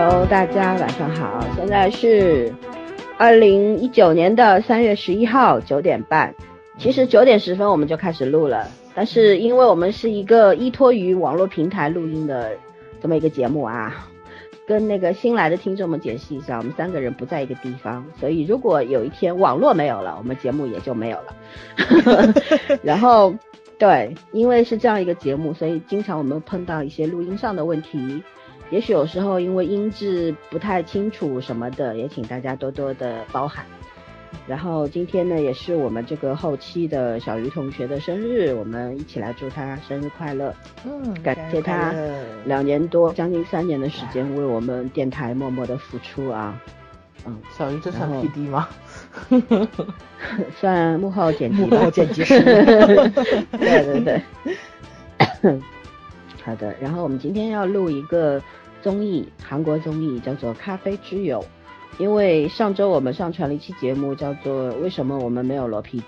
Hello，大家晚上好，现在是二零一九年的三月十一号九点半。其实九点十分我们就开始录了，但是因为我们是一个依托于网络平台录音的这么一个节目啊，跟那个新来的听众们解释一下，我们三个人不在一个地方，所以如果有一天网络没有了，我们节目也就没有了。然后，对，因为是这样一个节目，所以经常我们碰到一些录音上的问题。也许有时候因为音质不太清楚什么的，也请大家多多的包涵。然后今天呢，也是我们这个后期的小鱼同学的生日，我们一起来祝他生日快乐。嗯，感谢他两年多，将近三年的时间为我们电台默默的付出啊。嗯，小鱼这算 P D 吗？算幕后剪辑，幕后剪辑师。对 对对。好的，然后我们今天要录一个综艺，韩国综艺叫做《咖啡之友》，因为上周我们上传了一期节目，叫做《为什么我们没有罗 PD》，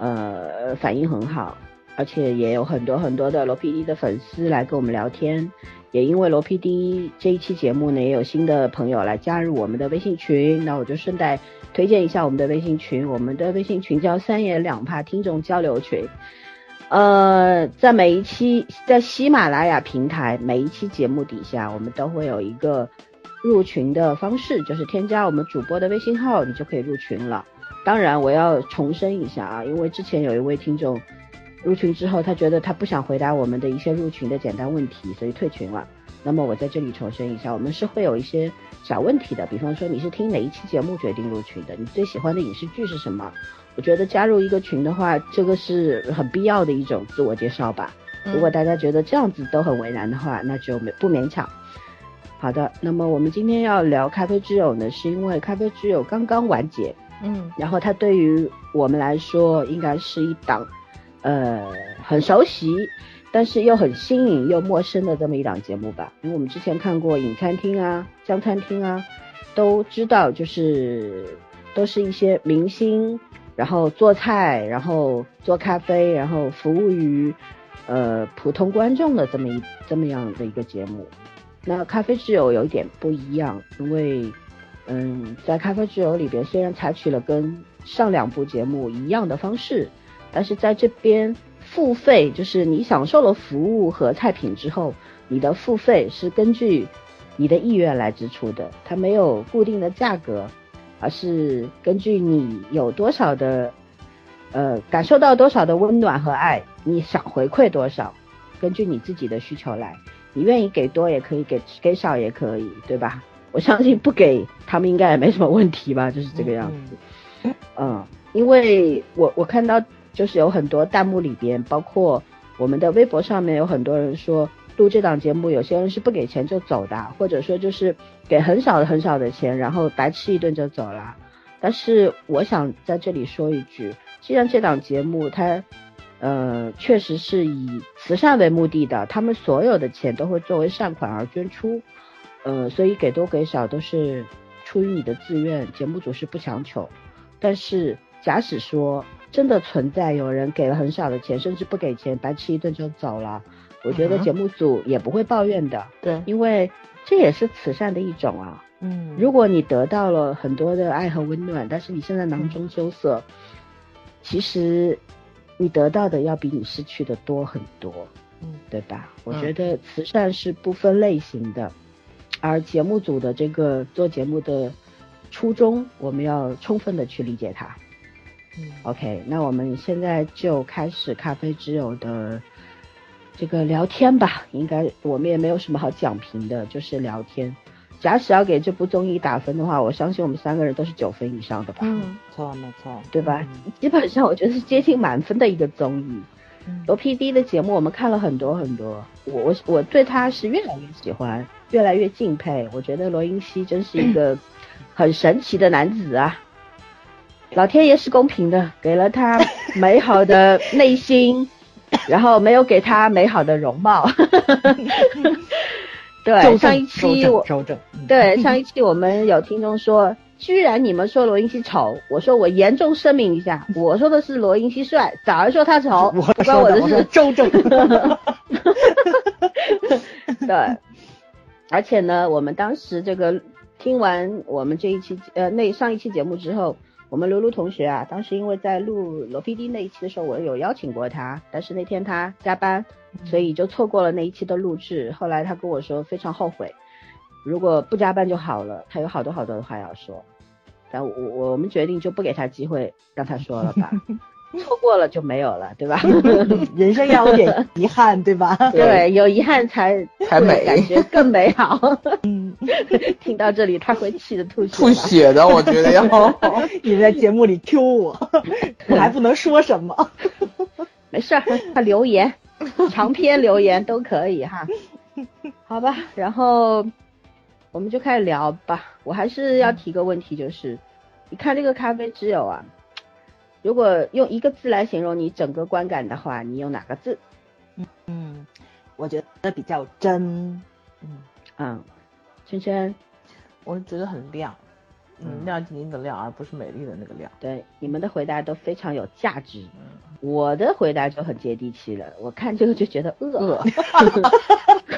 呃，反应很好，而且也有很多很多的罗 PD 的粉丝来跟我们聊天，也因为罗 PD 这一期节目呢，也有新的朋友来加入我们的微信群，那我就顺带推荐一下我们的微信群，我们的微信群叫三言两怕听众交流群。呃，在每一期在喜马拉雅平台每一期节目底下，我们都会有一个入群的方式，就是添加我们主播的微信号，你就可以入群了。当然，我要重申一下啊，因为之前有一位听众入群之后，他觉得他不想回答我们的一些入群的简单问题，所以退群了。那么我在这里重申一下，我们是会有一些小问题的，比方说你是听哪一期节目决定入群的，你最喜欢的影视剧是什么？我觉得加入一个群的话，这个是很必要的一种自我介绍吧。如果大家觉得这样子都很为难的话，那就没不勉强。好的，那么我们今天要聊《咖啡之友》呢，是因为《咖啡之友》刚刚完结，嗯，然后它对于我们来说应该是一档，呃，很熟悉，但是又很新颖又陌生的这么一档节目吧。因为我们之前看过《影餐厅》啊、《江餐厅》啊，都知道就是都是一些明星。然后做菜，然后做咖啡，然后服务于，呃普通观众的这么一这么样的一个节目。那咖啡之友有一点不一样，因为，嗯，在咖啡之友里边虽然采取了跟上两部节目一样的方式，但是在这边付费，就是你享受了服务和菜品之后，你的付费是根据你的意愿来支出的，它没有固定的价格。而是根据你有多少的，呃，感受到多少的温暖和爱，你想回馈多少，根据你自己的需求来，你愿意给多也可以，给给少也可以，对吧？我相信不给他们应该也没什么问题吧，就是这个样子。嗯，因为我我看到就是有很多弹幕里边，包括我们的微博上面有很多人说。录这档节目，有些人是不给钱就走的，或者说就是给很少的很少的钱，然后白吃一顿就走了。但是我想在这里说一句，既然这档节目它，呃，确实是以慈善为目的的，他们所有的钱都会作为善款而捐出，呃，所以给多给少都是出于你的自愿，节目组是不强求。但是假使说真的存在有人给了很少的钱，甚至不给钱，白吃一顿就走了。我觉得节目组也不会抱怨的，对，因为这也是慈善的一种啊。嗯，如果你得到了很多的爱和温暖，但是你现在囊中羞涩，其实你得到的要比你失去的多很多，嗯，对吧？我觉得慈善是不分类型的，而节目组的这个做节目的初衷，我们要充分的去理解它。嗯，OK，那我们现在就开始咖啡之友的。这个聊天吧，应该我们也没有什么好讲评的，就是聊天。假使要给这部综艺打分的话，我相信我们三个人都是九分以上的吧？嗯，错没错，对吧？基本上我觉得是接近满分的一个综艺。罗 PD 的节目我们看了很多很多，我我我对他是越来越喜欢，越来越敬佩。我觉得罗英熙真是一个很神奇的男子啊！老天爷是公平的，给了他美好的内心。然后没有给他美好的容貌，对上一期我对上一期我们有听众说，居然你们说罗云熙丑，我说我严重声明一下，我说的是罗云熙帅，早而说他丑，不关我的事。周正，对，而且呢，我们当时这个听完我们这一期呃那上一期节目之后，我们卢卢同学啊，当时因为在录罗 PD 那一期的时候，我有邀请过他，但是那天他加班，所以就错过了那一期的录制。后来他跟我说非常后悔，如果不加班就好了，他有好多好多的话要说。但我我我们决定就不给他机会让他说了吧，错过了就没有了，对吧？人生要有点遗憾，对吧？对，有遗憾才才美，感觉更美好。嗯，听到这里他会气得吐血。吐血的，我觉得要你在节目里 Q 我，我还不能说什么。没事儿，他留言，长篇留言都可以哈。好吧，然后。我们就开始聊吧。我还是要提个问题，就是你看这个咖啡之友啊，如果用一个字来形容你整个观感的话，你用哪个字？嗯，我觉得比较真。嗯嗯，圈圈，我觉得很亮。嗯，亮晶晶的亮，而不是美丽的那个亮。对，你们的回答都非常有价值。我的回答就很接地气了。我看这个就觉得饿。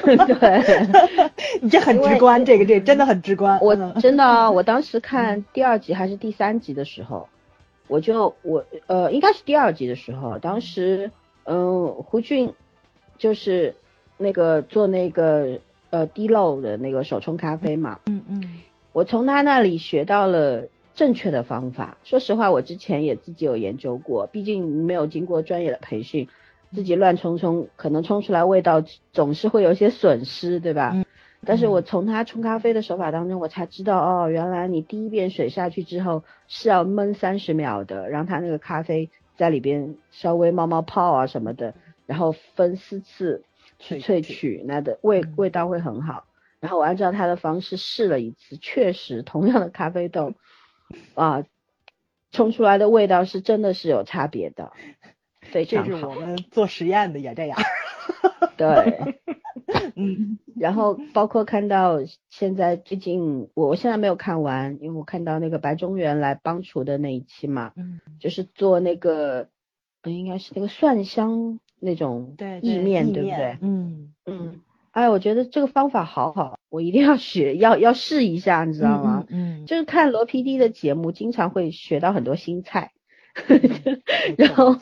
对，你这很直观，这个这真的很直观。我真的，我当时看第二集还是第三集的时候，我就我呃，应该是第二集的时候，当时嗯，胡俊就是那个做那个呃滴漏的那个手冲咖啡嘛。嗯嗯。我从他那里学到了正确的方法。说实话，我之前也自己有研究过，毕竟没有经过专业的培训，自己乱冲冲，可能冲出来味道总是会有些损失，对吧？嗯。但是我从他冲咖啡的手法当中，我才知道，哦，原来你第一遍水下去之后是要焖三十秒的，让他那个咖啡在里边稍微冒冒泡啊什么的，然后分四次去萃取，那的味味道会很好。然后我按照他的方式试了一次，确实同样的咖啡豆，啊，冲出来的味道是真的是有差别的，非常好。这是我们做实验的也这样。对，嗯，然后包括看到现在最近，我我现在没有看完，因为我看到那个白中原来帮厨的那一期嘛，嗯，就是做那个，应该是那个蒜香那种意面，对不对？嗯嗯。哎，我觉得这个方法好好，我一定要学，要要试一下，你知道吗？嗯，就是看罗 PD 的节目，经常会学到很多新菜，然后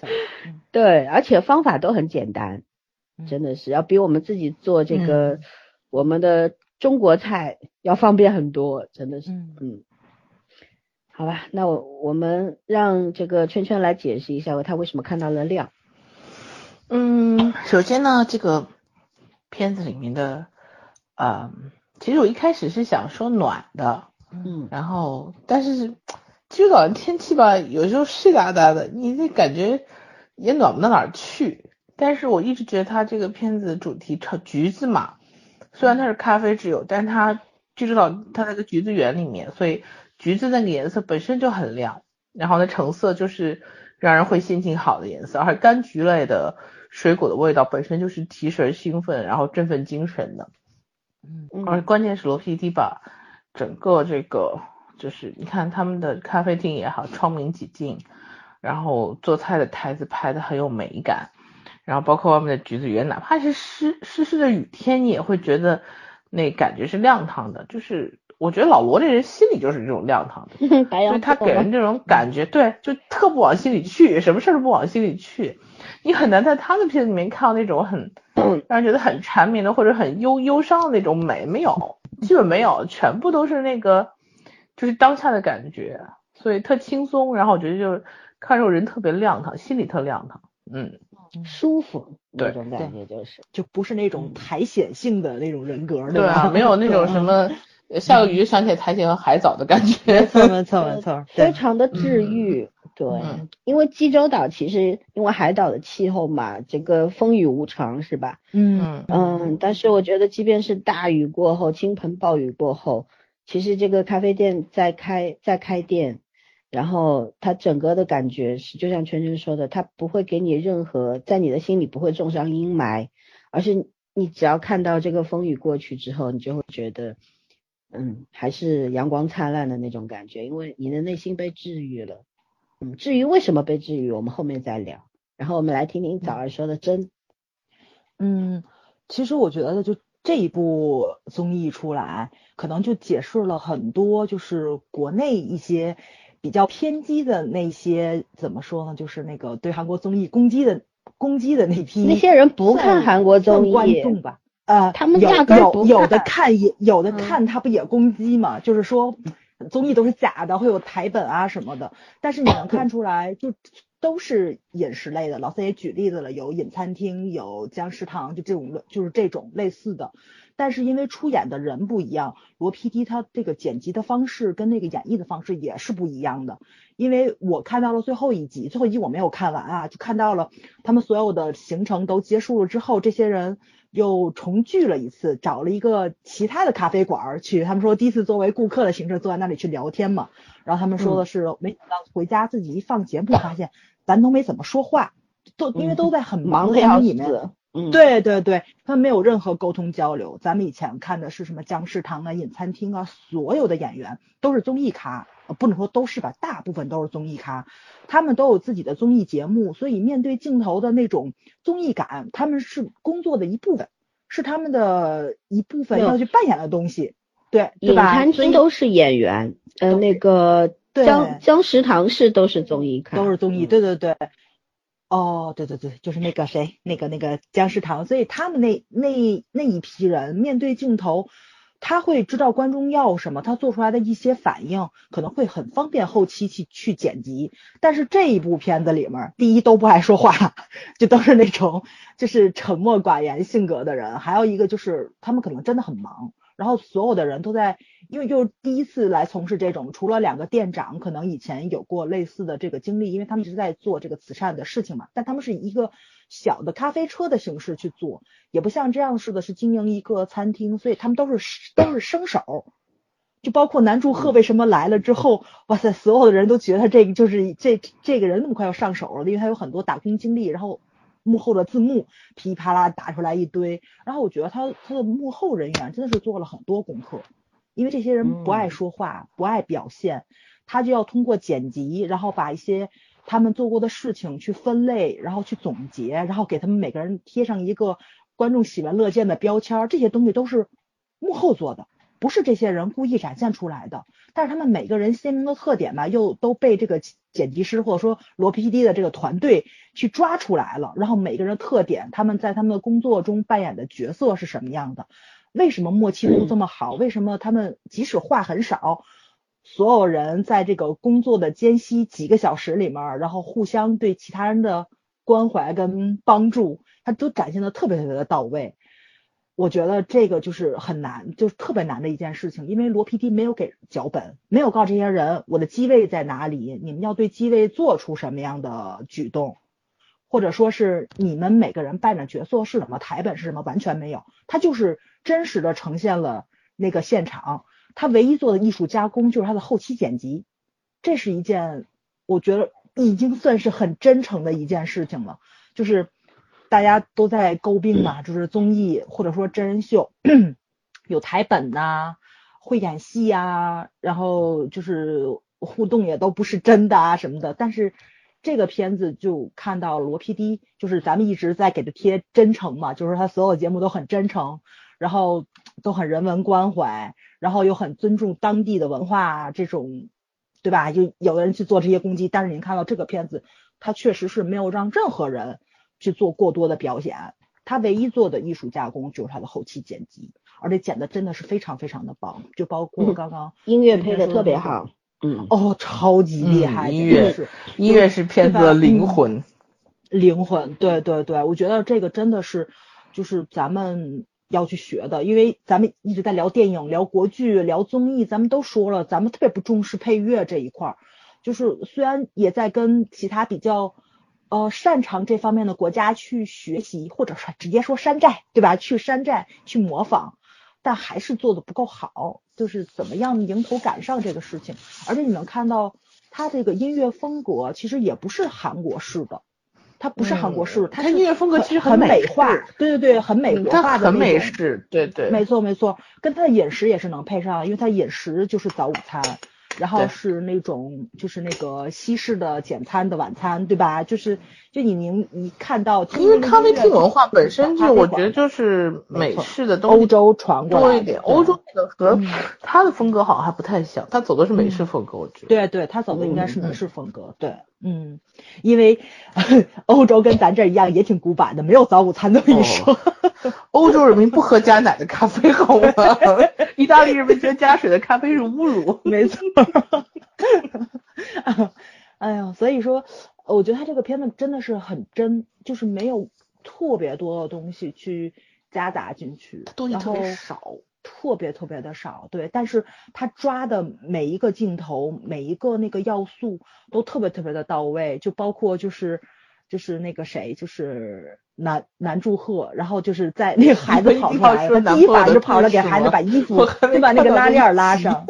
对，而且方法都很简单，真的是要比我们自己做这个我们的中国菜要方便很多，真的是，嗯，好吧，那我我们让这个圈圈来解释一下，他为什么看到了亮。嗯，首先呢，这个。片子里面的，呃，其实我一开始是想说暖的，嗯，然后但是其实早上天气吧，有时候湿哒哒的，你这感觉也暖不到哪儿去。但是我一直觉得他这个片子主题朝橘子嘛，虽然它是咖啡之友，但是它就知道它那个橘子园里面，所以橘子那个颜色本身就很亮，然后那橙色就是让人会心情好的颜色，而柑橘类的。水果的味道本身就是提神兴奋，然后振奋精神的，嗯，而关键是罗 PD 把整个这个就是你看他们的咖啡厅也好，窗明几净，然后做菜的台子拍的很有美感，然后包括外面的橘子园，哪怕是湿湿湿的雨天，你也会觉得那感觉是亮堂的，就是我觉得老罗这人心里就是这种亮堂的，所以他给人这种感觉，对，就特不往心里去，什么事儿都不往心里去。你很难在他的片子里面看到那种很让人觉得很缠绵的或者很忧忧伤的那种美，没有，基本没有，全部都是那个就是当下的感觉，所以特轻松。然后我觉得就看这种人特别亮堂，心里特亮堂，嗯，舒服那种感觉就是，就不是那种苔藓性的那种人格，对吧？没有那种什么。下个雨就想起来苔藓和海藻的感觉，没错没错没错，非常的治愈。对，因为济州岛其实因为海岛的气候嘛，这个风雨无常是吧？嗯嗯，但是我觉得即便是大雨过后，倾盆暴雨过后，其实这个咖啡店在开在开店，然后他整个的感觉是就像圈圈说的，他不会给你任何在你的心里不会种上阴霾，而是你只要看到这个风雨过去之后，你就会觉得。嗯，还是阳光灿烂的那种感觉，因为你的内心被治愈了。嗯，至于为什么被治愈，我们后面再聊。然后我们来听听早儿说的真。嗯，其实我觉得就这一部综艺出来，可能就解释了很多，就是国内一些比较偏激的那些怎么说呢？就是那个对韩国综艺攻击的攻击的那批那些人不看韩国综艺观众吧？呃，他们有有有的看看也有的嗯看，他不也攻击嘛？就是说综艺都是假的，会有台本啊什么的，但是你能看出来，就都是饮食类的。老三也举例子了，有饮餐厅，有江食堂，就这种就是这种类似的。但是因为出演的人不一样，罗 PD 他这个剪辑的方式跟那个演绎的方式也是不一样的。因为我看到了最后一集，最后一集我没有看完啊，就看到了他们所有的行程都结束了之后，这些人又重聚了一次，找了一个其他的咖啡馆儿去。他们说第一次作为顾客的形式坐在那里去聊天嘛，然后他们说的是，没想到回家自己一放节目，发现咱都没怎么说话，都因为都在很忙得要里面。死。嗯，，对对对，他们没有任何沟通交流。咱们以前看的是什么江食堂啊、饮餐厅啊，所有的演员都是综艺咖，呃不能说都是吧，大部分都是综艺咖，他们都有自己的综艺节目，所以面对镜头的那种综艺感，他们是工作的一部分，是他们的一部分要去扮演的东西，对对饮吧？餐厅都是演员，呃，那个对江江食堂是都是综艺咖，都是综艺，嗯对对对。哦，对对对，就是那个谁，那个那个姜食堂，所以他们那那那一批人面对镜头，他会知道观众要什么，他做出来的一些反应可能会很方便后期去去剪辑。但是这一部片子里面，第一都不爱说话，就都是那种就是沉默寡言性格的人，还有一个就是他们可能真的很忙，然后所有的人都在，因为就是第一次来从事这种，除了两个店长可能以前有过类似的这个经历，因为他们一直在做这个慈善的事情嘛，但他们是以一个小的咖啡车的形式去做，也不像这样似的是经营一个餐厅，所以他们都是都是生手。就包括南柱赫为什么来了之后，哇塞，所有的人都觉得他这个就是这这个人那么快要上手了，因为他有很多打工经历，然后幕后的字幕噼里啪啦打出来一堆，然后我觉得他他的幕后人员真的是做了很多功课，因为这些人不爱说话，不爱表现，他就要通过剪辑，然后把一些他们做过的事情去分类，然后去总结，然后给他们每个人贴上一个观众喜闻乐见的标签儿，这些东西都是幕后做的。不是这些人故意展现出来的，但是他们每个人鲜明的特点吧，又都被这个剪辑师或者说罗 PD 的这个团队去抓出来了。然后每个人的特点，他们在他们的工作中扮演的角色是什么样的？为什么默契度这么好？为什么他们即使话很少，所有人在这个工作的间隙几个小时里面，然后互相对其他人的关怀跟帮助，他都展现的特别特别的到位。我觉得这个就是很难，就是特别难的一件事情，因为罗 PD 没有给脚本，没有告这些人我的机位在哪里，你们要对机位做出什么样的举动，或者说是你们每个人扮演角色是什么，台本是什么，完全没有，他就是真实的呈现了那个现场，他唯一做的艺术加工就是他的后期剪辑，这是一件我觉得已经算是很真诚的一件事情了，就是。大家都在诟病嘛，就是综艺或者说真人秀有台本呐、啊，会演戏啊，然后就是互动也都不是真的啊什么的。但是这个片子就看到罗 PD，就是咱们一直在给他贴真诚嘛，就是他所有节目都很真诚，然后都很人文关怀，然后又很尊重当地的文化这种，对吧？就有的人去做这些攻击，但是您看到这个片子，他确实是没有让任何人。去做过多的表演，他唯一做的艺术加工就是他的后期剪辑，而且剪的真的是非常非常的棒，就包括刚刚、嗯、音乐配的特别好，嗯，哦，超级厉害，嗯、音乐是音乐是片子的灵魂，灵魂，对对对，我觉得这个真的是就是咱们要去学的，因为咱们一直在聊电影、聊国剧、聊综艺，咱们都说了，咱们特别不重视配乐这一块儿，就是虽然也在跟其他比较。呃，擅长这方面的国家去学习，或者说直接说山寨，对吧？去山寨去模仿，但还是做的不够好。就是怎么样迎头赶上这个事情，而且你能看到他这个音乐风格其实也不是韩国式的，它不是韩国式，嗯、它是音乐风格其实很美化，对对对，很美国化的很美式，对对，没错没错，跟他的饮食也是能配上，因为他饮食就是早午餐。然后是那种就是那个西式的简餐的晚餐，对吧？就是就你您一看到，因为咖啡厅文化本身就我觉得就是美式的东西，欧洲传过来一点，欧洲那个和它的风格好像还不太像，它走的是美式风格，我觉得。对对，它走的应该是美式风格，对，嗯，因为 欧洲跟咱这一样也挺古板的，没有早午餐这么一说。欧洲人民不喝加奶的咖啡好吗？意大利人民觉得加水的咖啡是侮辱，没错。哎呀，所以说，我觉得他这个片子真的是很真，就是没有特别多的东西去夹杂进去，东西特别少，特别特别的少。对，但是他抓的每一个镜头，每一个那个要素都特别特别的到位，就包括就是就是那个谁，就是男男祝贺，然后就是在那个孩子跑出来了，第一反应就跑了给孩子把衣服，就把那个拉链拉上。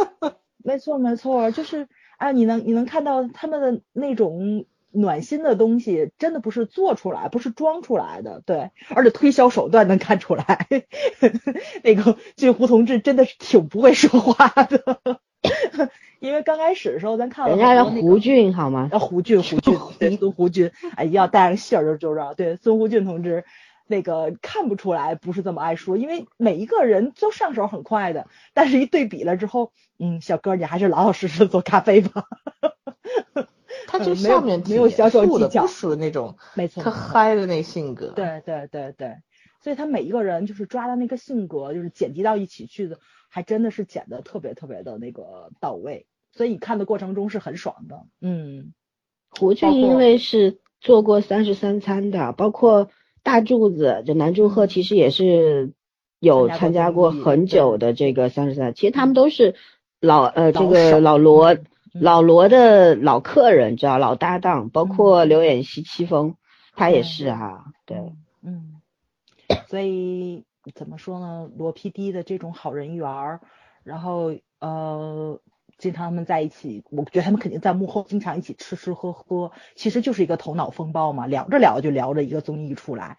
没错，没错，就是啊，你能你能看到他们的那种暖心的东西，真的不是做出来，不是装出来的，对，而且推销手段能看出来，那个俊胡同志真的是挺不会说话的，因为刚开始的时候咱看了人家叫胡俊好吗？叫胡俊，胡俊，孙胡俊，哎，要带上姓儿就就知道，对，孙胡俊同志。那个看不出来不是这么爱说，因为每一个人都上手很快的，但是一对比了之后，嗯，小哥你还是老老实实做咖啡吧。他这 下面没有销售技巧，不属于那种没错，他嗨的那性格。对对对对，所以他每一个人就是抓的那个性格，就是剪辑到一起去的，还真的是剪的特别特别的那个到位，所以你看的过程中是很爽的。嗯，胡俊因为是做过三十三餐的，包括。大柱子就南柱赫其实也是有参加过很久的这个三十三，其实他们都是老呃这个老罗老罗的老客人，知道老搭档，包括刘演熙、戚风，他也是啊，对，嗯，所以怎么说呢？罗 PD 的这种好人缘儿，然后呃。经常他们在一起，我觉得他们肯定在幕后经常一起吃吃喝喝，其实就是一个头脑风暴嘛，聊着聊着就聊着一个综艺出来，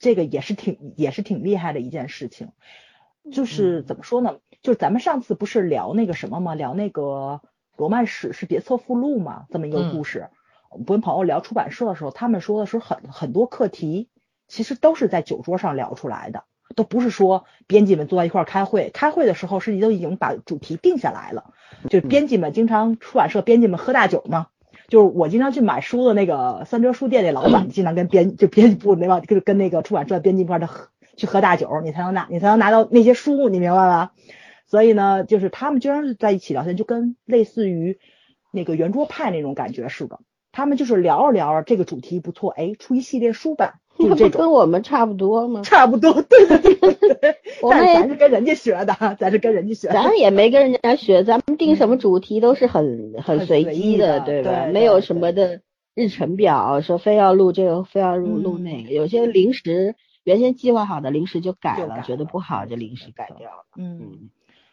这个也是挺也是挺厉害的一件事情。就是怎么说呢？就是咱们上次不是聊那个什么吗？聊那个罗曼史是别册附录嘛，这么一个故事。我跟朋友聊出版社的时候，他们说的是很很多课题，其实都是在酒桌上聊出来的。都不是说编辑们坐在一块儿开会，开会的时候是都已经把主题定下来了。就编辑们经常出版社编辑们喝大酒嘛，就是我经常去买书的那个三折书店那老板，经常跟编就编辑部那帮跟跟那个出版社编辑一块儿喝去喝大酒，你才能拿你才能拿到那些书，你明白吧？所以呢，就是他们经常是在一起聊天，就跟类似于那个圆桌派那种感觉似的。他们就是聊着聊着这个主题不错，哎，出一系列书 版。那不跟我们差不多吗？差不多，对对对。我们咱是跟人家学的，咱是跟人家学。咱也没跟人家学，咱们定什么主题都是很很随机的，对吧？没有什么的日程表，说非要录这个，非要录录那个。有些临时原先计划好的，临时就改了，觉得不好就临时改掉了。嗯，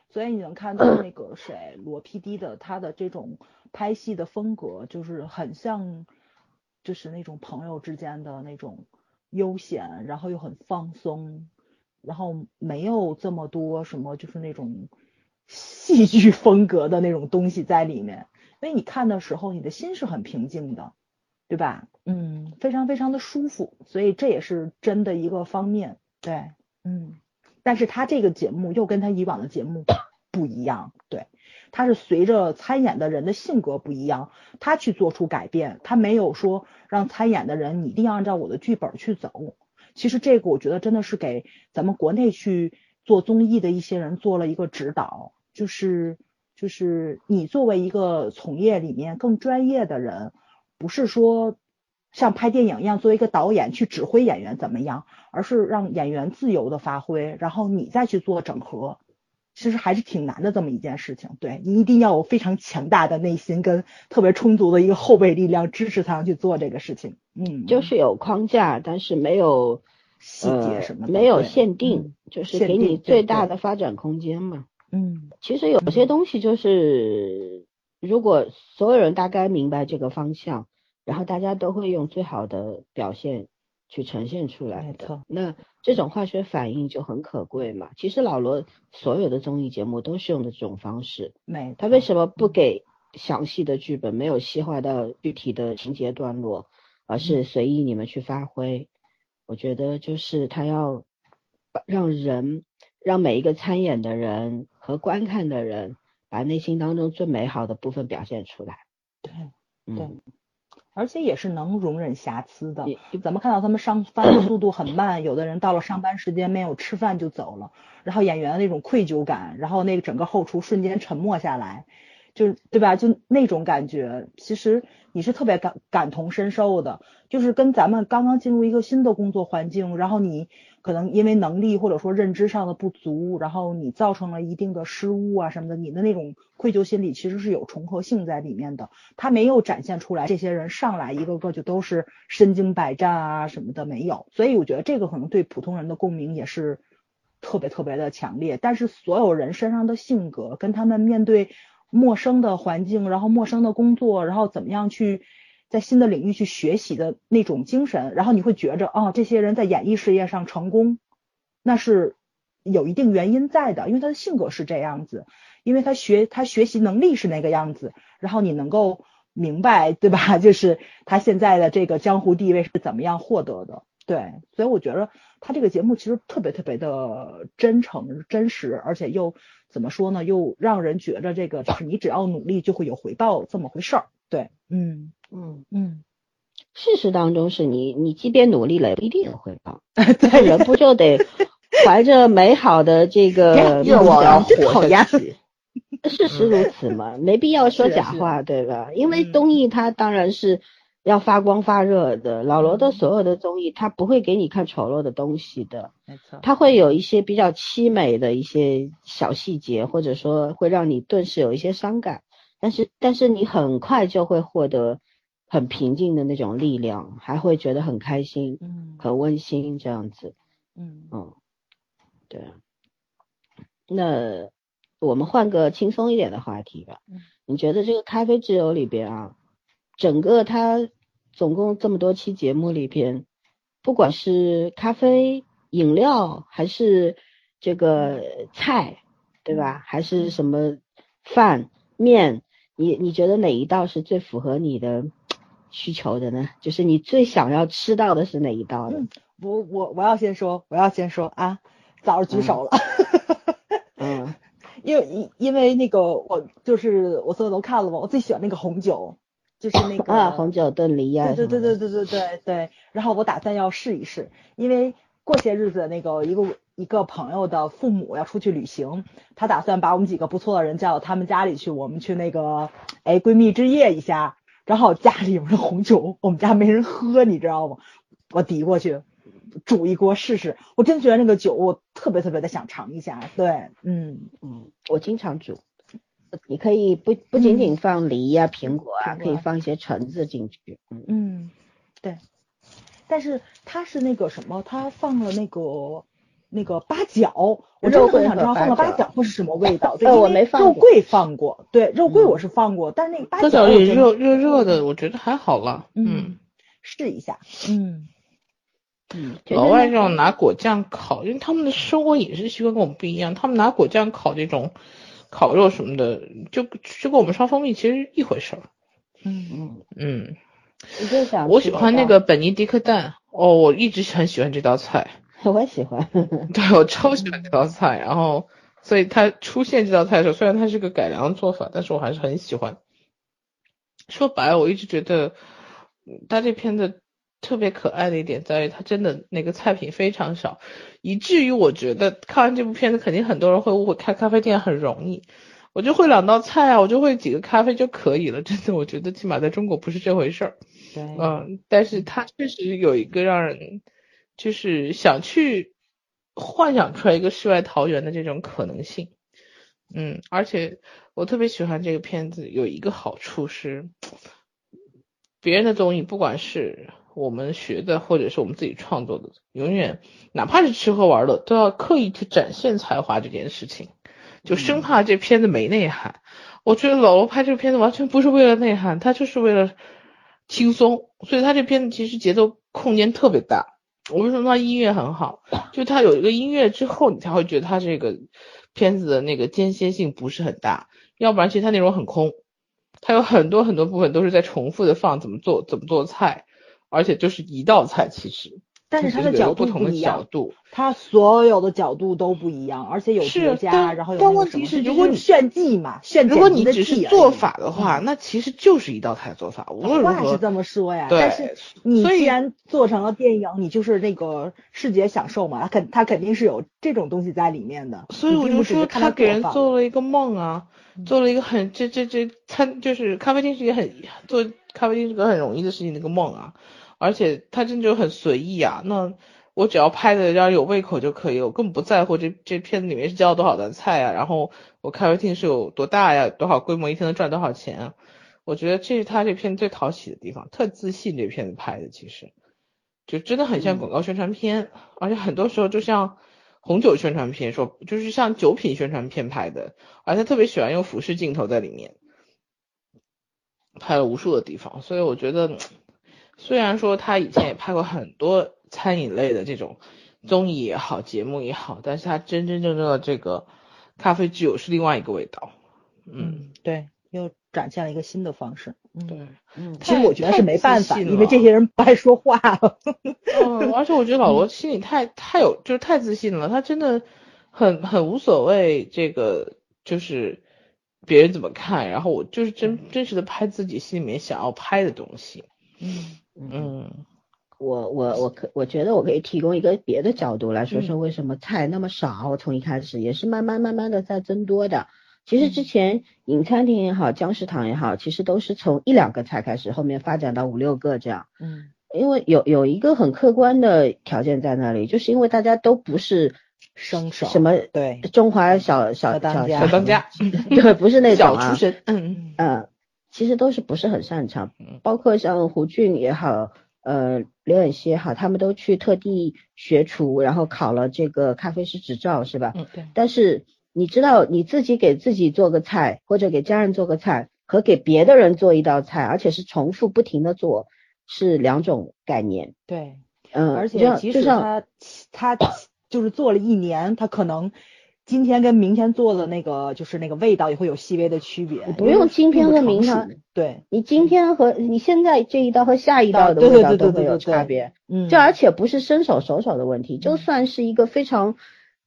所以你能看到 那个谁罗 PD 的他的这种拍戏的风格，就是很像，就是那种朋友之间的那种。悠闲，然后又很放松，然后没有这么多什么，就是那种戏剧风格的那种东西在里面。所以你看的时候，你的心是很平静的，对吧？嗯，非常非常的舒服。所以这也是真的一个方面，对，嗯。但是他这个节目又跟他以往的节目不一样，对。他是随着参演的人的性格不一样，他去做出改变，他没有说让参演的人你一定要按照我的剧本去走。其实这个我觉得真的是给咱们国内去做综艺的一些人做了一个指导，就是就是你作为一个从业里面更专业的人，不是说像拍电影一样作为一个导演去指挥演员怎么样，而是让演员自由的发挥，然后你再去做整合。其实还是挺难的这么一件事情，对你一定要有非常强大的内心跟特别充足的一个后备力量支持才能去做这个事情。嗯，就是有框架，但是没有细节什么，没有限定，就是给你最大的发展空间嘛。嗯，其实有些东西就是，如果所有人大概明白这个方向，然后大家都会用最好的表现去呈现出来的。没错，那这种化学反应就很可贵嘛。其实老罗所有的综艺节目都是用的这种方式。没他为什么不给详细的剧本，没有细化到具体的情节段落，而是随意你们去发挥？我觉得就是他要把让人，让每一个参演的人和观看的人，把内心当中最美好的部分表现出来。对，嗯对而且也是能容忍瑕疵的。咱们看到他们上班的速度很慢，有的人到了上班时间没有吃饭就走了，然后演员的那种愧疚感，然后那个整个后厨瞬间沉默下来，就是对吧？就那种感觉，其实你是特别感感同身受的，就是跟咱们刚刚进入一个新的工作环境，然后你可能因为能力或者说认知上的不足，然后你造成了一定的失误啊什么的，你的那种愧疚心理其实是有重合性在里面的。他没有展现出来，这些人上来一个个就都是身经百战啊什么的没有，所以我觉得这个可能对普通人的共鸣也是特别特别的强烈。但是所有人身上的性格，跟他们面对陌生的环境，然后陌生的工作，然后怎么样去在新的领域去学习的那种精神，然后你会觉着哦，这些人在演艺事业上成功，那是有一定原因在的，因为他的性格是这样子。因为他学他学习能力是那个样子，然后你能够明白，对吧？就是他现在的这个江湖地位是怎么样获得的，对，所以我觉得他这个节目其实特别特别的真诚、真实，而且又怎么说呢？又让人觉着这个就是你只要努力就会有回报这么回事儿，对，嗯嗯，嗯，事实当中是你，你即便努力了，也不一定有回报。对，人不就得怀着美好的这个梦愿望要想？真讨厌活下去。事实如此嘛，没必要说假话，对吧？因为嗯综艺它当然是要发光发热的，老罗的嗯所有的综艺，他不会给你看丑陋的东西的，没错，他会有一些比较凄美的一些小细节，或者说会让你顿时有一些伤感，但是但是你很快就会获得很平静的那种力量，还会觉得很开心、嗯很温馨这样子。嗯嗯，对啊。那我们换个轻松一点的话题吧嗯。你觉得这个咖啡之友里边啊，整个他总共这么多期节目里边，不管是咖啡、饮料，还是这个菜，对吧？还是什么饭、面，你你觉得哪一道是最符合你的需求的呢？就是你最想要吃到的是哪一道呢？嗯我我我要先说，我要先说啊，早上举手了。嗯因为因因为那个我就是我所有都看了嘛，我最喜欢那个红酒，就是那个啊，红酒炖梨呀、对对对对对对对对。然后我打算要试一试，因为过些日子那个一个一个朋友的父母要出去旅行，他打算把我们几个不错的人叫到他们家里去，我们去那个哎闺蜜之夜一下。然后家里有的红酒我们家没人喝，你知道吗？我递过去煮一锅试试，我真觉得那个酒我特别特别的想尝一下。对，嗯。嗯，我经常煮。你可以不不仅仅放梨呀、苹果啊，可以放一些橙子进去。嗯，嗯，对，但是它是那个什么，它放了那个那个八角，我真的很想知道放了八角会是什么味道。对，我没放肉桂放过，对，肉桂嗯我是放过，但是那个八角我真的角里热热热的，我觉得还好了。嗯，试一下，嗯嗯，老外这这种拿果酱烤，因为他们的生活饮食习惯跟我们不一样，他们拿果酱烤这种烤肉什么的，就就跟我们烧蜂蜜其实一回事儿。嗯嗯，嗯，你就想我喜欢那个本尼迪克蛋，哦，我一直很喜欢这道菜，我也喜欢。对我超喜欢这道菜，然后所以它出现这道菜的时候，虽然它是个改良做法，但是我还是很喜欢。说白了，我一直觉得，嗯它这片子特别可爱的一点在于，它真的那个菜品非常少，以至于我觉得看完这部片子，肯定很多人会误会开咖啡店很容易。我就会两道菜啊，我就会几个咖啡就可以了。真的，我觉得起码在中国不是这回事儿。对，嗯，但是它确实有一个让人就是想去幻想出来一个世外桃源的这种可能性。嗯，而且我特别喜欢这个片子，有一个好处是，别人的综艺，不管是我们学的或者是我们自己创作的，永远哪怕是吃喝玩乐，都要刻意去展现才华这件事情，就生怕这片子没内涵。我觉得老罗拍这个片子完全不是为了内涵，他就是为了轻松，所以他这片子其实节奏空间特别大。我为什么说音乐很好？就他有一个音乐之后，你才会觉得他这个片子的那个间歇性不是很大，要不然其实它内容很空。它有很多很多部分都是在重复的放怎么做怎么做菜，而且就是一道菜其实。但是它的角度不一样，角度，它所有的角度都不一样，而且有叠加，然后有但问题是，如果你炫技嘛，炫如果你只是做法的话，那其实就是一道菜做法，无论如何。话是这么说呀，但是你既然做成了电影，你就是那个视觉享受嘛，它肯它肯定是有这种东西在里面的。所以我就说，他给人做了一个梦啊，做了一个很这这这餐就是咖啡厅是一个很做咖啡厅是个很容易的事情那个梦啊，而且他真就很随意啊，那。我只要拍的让人有胃口就可以，我根本不在乎这这片子里面是教了多少道菜啊，然后我咖啡厅是有多大呀，多少规模，一天能赚多少钱啊？我觉得这是他这片最讨喜的地方，特自信。这片子拍的其实就真的很像广告宣传片，而且很多时候就像红酒宣传片，说就是像酒品宣传片拍的，而且特别喜欢用俯视镜头在里面拍了无数的地方，所以我觉得虽然说他以前也拍过很多。餐饮类的这种综艺也好，节目也好，但是他真真正正的这个咖啡具有是另外一个味道。嗯，对，又展现了一个新的方式。对，嗯，其实我觉得是没办法，因为这些人不爱说话。嗯，而且我觉得老罗心里太太有，就是太自信了，他真的很很无所谓这个就是别人怎么看，然后我就是真真实的拍自己心里面想要拍的东西。嗯嗯。我我我可我觉得我可以提供一个别的角度来说说为什么菜那么少，从一开始也是慢慢慢慢的在增多的。其实之前饮餐厅也好，江食堂也好，其实都是从一两个菜开始，后面发展到五六个这样。嗯，因为有有一个很客观的条件在那里，就是因为大家都不是生手，什么对中华小小小小当家，对，不是那种啊，嗯嗯嗯，其实都是不是很擅长，包括像胡俊也好。呃，刘远些哈，他们都去特地学厨，然后考了这个咖啡师执照，是吧？嗯，对。但是你知道，你自己给自己做个菜，或者给家人做个菜，和给别的人做一道菜，而且是重复不停的做，是两种概念。对，嗯，而且即使他他就是做了一年，他可能。今天跟明天做的那个，就是那个味道也会有细微的区别。不用今天和明天，对。你今天和你现在这一道和下一道的味道都会有差别。嗯，这而且不是伸手手手的问题，就算是一个非常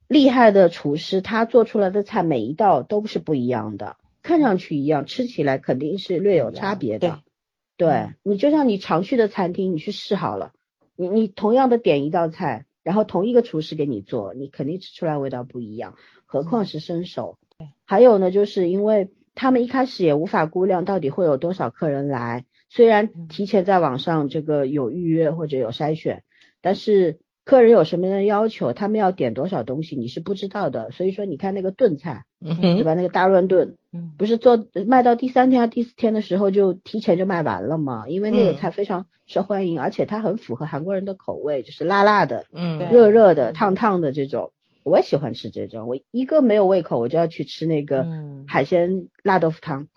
厉害的厨师，他做出来的菜每一道都是不一样的，看上去一样，吃起来肯定是略有差别的。对，你就像你常去的餐厅，你去试好了，你你同样的点一道菜。然后同一个厨师给你做，你肯定吃出来味道不一样，何况是生手。还有呢，就是因为他们一开始也无法估量到底会有多少客人来，虽然提前在网上这个有预约或者有筛选，但是客人有什么样的要求，他们要点多少东西，你是不知道的。所以说，你看那个炖菜，对吧？那个大乱炖，不是做卖到第三天、第四天的时候就提前就卖完了嘛？因为那个菜非常。受欢迎，而且它很符合韩国人的口味，就是辣辣的，嗯，热热的、烫烫的这种，我也喜欢吃这种。我一个没有胃口，我就要去吃那个海鲜辣豆腐汤。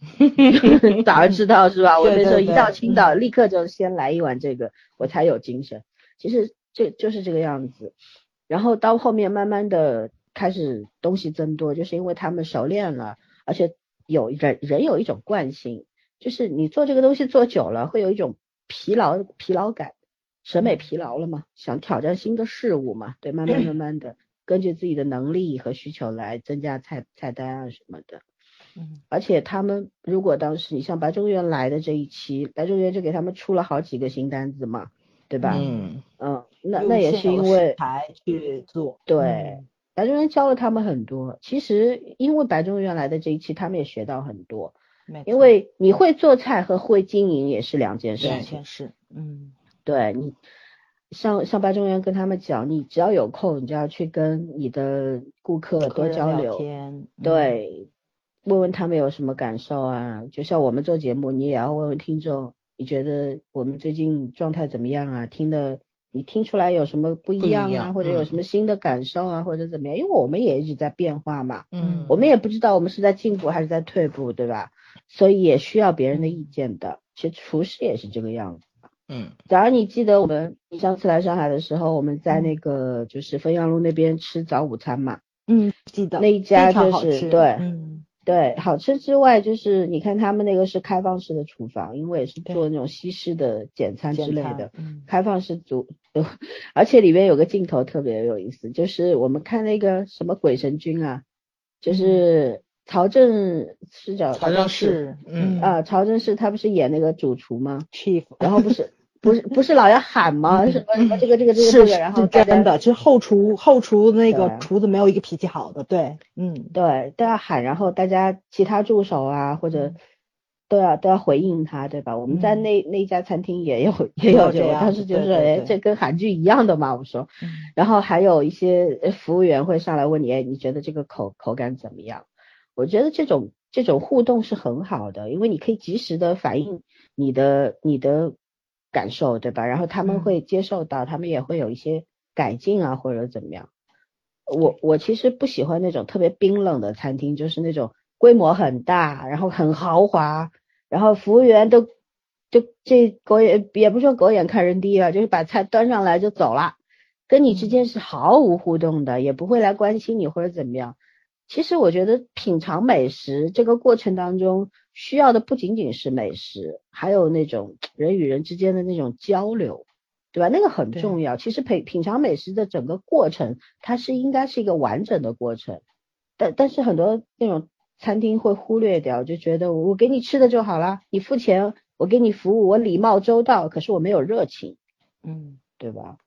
早上知道是吧？我那时候一到青岛，立刻就先来一碗这个，我才有精神。其实这就是这个样子。然后到后面慢慢的开始东西增多，就是因为他们熟练了，而且有人人有一种惯性，就是你做这个东西做久了，会有一种。疲劳疲劳感，审美疲劳了嘛？想挑战新的事物嘛？对，慢慢 慢慢的，根据自己的能力和需求来增加菜菜单啊什么的。嗯，而且他们如果当时你像白中原来的这一期，白中原就给他们出了好几个新单子嘛，对吧？嗯嗯，那那也是因为才去做。对，白中原教了他们很多。其实因为白中原来的这一期，他们也学到很多。因为你会做菜和会经营也是两件事。两件事，嗯，对你，像像白中原跟他们讲，你只要有空，你就要去跟你的顾客多交流，对，问问他们有什么感受啊。就像我们做节目，你也要问问听众，你觉得我们最近状态怎么样啊？听的你听出来有什么不一样啊？或者有什么新的感受啊？或者怎么样？因为我们也一直在变化嘛，嗯，我们也不知道我们是在进步还是在退步，对吧？所以也需要别人的意见的，其实厨师也是这个样子。嗯，假如你记得我们你上次来上海的时候，我们在那个就是汾阳路那边吃早午餐嘛，嗯，记得那一家就是对嗯。对，好吃之外，就是你看他们那个是开放式的厨房，因为也是做那种西式的简餐之类的，嗯。开放式主，而且里面有个镜头特别有意思，就是我们看那个什么鬼神君啊，就是曹正是叫曹正是，嗯。啊，曹正是他不是演那个主厨吗？，chief，然后不是不是不是老要喊吗？什么什么这个这个这个这个，然后是大家真的，其实后厨后厨那个厨子没有一个脾气好的，对，嗯，对都要喊，然后大家其他助手啊或者嗯都要都要回应他，对吧？我们在嗯那那家餐厅也有 也有这样当时就是，哎，这跟韩剧一样的嘛，我说。嗯然后还有一些呃服务员会上来问你，哎，你觉得这个口口感怎么样？我觉得这种这种互动是很好的，因为你可以及时的反映你的你的感受，对吧？然后他们嗯会接受到，他们也会有一些改进啊，或者怎么样。我我其实不喜欢那种特别冰冷的餐厅，就是那种规模很大，然后很豪华，然后服务员都就这狗眼也不说狗眼看人低啊，就是把菜端上来就走了，跟你之间是毫无互动的，也不会来关心你或者怎么样。其实我觉得品尝美食这个过程当中需要的不仅仅是美食，还有那种人与人之间的那种交流，对吧？那个很重要。其实品品尝美食的整个过程，它是应该是一个完整的过程，但但是很多那种餐厅会忽略掉，就觉得我给你吃的就好了，你付钱，我给你服务，我礼貌周到，可是我没有热情，嗯。对吧？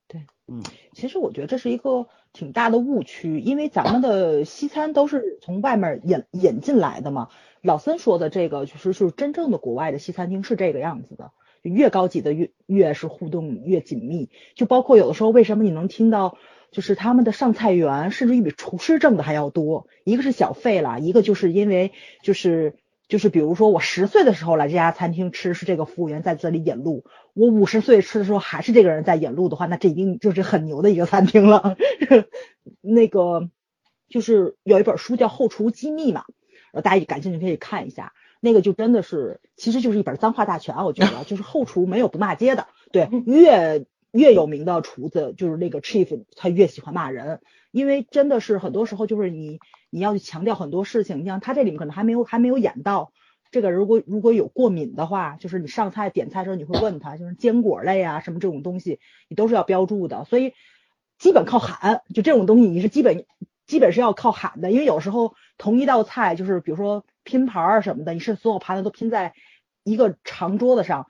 嗯，其实我觉得这是一个挺大的误区，因为咱们的西餐都是从外面引引进来的嘛。老森说的这个，就是是真正的国外的西餐厅是这个样子的，越高级的越越是互动越紧密，就包括有的时候为什么你能听到。就是他们的上菜员甚至于比厨师挣的还要多，一个是小费啦，一个就是因为就是就是比如说我十岁的时候来这家餐厅吃，是这个服务员在这里引路，我五十岁吃的时候还是这个人在引路的话，那这一定就是很牛的一个餐厅了。那个就是有一本书叫《后厨机密》嘛，呃，大家感兴趣可以看一下。那个就真的是，其实就是一本脏话大全，我觉得就是后厨没有不骂街的，对，越越有名的厨子就是那个 chief，他越喜欢骂人，因为真的是很多时候就是你你要去强调很多事情，你像他这里面可能还没有还没有演到。这个如果如果有过敏的话，就是你上菜点菜的时候你会问他，就是坚果类啊什么这种东西，你都是要标注的，所以基本靠喊，就这种东西你是基本基本是要靠喊的，因为有时候同一道菜就是比如说拼盘儿什么的，你是所有盘子都拼在一个长桌子上，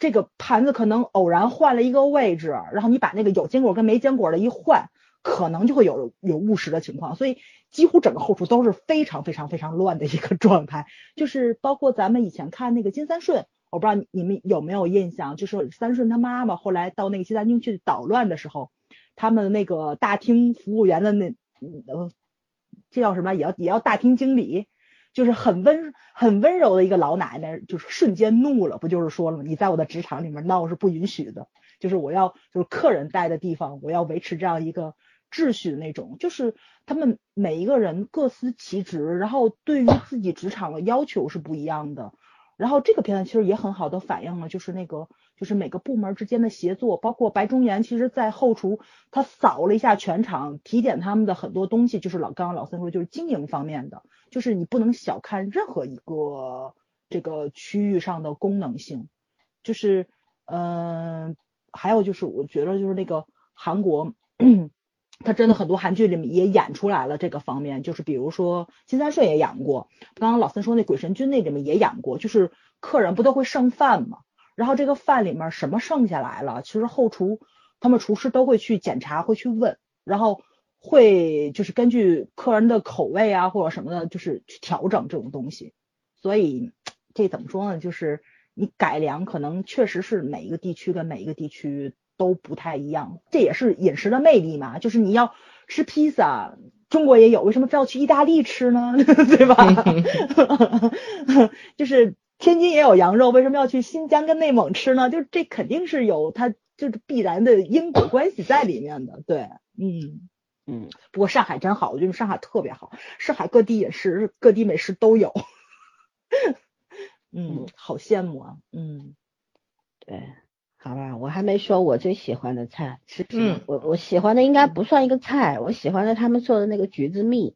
这个盘子可能偶然换了一个位置，然后你把那个有坚果跟没坚果的一换，可能就会有有误食的情况，所以几乎整个后厨都是非常非常非常乱的一个状态，就是包括咱们以前看那个金三顺。我不知道你们有没有印象，就是三顺他妈妈后来到那个西餐厅去捣乱的时候，他们那个大厅服务员的那呃，这叫什么？也要也要大厅经理，就是很温很温柔的一个老奶奶，就是瞬间怒了，不就是说了吗？你在我的职场里面闹是不允许的，就是我要就是客人待的地方，我要维持这样一个秩序的那种，就是他们每一个人各司其职，然后对于自己职场的要求是不一样的。然后这个片段其实也很好的反映了，就是那个就是每个部门之间的协作，包括白中岩，其实在后厨他扫了一下全场，体检他们的很多东西，就是老刚刚老三说，就是经营方面的，就是你不能小看任何一个这个区域上的功能性，就是嗯、还有就是我觉得就是那个韩国。他真的很多韩剧里面也演出来了这个方面，就是比如说金三顺也演过，刚刚老三说那鬼神君那里面也演过，就是客人不都会剩饭嘛，然后这个饭里面什么剩下来了，其实后厨他们厨师都会去检查，会去问，然后会就是根据客人的口味啊或者什么的，就是去调整这种东西。所以这怎么说呢？就是你改良可能确实是每一个地区跟每一个地区。都不太一样，这也是饮食的魅力嘛。就是你要吃披萨，中国也有，为什么非要去意大利吃呢？对吧？就是天津也有羊肉，为什么要去新疆跟内蒙吃呢？就这肯定是有它就是必然的因果关系在里面的。对，嗯嗯。不过上海真好，我觉得上海特别好，上海各地饮食、各地美食都有。嗯，好羡慕啊。嗯，对。好吧，我还没说我最喜欢的菜。是嗯我我喜欢的应该不算一个菜，我喜欢的他们做的那个橘子蜜，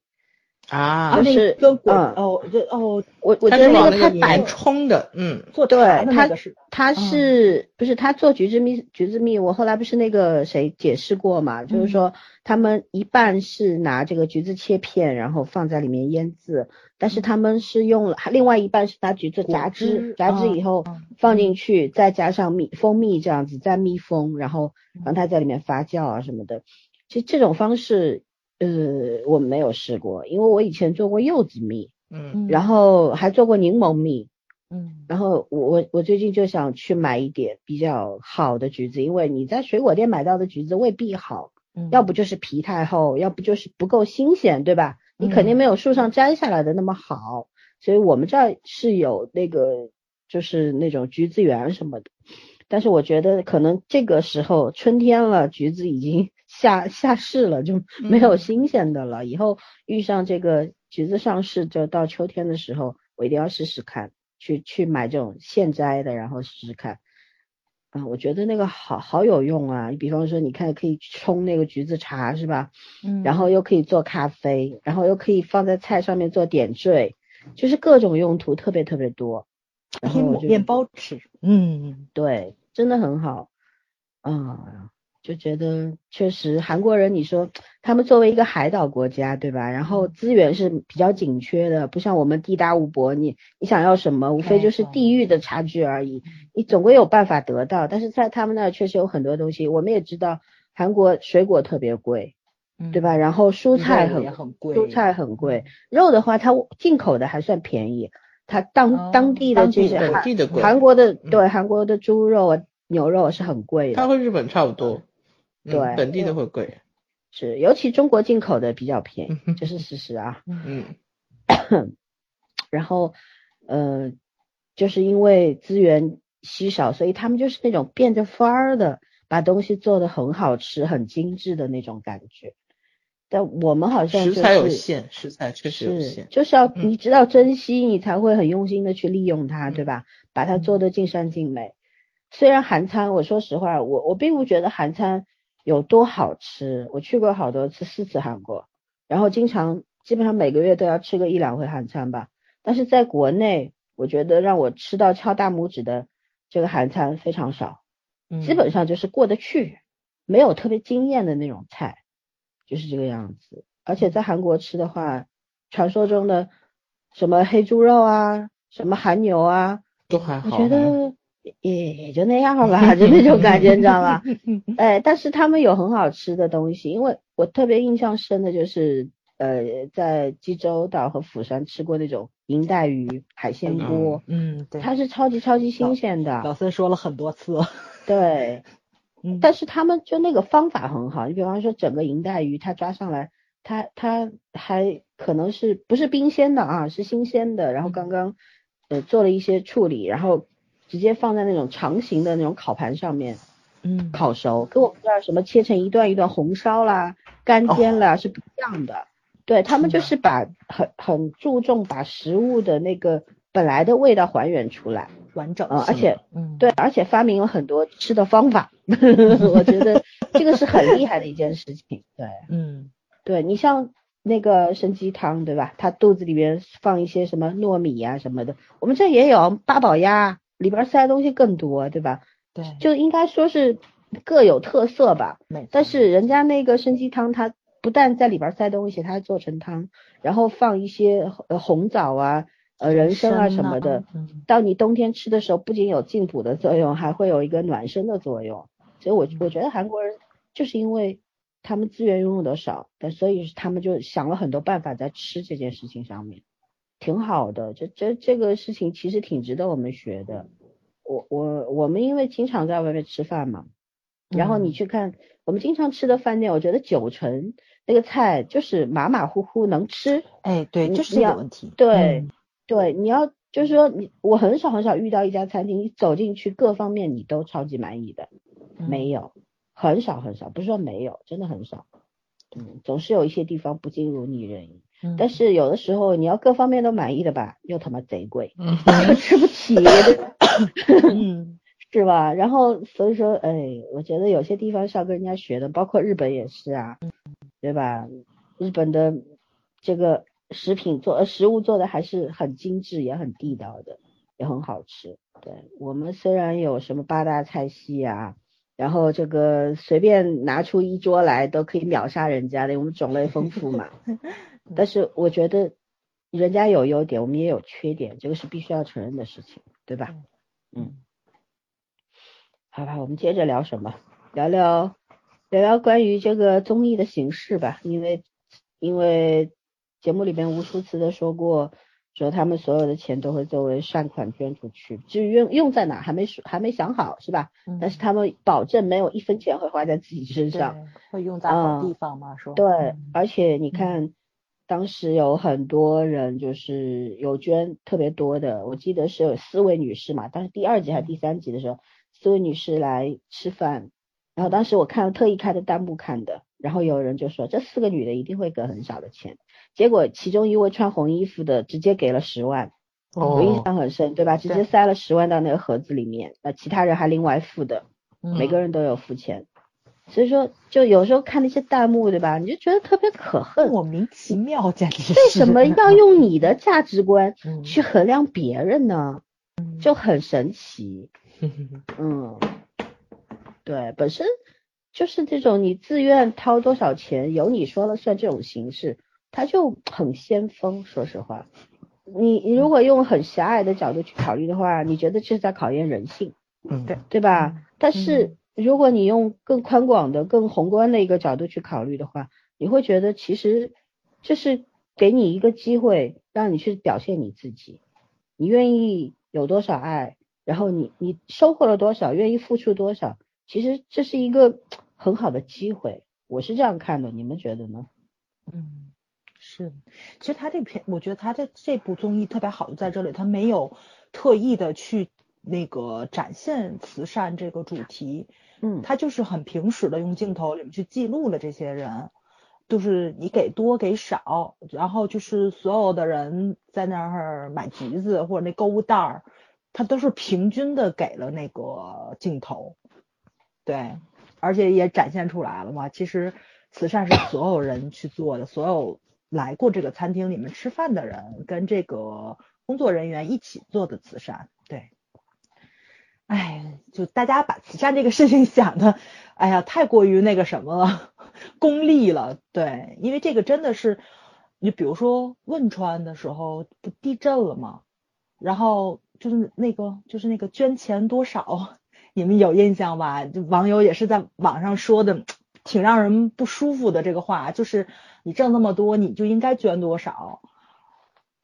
啊那就是个滚嗯哦，这哦，我我觉得那个里太白冲的，嗯，做对茶的它是他是、不是他做橘子蜜？橘子蜜，我后来不是那个谁解释过嘛，就是说他们一半是拿这个橘子切片，然后放在里面腌制，但是他们是用了另外一半是拿橘子榨汁汁，榨汁嗯以后嗯放进去，再加上蜜蜂蜜这样子，再密封，然后让它在里面发酵啊什么的。其实这种方式，呃，我没有试过，因为我以前做过柚子蜜，嗯然后还做过柠檬蜜。嗯然后我我我最近就想去买一点比较好的橘子，因为你在水果店买到的橘子未必好，嗯，要不就是皮太厚，要不就是不够新鲜，对吧？你肯定没有树上摘下来的那么好，所以我们这儿是有那个就是那种橘子园什么的，但是我觉得可能这个时候春天了，橘子已经下下市了，就没有嗯新鲜的了。以后遇上这个橘子上市，就到秋天的时候，我一定要试试看，去去买这种现摘的，然后试试看。啊，我觉得那个好好有用啊！你比方说，你看可以冲那个橘子茶是吧？嗯，然后又可以做咖啡，然后又可以放在菜上面做点缀，就是各种用途特别特别多。然后面包吃，嗯对，真的很好。啊、就觉得确实韩国人，你说他们作为一个海岛国家，对吧？然后资源是比较紧缺的，不像我们地大物博，你你想要什么，无非就是地域的差距而已，你总归有办法得到。但是在他们那儿确实有很多东西，我们也知道韩国水果特别贵，嗯，对吧？然后蔬菜很很贵，蔬菜很贵，肉的话它进口的还算便宜，它当、哦当地的这些韩国的嗯对韩国的猪肉啊、牛肉是很贵的，它和日本差不多，嗯对本地的会贵，是尤其中国进口的比较便宜，嗯这是事实啊。嗯 然后呃，就是因为资源稀少，所以他们就是那种变着法儿的把东西做的很好吃、很精致的那种感觉。但我们好像、就是、食材有限，食材确实有是限，就是要嗯你知道珍惜，你才会很用心的去利用它，嗯对吧？把它做的尽善尽美。虽然韩餐，我说实话，我我并不觉得韩餐有多好吃。我去过好多次，四次韩国，然后经常基本上每个月都要吃个一两回韩餐吧。但是在国内，我觉得让我吃到敲大拇指的这个韩餐非常少，嗯基本上就是过得去，没有特别惊艳的那种菜，就是这个样子。而且在韩国吃的话，传说中的什么黑猪肉啊，什么韩牛啊，都还好。我觉得也也就那样吧，就那种感觉，你知道吧？哎，但是他们有很好吃的东西，因为我特别印象深的就是，呃，在济州岛和釜山吃过那种银带鱼海鲜锅，嗯，对，它是超级超级新鲜的，老孙说了很多次，对。嗯，但是他们就那个方法很好，你比方说整个银带鱼，它抓上来，它它还可能是不是冰鲜的啊，是新鲜的，然后刚刚呃做了一些处理，然后直接放在那种长形的那种烤盘上面嗯，烤熟，跟我们这儿什么切成一段一段红烧啦、干煎啦、是不一样的。对他们就是把很很注重把食物的那个本来的味道还原出来，完整。性呃而且嗯，对，而且发明了很多吃的方法，我觉得这个是很厉害的一件事情。对，嗯。对你像那个参鸡汤，对吧？它肚子里面放一些什么糯米呀、什么的，我们这也有八宝鸭，里边塞的东西更多，对吧？对，就应该说是各有特色吧。但是人家那个参鸡汤，它不但在里边塞东西，它还做成汤，然后放一些呃红枣啊、呃人参啊什么的。，嗯到你冬天吃的时候，不仅有进补的作用，还会有一个暖身的作用。所以我我觉得韩国人就是因为他们资源拥有的少，但所以他们就想了很多办法在吃这件事情上面，挺好的。这这这个事情其实挺值得我们学的。我我我们因为经常在外面吃饭嘛，然后你嗯去看我们经常吃的饭店，我觉得九成那个菜就是马马虎虎能吃，哎，对，就是你要这个问题，对嗯对，你要就是说你，我很少很少遇到一家餐厅，你走进去各方面你都超级满意的，没有，很少很少，不是说没有，真的很少。嗯，总是有一些地方不尽如你人意，嗯但是有的时候你要各方面都满意的吧，又他妈贼贵，嗯吃不起。嗯，是吧？然后所以说，哎，我觉得有些地方是要跟人家学的，包括日本也是啊，对吧？日本的这个食品做呃食物做的还是很精致，也很地道的，也很好吃。对我们虽然有什么八大菜系啊，然后这个随便拿出一桌来都可以秒杀人家的，我们种类丰富嘛。但是我觉得人家有优点，我们也有缺点，这个是必须要承认的事情，对吧？嗯。好吧，我们接着聊什么？聊聊聊聊关于这个综艺的形式吧，因为因为节目里边无数次的说过，说他们所有的钱都会作为善款捐出去，至于用用在哪还没说还没想好，是吧？但是他们保证没有一分钱会花在自己身上，会用在好地方吗？说对，而且你看当时有很多人就是有捐特别多的，我记得是有四位女士嘛，但是第二集还是第三集的时候。四位女士来吃饭，然后当时我看了特意开的弹幕看的，然后有人就说这四个女的一定会给很少的钱，结果其中一位穿红衣服的直接给了十万，我印象很深，对吧？直接塞了十万到那个盒子里面，那其他人还另外付的，每个人都有付钱，所以说就有时候看那些弹幕，对吧？你就觉得特别可恨，莫名其妙，简直为什么要用你的价值观 去衡量别人呢？就很神奇。嗯，对，本身就是这种你自愿掏多少钱由你说了算这种形式，它就很先锋。说实话，你你如果用很狭隘的角度去考虑的话，你觉得这是在考验人性，嗯，对，对吧？但是如果你用更宽广的、更宏观的一个角度去考虑的话，你会觉得其实就是给你一个机会，让你去表现你自己，你愿意有多少爱。然后你你收获了多少，愿意付出多少，其实这是一个很好的机会，我是这样看的，你们觉得呢？嗯，是，其实他这篇，我觉得他的这部综艺特别好的在这里，他没有特意的去那个展现慈善这个主题，嗯，他就是很平实的用镜头里面去记录了这些人，就是你给多给少，然后就是所有的人在那儿买橘子或者那购物袋儿。他都是平均的给了那个镜头，对，而且也展现出来了嘛。其实慈善是所有人去做的，所有来过这个餐厅里面吃饭的人跟这个工作人员一起做的慈善。对，哎，就大家把慈善这个事情想的，哎呀，太过于那个什么了，功利了。对，因为这个真的是，你比如说汶川的时候不地震了吗？然后。就是那个，就是那个捐钱多少，你们有印象吧？就网友也是在网上说的，挺让人不舒服的这个话，就是你挣那么多，你就应该捐多少。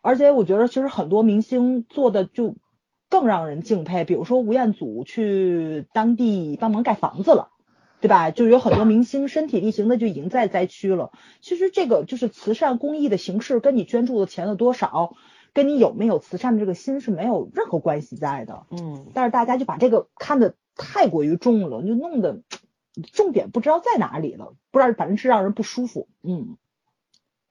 而且我觉得，其实很多明星做的就更让人敬佩，比如说吴彦祖去当地帮忙盖房子了，对吧？就有很多明星身体力行的就已经在灾区了。其实这个就是慈善公益的形式，跟你捐助的钱的多少。跟你有没有慈善的这个心是没有任何关系在的，嗯，但是大家就把这个看得太过于重了，就弄得重点不知道在哪里了，不知道反正是让人不舒服，嗯，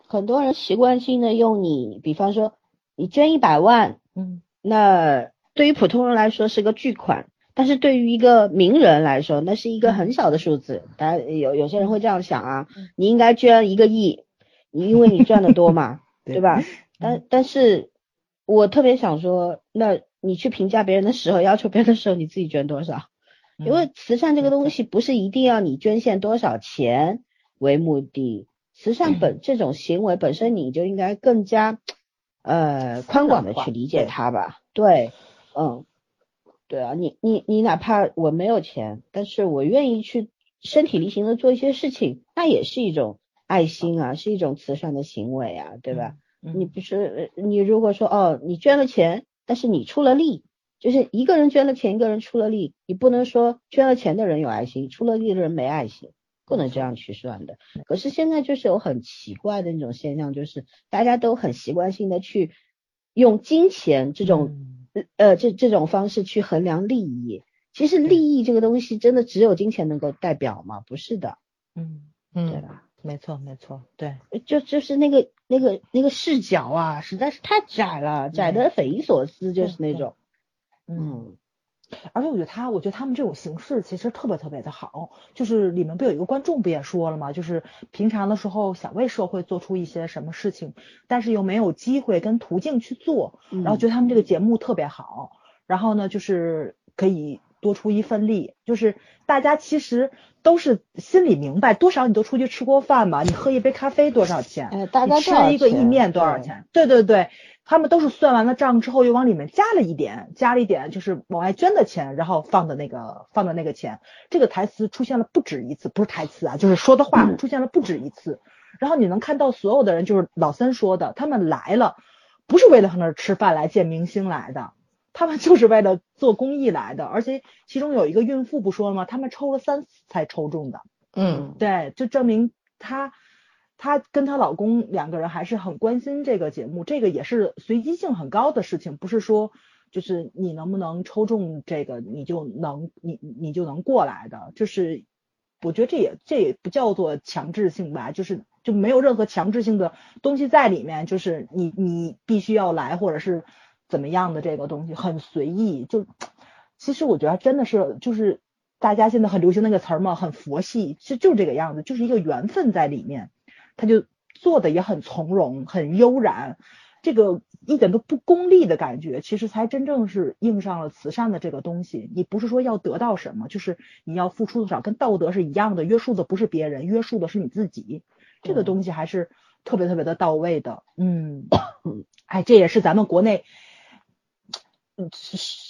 很多人习惯性的用你，比方说你捐一百万，嗯，那对于普通人来说是个巨款，但是对于一个名人来说，那是一个很小的数字，大家有有些人会这样想啊，你应该捐一个亿，你因为你赚的多嘛，对。吧？但但是，我特别想说，那你去评价别人的时候，要求别人的时候，你自己捐多少？因为慈善这个东西不是一定要你捐献多少钱为目的，慈善本这种行为本身你就应该更加呃宽广的去理解它吧。对，嗯，对啊，你你你哪怕我没有钱，但是我愿意去身体力行的做一些事情，那也是一种爱心啊，是一种慈善的行为啊，对吧？你不是你如果说哦，你捐了钱，但是你出了力，就是一个人捐了钱，一个人出了力，你不能说捐了钱的人有爱心，出了力的人没爱心，不能这样去算的。可是现在就是有很奇怪的那种现象，就是大家都很习惯性的去用金钱这种呃这这种方式去衡量利益。其实利益这个东西真的只有金钱能够代表吗？不是的，嗯嗯，对吧？没错，没错，对，就就是那个那个那个视角啊，实在是太窄了，窄的匪夷所思，就是那种，嗯，而且我觉得他，我觉得他们这种形式其实特别特别的好。就是里面不有一个观众不也说了吗？就是平常的时候想为社会做出一些什么事情，但是又没有机会跟途径去做，然后觉得他们这个节目特别好。然后呢，就是可以多出一份力。就是大家其实都是心里明白，多少你都出去吃过饭嘛？你喝一杯咖啡多少钱？哎，大家吃一个意面多少钱？对对对。他们都是算完了账之后，又往里面加了一点，加了一点，就是往外捐的钱，然后放的那个放的那个钱。这个台词出现了不止一次，不是台词啊，就是说的话出现了不止一次。然后你能看到所有的人，就是老三说的，他们来了不是为了和那儿吃饭来见明星来的，他们就是为了做公益来的。而且其中有一个孕妇不说了吗？他们抽了三次才抽中的。嗯，对，就证明她。她跟她老公两个人还是很关心这个节目，这个也是随机性很高的事情，不是说就是你能不能抽中这个你就能你你就能过来的，就是我觉得这也这也不叫做强制性吧，就是就没有任何强制性的东西在里面，就是你你必须要来或者是怎么样的这个东西很随意，就其实我觉得真的是就是大家现在很流行那个词儿嘛，很佛系，其实就是这个样子，就是一个缘分在里面。他就做的也很从容，很悠然，这个一点都不功利的感觉，其实才真正是应上了慈善的这个东西。你不是说要得到什么，就是你要付出多少，跟道德是一样的，约束的不是别人，约束的是你自己。这个东西还是特别特别的到位的。嗯，哎，这也是咱们国内。嗯，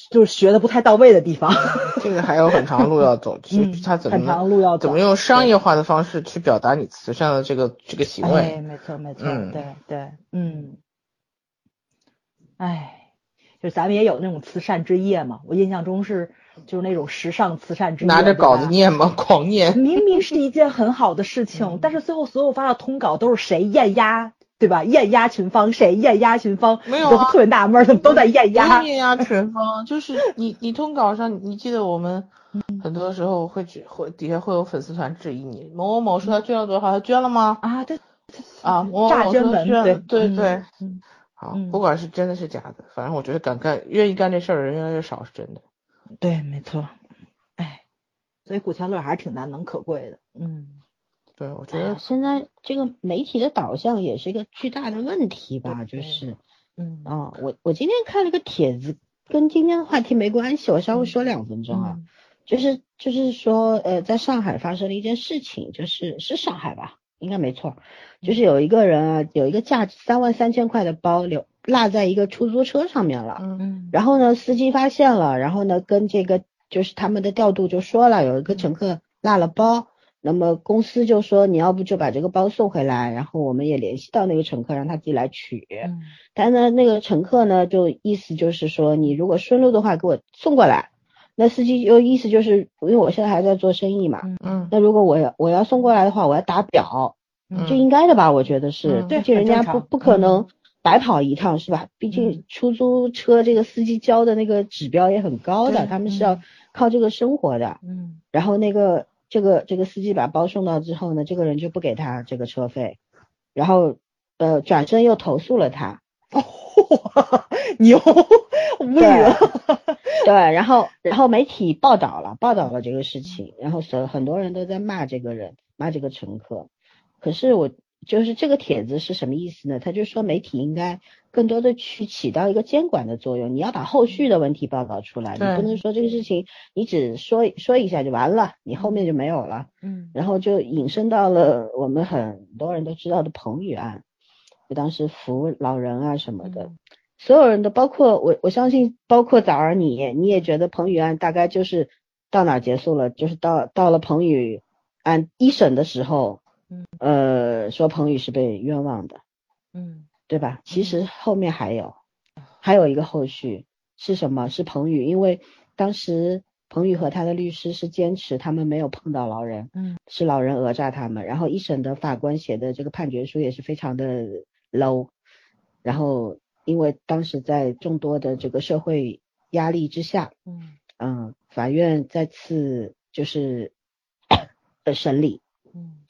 就是学的不太到位的地方。这个还有很长路要走，其 实他怎么很长路要怎么用商业化的方式去表达你慈善的这个这个行为？哎，没错没错，对对，嗯，哎，就咱们也有那种慈善之夜嘛，我印象中是就是那种时尚慈善之夜，拿着稿子念吗？狂念。明明是一件很好的事情，但是最后所有发的通稿都是谁艳压？对吧？艳压群芳，谁艳压群芳？没有啊，特别纳闷，怎么都在艳压？艳压群 芳，就是你，你通稿上，你记得我们很多时候会会底下会有粉丝团质疑你，某某某说他捐了多少，他捐了吗？啊，对，啊，诈捐文，对对对，好，不管是真的是假的，反正我觉得敢干、愿意干这事儿的人越来越少，是真的。对，没错。哎，所以古天乐还是挺难能可贵的。嗯。对，我觉得现在这个媒体的导向也是一个巨大的问题吧，就是，嗯。啊，我我今天看了个帖子，跟今天的话题没关系，我稍微说两分钟啊，就是就是说，呃，在上海发生了一件事情，就是是上海吧，应该没错，就是有一个人啊，有一个价值三万三千块的包留落在一个出租车上面了，嗯。嗯，然后呢，司机发现了，然后呢，跟这个就是他们的调度就说了，有一个乘客落了包。那么公司就说你要不就把这个包送回来，然后我们也联系到那个乘客，让他自己来取。嗯。但呢，那个乘客呢，就意思就是说，你如果顺路的话，给我送过来。那司机就意思就是，因为我现在还在做生意嘛。嗯嗯。那如果我要我要送过来的话，我要打表，就应该的吧？我觉得是，毕竟人家不不可能白跑一趟，是吧？毕竟出租车这个司机交的那个指标也很高的，他们是要靠这个生活的。嗯。然后那个。这个这个司机把包送到之后呢，这个人就不给他这个车费，然后呃转身又投诉了他，哦牛，无语了。对，然后 然后媒体报道了报道了这个事情，然后所很多人都在骂这个人，骂这个乘客。可是我就是这个帖子是什么意思呢？他就说媒体应该。更多的去起到一个监管的作用，你要把后续的问题报道出来，你不能说这个事情你只说说一下就完了，你后面就没有了。嗯，然后就引申到了我们很多人都知道的彭宇案，就当时扶老人啊什么的，所有人都包括我，我相信包括早儿你，你也觉得彭宇案大概就是到哪结束了，就是到到了彭宇案一审的时候，嗯，呃，说彭宇是被冤枉的，嗯。对吧？其实后面还有，还有一个后续是什么？是彭宇，因为当时彭宇和他的律师是坚持他们没有碰到老人，嗯，是老人讹诈他们。然后一审的法官写的这个判决书也是非常的 low。然后因为当时在众多的这个社会压力之下，嗯嗯，法院再次就是 审理，嗯。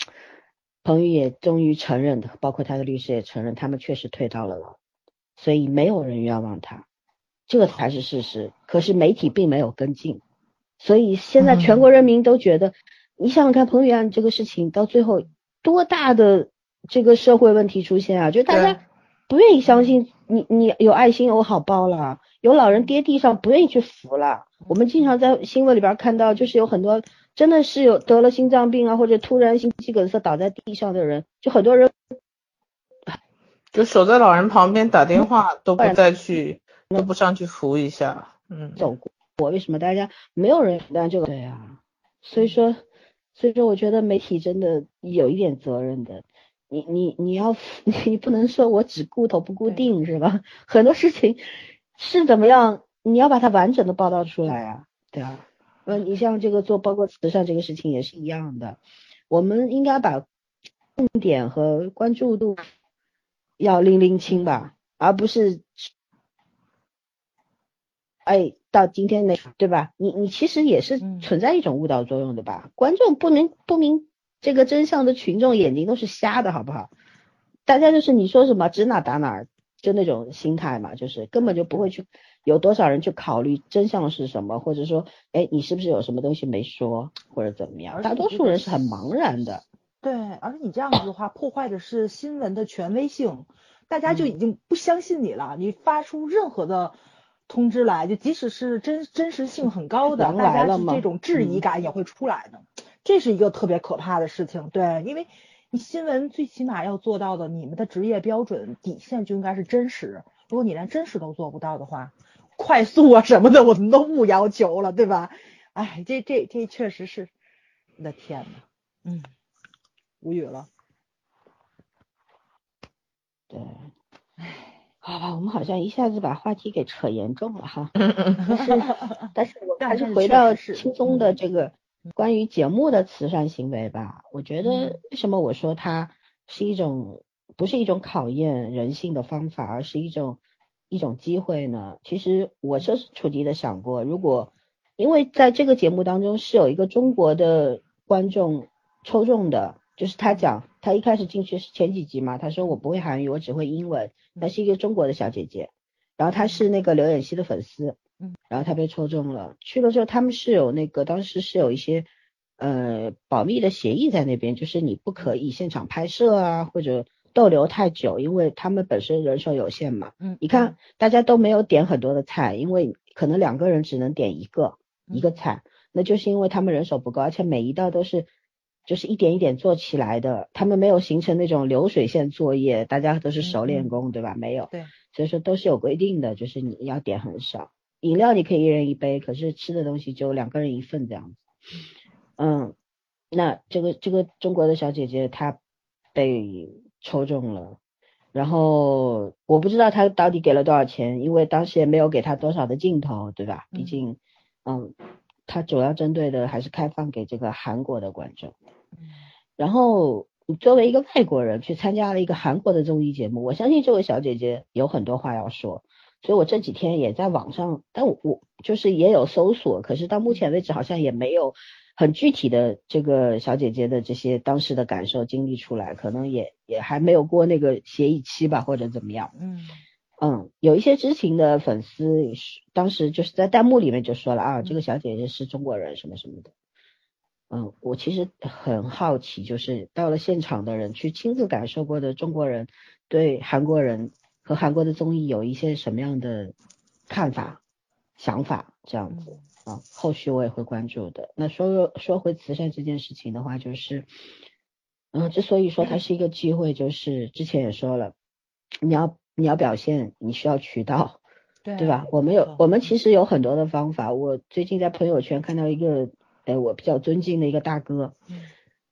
彭宇也终于承认的，包括他的律师也承认，他们确实退到了牢，所以没有人冤枉他。这个才是事实。可是媒体并没有跟进，所以现在全国人民都觉得，你想想看，彭宇案这个事情到最后多大的这个社会问题出现啊？就大家不愿意相信你，你有爱心有好报了，有老人跌地上不愿意去扶了。我们经常在新闻里边看到，就是有很多真的是有得了心脏病啊，或者突然心肌梗塞倒在地上的人，就很多人就守在老人旁边打电话都不再去，都不上去扶一下。嗯，走过，我为什么大家没有人担这个？对呀，所以说，所以说，我觉得媒体真的有一点责任的。你你你要 你不能说我只顾头不顾腚是吧？很多事情是怎么样？你要把它完整的报道出来啊，对啊，呃，你像这个做包括慈善这个事情也是一样的，我们应该把重点和关注度要拎拎清吧，而不是，哎，到今天那对吧？你你其实也是存在一种误导作用的吧？观众不明不明这个真相的群众眼睛都是瞎的，好不好？大家就是你说什么指哪打哪，就那种心态嘛，就是根本就不会去。有多少人去考虑真相是什么，或者说，哎，你是不是有什么东西没说，或者怎么样？大多数人是很茫然的。对，而且你这样子的话，破坏的是新闻的权威性，大家就已经不相信你了。你发出任何的通知来，就即使是真真实性很高的，大家这种质疑感也会出来的。这是一个特别可怕的事情。对，因为你新闻最起码要做到的，你们的职业标准底线就应该是真实。如果你连真实都做不到的话，快速啊什么的，我们都不要求了，对吧？哎，这这这确实是，我的天呐，嗯，无语了。对，哎，好吧，我们好像一下子把话题给扯严重了哈。但是，但是我还是回到轻松的这个关于节目的慈善行为吧。我觉得为什么我说它是一种不是一种考验人性的方法，而是一种。一种机会呢？其实我设身处地的想过，如果因为在这个节目当中是有一个中国的观众抽中的，就是他讲他一开始进去是前几集嘛，他说我不会韩语，我只会英文，她是一个中国的小姐姐，然后她是那个刘演熙的粉丝，嗯，然后她被抽中了，去了之后他们是有那个当时是有一些呃保密的协议在那边，就是你不可以现场拍摄啊或者。逗留太久，因为他们本身人手有限嘛。嗯，你看大家都没有点很多的菜，因为可能两个人只能点一个一个菜，那就是因为他们人手不够，而且每一道都是就是一点一点做起来的，他们没有形成那种流水线作业，大家都是熟练工，对吧？没有，对，所以说都是有规定的，就是你要点很少，饮料你可以一人一杯，可是吃的东西就两个人一份这样子。嗯，那这个这个中国的小姐姐她被。抽中了，然后我不知道他到底给了多少钱，因为当时也没有给他多少的镜头，对吧？毕竟，嗯，他主要针对的还是开放给这个韩国的观众。然后你作为一个外国人去参加了一个韩国的综艺节目，我相信这位小姐姐有很多话要说，所以我这几天也在网上，但我我就是也有搜索，可是到目前为止好像也没有。很具体的这个小姐姐的这些当时的感受经历出来，可能也也还没有过那个协议期吧，或者怎么样。嗯嗯，有一些知情的粉丝当时就是在弹幕里面就说了啊，这个小姐姐是中国人什么什么的。嗯，我其实很好奇，就是到了现场的人去亲自感受过的中国人，对韩国人和韩国的综艺有一些什么样的看法、想法这样子。啊，后续我也会关注的。那说说回慈善这件事情的话，就是，嗯，之所以说它是一个机会，就是之前也说了，你要你要表现，你需要渠道，对对吧？我们有我们其实有很多的方法。我最近在朋友圈看到一个，哎，我比较尊敬的一个大哥，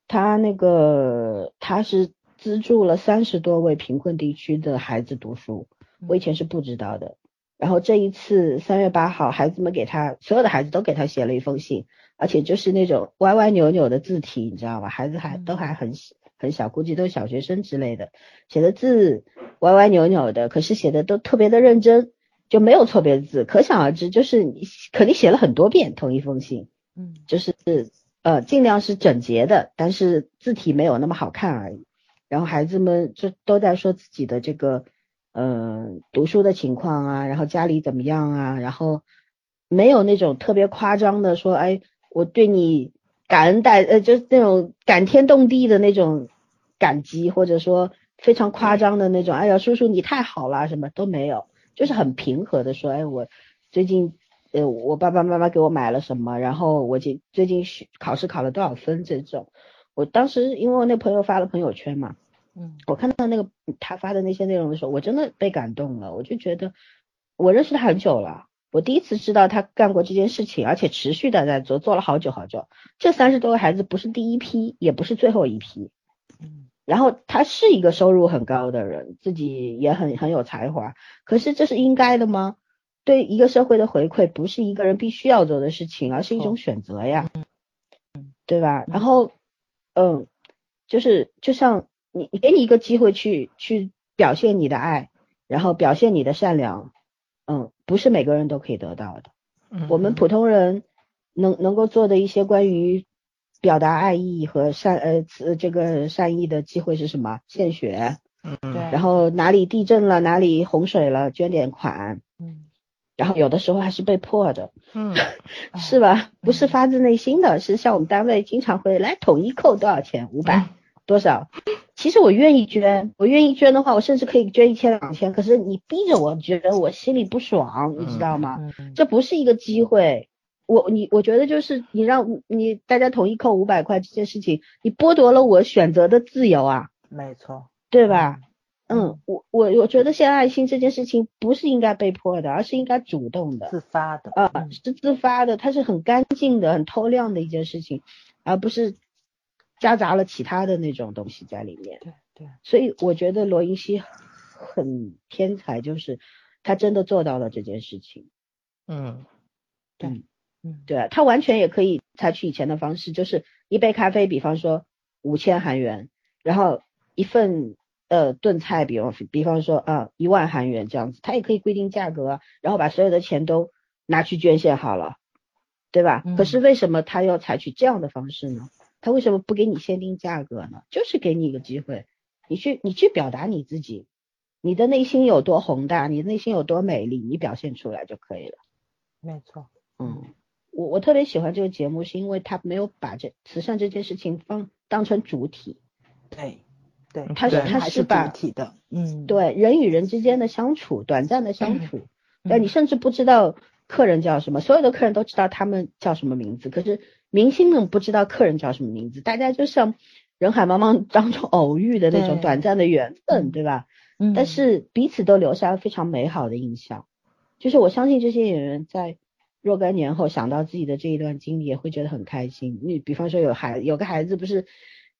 他那个他是资助了三十多位贫困地区的孩子读书，我以前是不知道的。然后这一次三月八号，孩子们给他所有的孩子都给他写了一封信，而且就是那种歪歪扭扭的字体，你知道吧？孩子还都还很很小，估计都是小学生之类的，写的字歪歪扭扭的，可是写的都特别的认真，就没有错别字，可想而知，就是你肯定写了很多遍同一封信，嗯，就是呃尽量是整洁的，但是字体没有那么好看而已。然后孩子们就都在说自己的这个。嗯、读书的情况啊，然后家里怎么样啊，然后没有那种特别夸张的说，哎，我对你感恩戴呃，就是那种感天动地的那种感激，或者说非常夸张的那种，哎呀，叔叔你太好了，什么都没有，就是很平和的说，哎，我最近呃，我爸爸妈妈给我买了什么，然后我最最近学考试考了多少分这种。我当时因为我那朋友发了朋友圈嘛，嗯我看到那个他发的那些内容的时候，我真的被感动了。我就觉得我认识他很久了，我第一次知道他干过这件事情，而且持续的在做，做了好久好久。这三十多个孩子不是第一批，也不是最后一批。嗯然后他是一个收入很高的人，自己也很很有才华，可是这是应该的吗？对一个社会的回馈，不是一个人必须要做的事情，而是一种选择呀，对吧？然后，嗯，就是就像你，你给你一个机会去去表现你的爱，然后表现你的善良，嗯，不是每个人都可以得到的。嗯我们普通人能能够做的一些关于表达爱意和善呃这个善意的机会是什么？献血，嗯对然后哪里地震了，哪里洪水了，捐点款，嗯然后有的时候还是被迫的，嗯 是吧？不是发自内心的，是像我们单位经常会来统一扣多少钱，五百多少？其实我愿意捐，我愿意捐的话，我甚至可以捐一千两千，可是你逼着我捐，我心里不爽，你知道吗？嗯。这不是一个机会。我你我觉得就是你让你大家统一扣五百块这件事情，你剥夺了我选择的自由啊，没错，对吧？嗯。嗯，我我我觉得献爱心这件事情不是应该被迫的，而是应该主动的。自发的。啊，嗯。是自发的，它是很干净的、很透亮的一件事情，而不是夹杂了其他的那种东西在里面。对对，所以我觉得罗云熙很天才，就是他真的做到了这件事情。嗯对嗯嗯对啊，他完全也可以采取以前的方式，就是一杯咖啡，比方说五千韩元，然后一份呃炖菜，比方比方说啊一万韩元这样子，他也可以规定价格啊，然后把所有的钱都拿去捐献好了，对吧？嗯可是为什么他要采取这样的方式呢？他为什么不给你限定价格呢？就是给你一个机会，你去你去表达你自己，你的内心有多宏大，你的内心有多美丽，你表现出来就可以了。没错，嗯，我我特别喜欢这个节目，是因为他没有把这慈善这件事情放当成主体，对对，他是他是把主体的，嗯，对人与人之间的相处，短暂的相处，嗯。对你甚至不知道客人叫什么，所有的客人都知道他们叫什么名字，可是明星们不知道客人叫什么名字，大家就像人海茫茫当中偶遇的那种短暂的缘分，嗯对吧？嗯，但是彼此都留下了非常美好的印象。就是我相信这些演员在若干年后想到自己的这一段经历，也会觉得很开心。你比方说有孩有个孩子不是，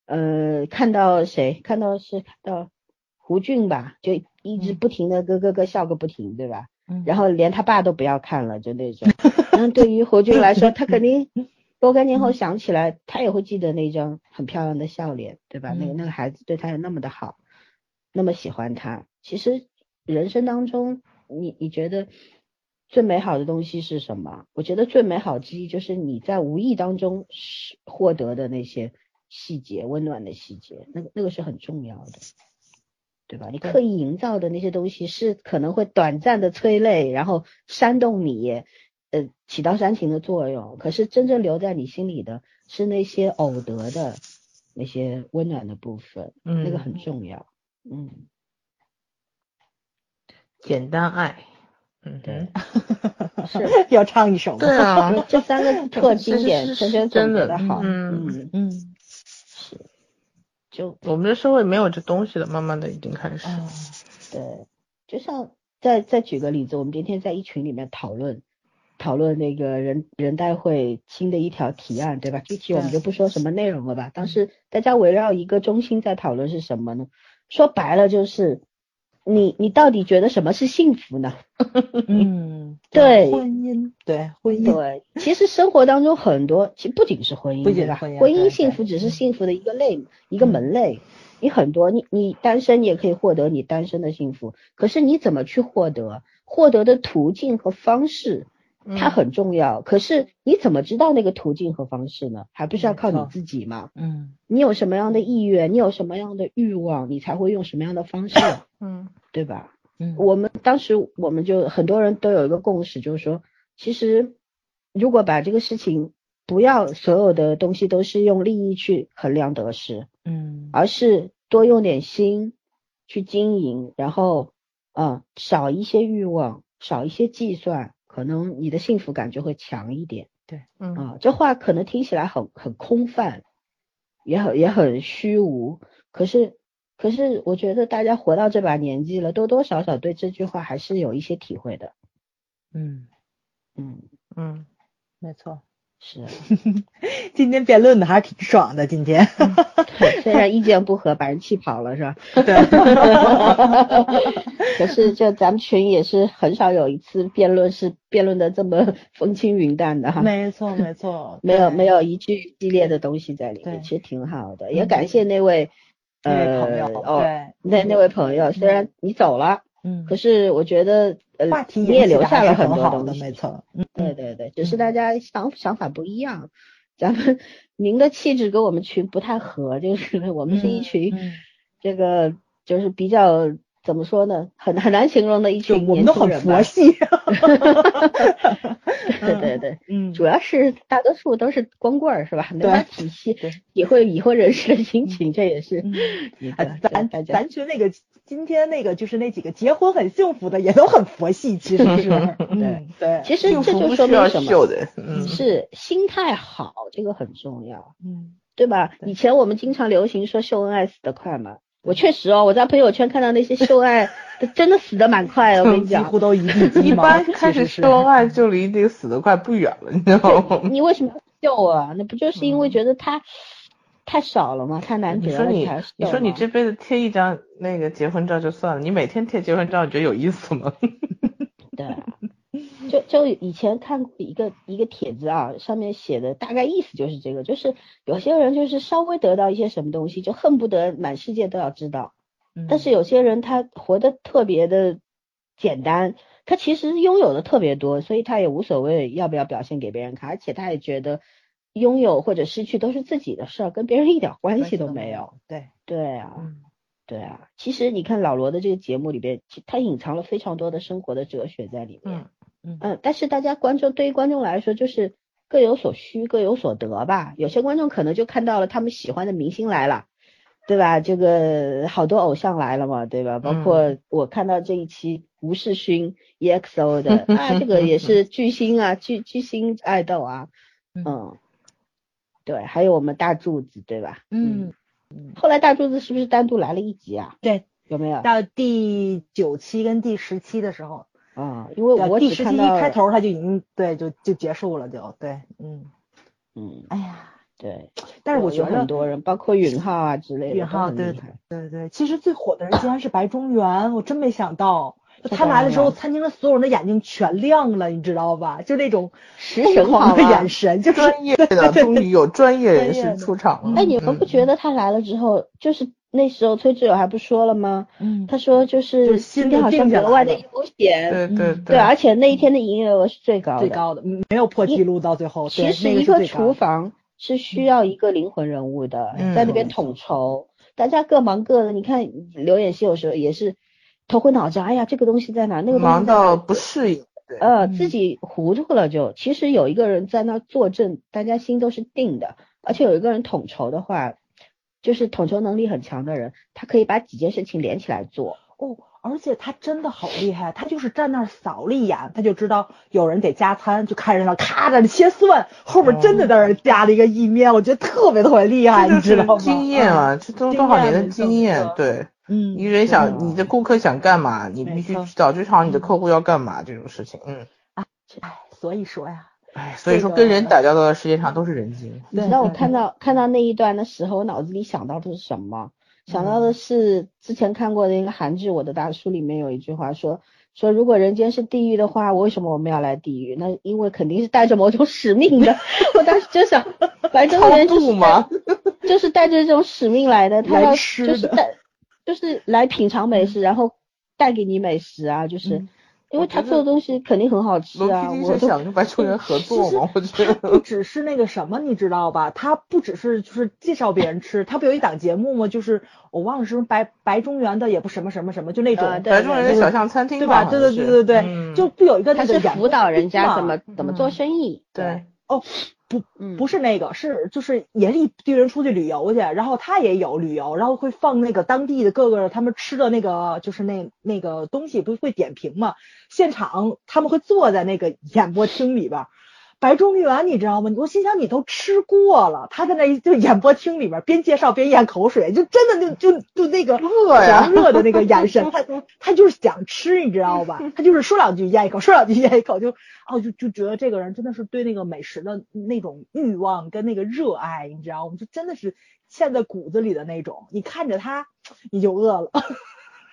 呃，看到谁看到是看到胡俊吧，就一直嗯不停的咯咯咯笑个不停，对吧？嗯然后连他爸都不要看了，就那种。嗯，对于胡俊来说，他肯定若干年后想起来，他也会记得那张很漂亮的笑脸，对吧？那个嗯那个孩子对他有那么的好，那么喜欢他。其实人生当中，你你觉得最美好的东西是什么？我觉得最美好之一就是你在无意当中是获得的那些细节，温暖的细节，那个那个是很重要的。对吧？你刻意营造的那些东西是可能会短暂的催泪，然后煽动你，呃，起到煽情的作用。可是真正留在你心里的是那些偶得的那些温暖的部分，嗯，那个很重要。嗯，简单爱，嗯对，是 要唱一首吗？对啊，这三个特 经典，真的结的好。嗯嗯，嗯，是，就我们的社会没有这东西了，慢慢的已经开始。哦，对，就像再再举个例子，我们今天在一群里面讨论讨论那个人人代会新的一条提案，对吧？具体我们就不说什么内容了吧。当时大家围绕一个中心在讨论是什么呢？说白了就是你你到底觉得什么是幸福呢？嗯，对婚姻，对婚姻，对，其实生活当中很多，其实不仅是婚姻，不仅？是婚姻婚姻幸福只是嗯幸福的一个类，一个门类。你很多，你你单身也可以获得你单身的幸福，可是你怎么去获得？获得的途径和方式，它嗯很重要。可是你怎么知道那个途径和方式呢？还不是要靠你自己嘛？嗯你有什么样的意愿，你有什么样的欲望，你才会用什么样的方式，嗯对吧？嗯，我们当时我们就很多人都有一个共识，就是说，其实如果把这个事情不要所有的东西都是用利益去衡量得失，嗯而是多用点心去经营，然后啊、少一些欲望，少一些计算，可能你的幸福感就会强一点嗯啊。这话可能听起来很很空泛，也很也很虚无，可是可是我觉得大家活到这把年纪了，多多少少对这句话还是有一些体会的。嗯，嗯，嗯，没错。是啊，今天辩论的还是挺爽的，今天。对虽然 意见不合，把人气跑了是吧？对，可是就咱们群也是很少有一次辩论是辩论的这么风轻云淡的哈。没错没错，没有没有一句激烈的东西在里面，其实挺好的。也感谢那位那位呃朋友，哦，对，那那位朋友，虽然你走了，嗯，可是我觉得呃话题你也留下了很很好的，多东西。没错。嗯，对对对，只是大家想想法不一样。咱们您的气质跟我们群不太合，就是我们是一群这个就是比较怎么说呢，很很难形容的一就群我们都很年轻人吧佛。系。对对对，嗯，主要是大多数都是光棍儿是吧？没对法体系对已婚已婚人士的心情，这也是嗯一个哎，咱咱群那个今天那个就是那几个结婚很幸福的，也都很佛系，其实是。对，对，其实这就说明什么？秀的，嗯，是心态好，这个很重要，嗯，对吧？对以前我们经常流行说秀恩爱死得快嘛，我确实哦，我在朋友圈看到那些秀爱的，真的死得蛮快的，我跟你讲几。乎都一地鸡一般开始秀恩爱就离那个死得快不远了，你知道吗？你为什么要秀啊？那不就是因为觉得他太少了吗？太难得了，你说你你说你这辈子贴一张那个结婚照就算了，你每天贴结婚照，你觉得有意思吗？对啊，就就以前看过一个一个帖子啊，上面写的大概意思就是这个，就是有些人就是稍微得到一些什么东西，就恨不得满世界都要知道，嗯但是有些人他活得特别的简单，他其实拥有的特别多，所以他也无所谓要不要表现给别人看，而且他也觉得拥有或者失去都是自己的事儿，跟别人一点关系都没有。。对，对啊，嗯对啊，其实你看老罗的这个节目里边，他隐藏了非常多的生活的哲学在里面。嗯嗯嗯，但是大家观众对于观众来说，就是各有所需，各有所得吧。有些观众可能就看到了他们喜欢的明星来了，对吧？这个好多偶像来了嘛，对吧？包括我看到这一期吴世勋 EXO 的 啊，这个也是巨星啊，巨巨星爱豆啊，嗯，对，还有我们大柱子，对吧？嗯，后来大柱子是不是单独来了一集啊？对，有没有？到第九期跟第十期的时候，啊、因为我第十期一开头他就已经对就就结束了，就对，嗯，嗯，哎呀，对，但是我觉得很多人，包括允浩啊之类的，允浩对。对对，其实最火的人竟然是白中原，我真没想到。他来的时候，餐厅的所有人的眼睛全亮了，你知道吧？就那种食疯狂的眼神，就是专业的，终于有专业人士出场了。哎，你们不觉得他来了之后，就是那时候崔智友还不说了吗？嗯，他说就就是是心里今天好像格外的悠闲，对对嗯对，而且那一天的营业额是最高的。最高的，嗯没有破纪录到最后。其实一个厨房是需要一个灵魂人物的，嗯在那边统筹，大家各忙各的。你看刘演熙有时候也是头昏脑胀，哎呀，这个东西在哪？那个东西忙到不适应。对，呃，嗯自己糊涂了就，其实有一个人在那儿坐镇，大家心都是定的，而且有一个人统筹的话，就是统筹能力很强的人，他可以把几件事情连起来做。哦，而且他真的好厉害，他就是站那儿扫了一眼，他就知道有人得加餐，就开始那咔在那切蒜，后面真的在那儿加了一个意面，我觉得特别特别厉害，你知道吗？经验啊，这都多少年的经验，对。嗯，一个人想你的顾客想干嘛，你必须知道你的客户要干嘛这种事情。嗯，哎，所以说呀，哎，所以说跟人打交道的世界上都是人精。对 你知道我看到看到那一段的时候，我脑子里想到的是什么？想到的是之前看过的一个韩剧《我的大叔》里面有一句话说说如果人间是地狱的话，为什么我们要来地狱？那因为肯定是带着某种使命的。我当时就想，白中原就是超度吗就是带着这种使命来的，他要吃的就是带就是来品尝美食，然后带给你美食啊，就是。嗯因为他做的东西肯定很好吃啊。我是想跟白中原合作嘛，我觉得。不只是那个什么，你知道吧？他不只是就是介绍别人吃，他不有一档节目吗？就是我忘了是什么白白中原的，也不什么什么什么，就那种白中原的小巷餐厅，对吧？对对对对对，就不有一个他是辅导人家怎么怎么做生意，对哦。不，不是那个，是就是严厉对人出去旅游去，然后他也有旅游，然后会放那个当地的各个他们吃的那个就是那那个东西，不是会点评嘛？现场他们会坐在那个演播厅里边。白中原你知道吗？我心想你都吃过了，他在那就演播厅里边边介绍边咽口水，就真的就就就那个饿呀饿的那个眼神，他他就是想吃，你知道吧？他就是说两句咽一口，说两句咽一口，就哦就就觉得这个人真的是对那个美食的那种欲望跟那个热爱，你知道吗？就真的是嵌在骨子里的那种，你看着他你就饿了。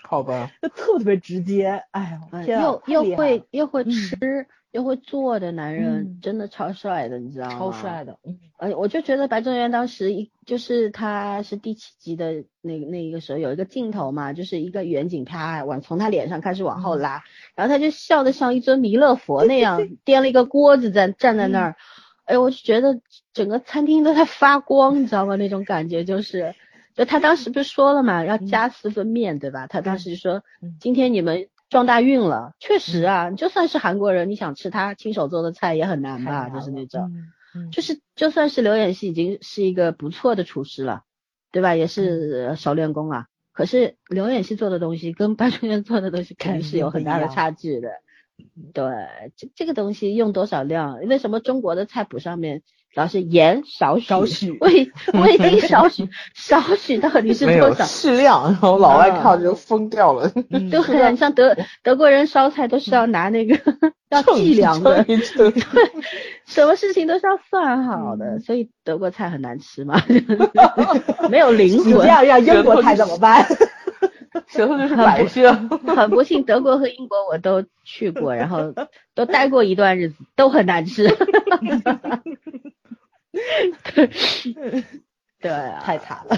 好吧，就特特别直接，哎呦，又又会又会吃。又会做的男人真的超帅的，你知道吗？超帅的，嗯，呃，我就觉得白正元当时一就是他是第七集的那那一个时候有一个镜头嘛，就是一个远景，啪往从他脸上开始往后拉，然后他就笑得像一尊弥勒佛那样，掂了一个锅子在站在那儿，哎，我就觉得整个餐厅都在发光，你知道吗？那种感觉就是，就他当时不是说了嘛，要加四份面对吧？他当时就说，今天你们。撞大运了，确实啊，就算是韩国人，你想吃他亲手做的菜也很难吧？就是那种，就是就算是刘演熙已经是一个不错的厨师了，对吧？也是熟练工啊。可是刘演熙做的东西跟白中原做的东西肯定是有很大的差距的。对，这这个东西用多少量？为什么中国的菜谱上面？主要是盐少许，味味精少许，少许到底是多少？适量，然后老外看就疯掉了。都很像德德国人烧菜都是要拿那个 要计量的，对，什么事情都是要算好的，所以德国菜很难吃嘛，没有灵魂。这样让英国菜怎么办？舌头就是白色。很不幸，德国和英国我都去过，然后都待过一段日子，都很难吃。对啊，太惨了，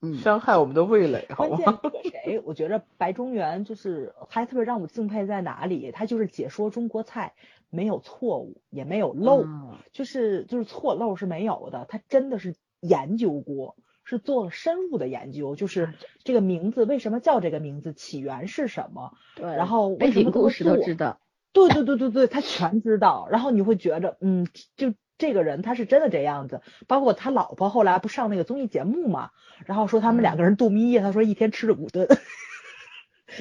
嗯，伤害我们的味蕾，好吗？谁？我觉得白中原就是还特别让我敬佩在哪里？他就是解说中国菜没有错误，也没有漏，就是就是错漏是没有的。他真的是研究过，是做了深入的研究，就是这个名字为什么叫这个名字，起源是什么？对，然后背景故事都知道。对对对对对，他全知道。然后你会觉着，嗯，就。这个人他是真的这样子，包括他老婆后来不上那个综艺节目嘛，然后说他们两个人度蜜月，他说一天吃了五顿，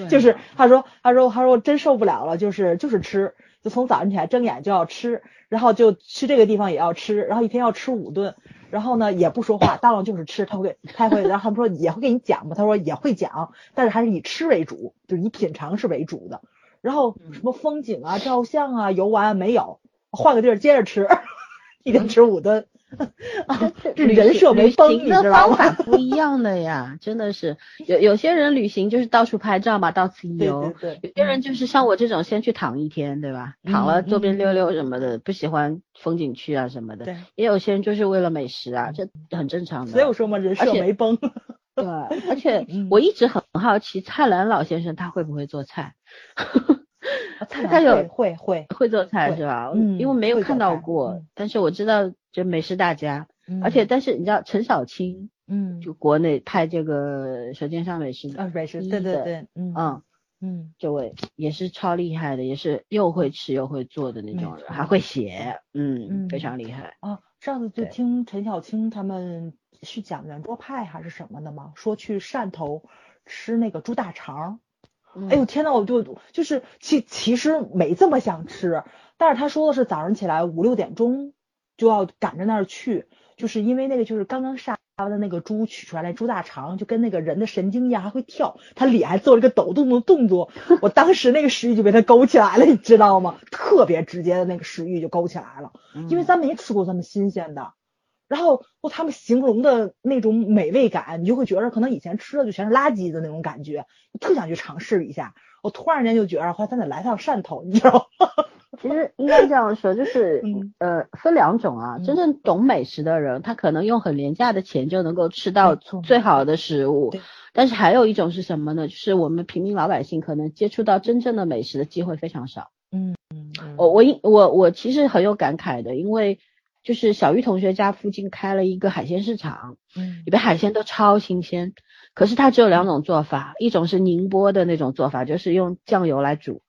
就是他说他说他说真受不了了，就是就是吃，就从早上起来睁眼就要吃，然后就去这个地方也要吃，然后一天要吃五顿，然后呢也不说话，当然就是吃，他会他会，然后他们说也会给你讲嘛，他说也会讲，但是还是以吃为主，就是以品尝是为主的，然后什么风景啊、照相啊、游玩啊没有，换个地儿接着吃。一天吃五顿，这 人设没崩，你知道吗？方法不一样的呀，真的是有有些人旅行就是到处拍照嘛，到此一游；对有些人就是像我这种先去躺一天，对吧？躺了周边溜溜什么的，不喜欢风景区啊什么的。对也有些人就是为了美食啊，这很正常的。所以我说嘛，人设没崩。对，而且 我一直很好奇蔡澜老先生他会不会做菜。他有会会会做菜是吧？嗯，因为没有看到过，但是我知道就美食大家，而且但是你知道陈小青，嗯，就国内拍这个《舌尖上美食》啊，美食对对对，嗯嗯，这位也是超厉害的，也是又会吃又会做的那种人，还会写，嗯，非常厉害。啊，上次就听陈小青他们是讲圆桌派还是什么的吗？说去汕头吃那个猪大肠。哎呦天呐，我就就是其其实没这么想吃，但是他说的是早上起来五六点钟就要赶着那儿去，就是因为那个就是刚刚杀完的那个猪取出来那猪大肠，就跟那个人的神经一样还会跳，他脸还做了个抖动的动作，我当时那个食欲就被他勾起来了，你知道吗？特别直接的那个食欲就勾起来了，因为咱没吃过这么新鲜的。然后，他们形容的那种美味感，你就会觉得可能以前吃的就全是垃圾的那种感觉，特想去尝试一下。我突然间就觉得，话咱得来趟汕头，你知道吗？其实应该这样说，就是嗯呃分两种啊，嗯真正懂美食的人，他可能用很廉价的钱就能够吃到最好的食物对。但是还有一种是什么呢？就是我们平民老百姓可能接触到真正的美食的机会非常少。嗯嗯我我因我我其实很有感慨的，因为就是小玉同学家附近开了一个海鲜市场，嗯里边海鲜都超新鲜，可是它只有两种做法，一种是宁波的那种做法，就是用酱油来煮，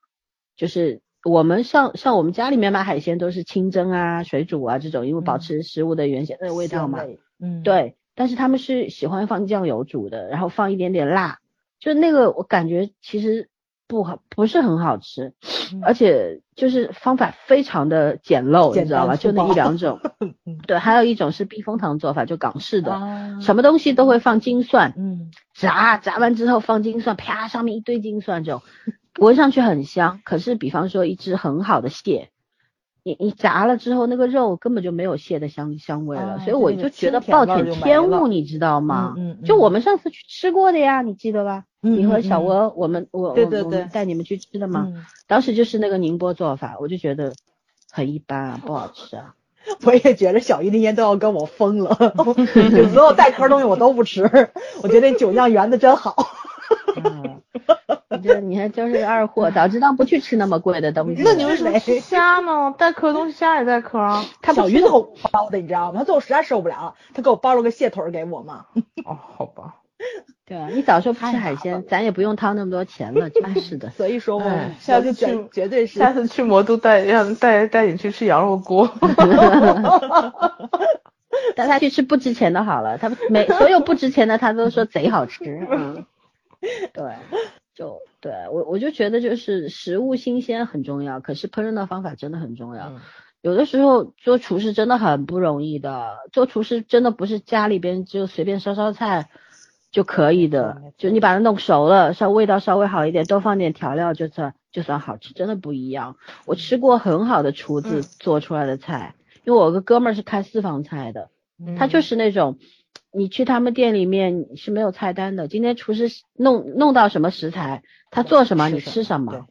就是我们像像我们家里面买海鲜都是清蒸啊、水煮啊这种，因为保持食物的原先的味道嘛。嗯，对，但是他们是喜欢放酱油煮的，然后放一点点辣，就那个我感觉其实不好，不是很好吃，嗯而且就是方法非常的简陋，简你知道吧？就那一两种。嗯对，还有一种是避风塘做法，就港式的，啊什么东西都会放金蒜，嗯炸炸完之后放金蒜，啪，上面一堆金蒜，这种闻上去很香。可是，比方说一只很好的蟹，你你炸了之后，那个肉根本就没有蟹的香香味了，啊所以我就觉得暴殄天物，你知道吗？嗯嗯就我们上次去吃过的呀，你记得吧？嗯你和小嗯，我们我对对对们带你们去吃的嘛，嗯当时就是那个宁波做法，我就觉得很一般啊，不好吃啊。我也觉得小姨那天都要跟我疯了，就所有带壳东西我都不吃。我觉得那酒酿圆的真好。嗯，我觉得你还真是个二货，早知道不去吃那么贵的东西。那你为什么吃虾呢？带壳的东西虾也带壳啊。他小鱼给我包的，你知道吗？他最后实在受不了，他给我包了个蟹腿给我嘛。哦，好吧。对啊，你早说不吃海鲜，咱也不用掏那么多钱了，真是的。所以说我哎下次去绝绝对是下次去魔都带让带带你去吃羊肉锅。带他去吃不值钱的好了，他每所有不值钱的他都说贼好吃。嗯，对，就对我我就觉得就是食物新鲜很重要，可是烹饪的方法真的很重要。嗯有的时候做厨师真的很不容易的，做厨师真的不是家里边就随便烧烧菜就可以的就你把它弄熟了，稍味道稍微好一点，多放点调料就算就算好吃，真的不一样。我吃过很好的厨子嗯做出来的菜，因为我有个哥们儿是开私房菜的，他就是那种。你去他们店里面是没有菜单的，今天厨师弄弄到什么食材，他做什么你吃什么，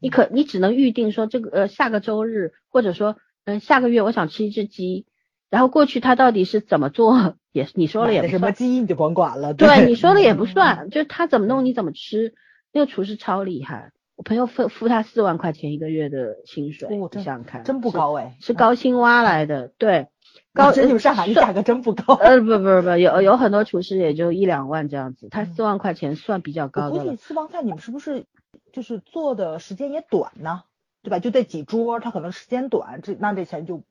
你可你只能预定说这个呃下个周日，或者说嗯、呃下个月我想吃一只鸡，然后过去他到底是怎么做，也你说了也买的什么不算，鸡你就甭管了。对你说了也不算，就是他怎么弄你怎么吃，那个厨师超厉害，我朋友付付他四万块钱一个月的薪水，哦真你想想看，真不高哎，是高薪挖来的，对，高真你们上海这算价格真不高。呃，不不不，有有很多厨师也就一两万这样子，他四万块钱算比较我估计高的。私房菜你们是不是就是做的时间也短呢？对吧？就这几桌，他可能时间短，这那这钱就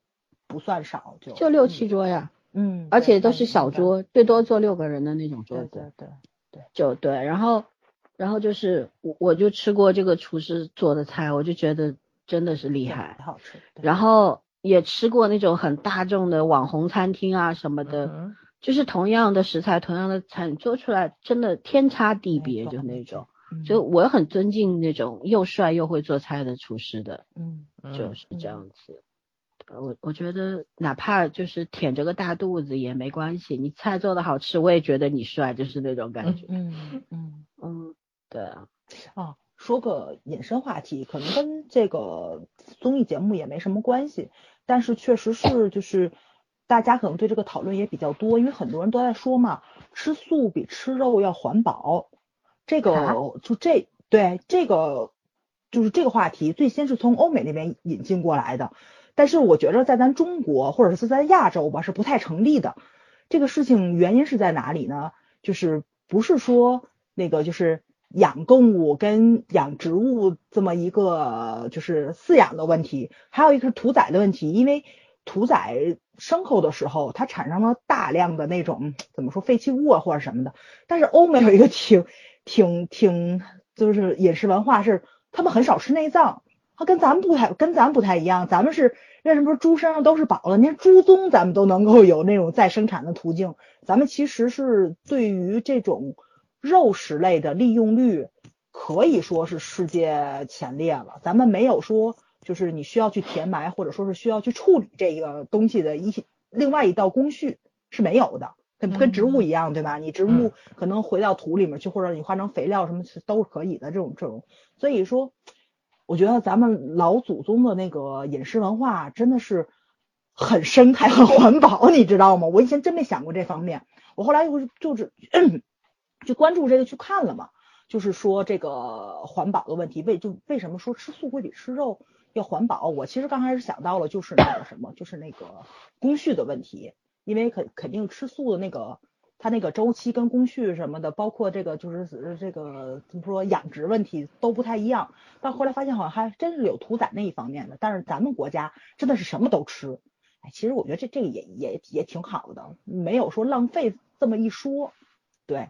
不算少，就就六七桌呀，嗯，而且都是小。桌，最多坐六个人的那种桌对子。对对，就对，然后然后就是我我就吃过这个厨师做的菜，我就觉得真的是厉害。好吃。然后也吃过那种很大众的网红餐厅啊什么的，嗯就是同样的食材、同样的菜，做出来真的天差地别，就那种。嗯就我很尊敬那种又帅又会做菜的厨师的，嗯嗯就是这样子。呃我我觉得哪怕就是舔着个大肚子也没关系，你菜做的好吃，我也觉得你帅，就是那种感觉。嗯嗯 嗯，对啊，哦，说个引申话题，可能跟这个综艺节目也没什么关系，但是确实是就是大家可能对这个讨论也比较多，因为很多人都在说嘛，吃素比吃肉要环保。这个啊就这对这个就是这个话题，最先是从欧美那边引进过来的，但是我觉着在咱中国或者是在亚洲吧是不太成立的。这个事情原因是在哪里呢？就是不是说那个就是养动物跟养植物这么一个就是饲养的问题，还有一个是屠宰的问题，因为屠宰牲口的时候，它产生了大量的那种 怎么说废弃物啊或者什么的。但是欧美有一个挺 挺挺就是饮食文化是，他们很少吃内脏，它跟咱们不太跟咱们不太一样，咱们是为什么说猪身上都是宝了？连猪鬃咱们都能够有那种再生产的途径，咱们其实是对于这种肉食类的利用率可以说是世界前列了。咱们没有说就是你需要去填埋，或者说是需要去处理这个东西的一另外一道工序是没有的。跟跟植物一样，对吧？你植物可能回到土里面去，或者你化成肥料什么都是可以的。这种这种，所以说，我觉得咱们老祖宗的那个饮食文化真的是很生态、很环保，你知道吗？我以前真没想过这方面，我后来就是就是就关注这个去看了嘛，就是说这个环保的问题，为就为什么说吃素会比吃肉要环保？我其实刚开始想到了就是那个什么，就是那个工序的问题，因为肯肯定吃素的那个。它那个周期跟工序什么的，包括这个就是这个怎么说养殖问题都不太一样。但后来发现好像还真是有屠宰那一方面的。但是咱们国家真的是什么都吃，哎，其实我觉得这这个也也也挺好的，没有说浪费这么一说。对，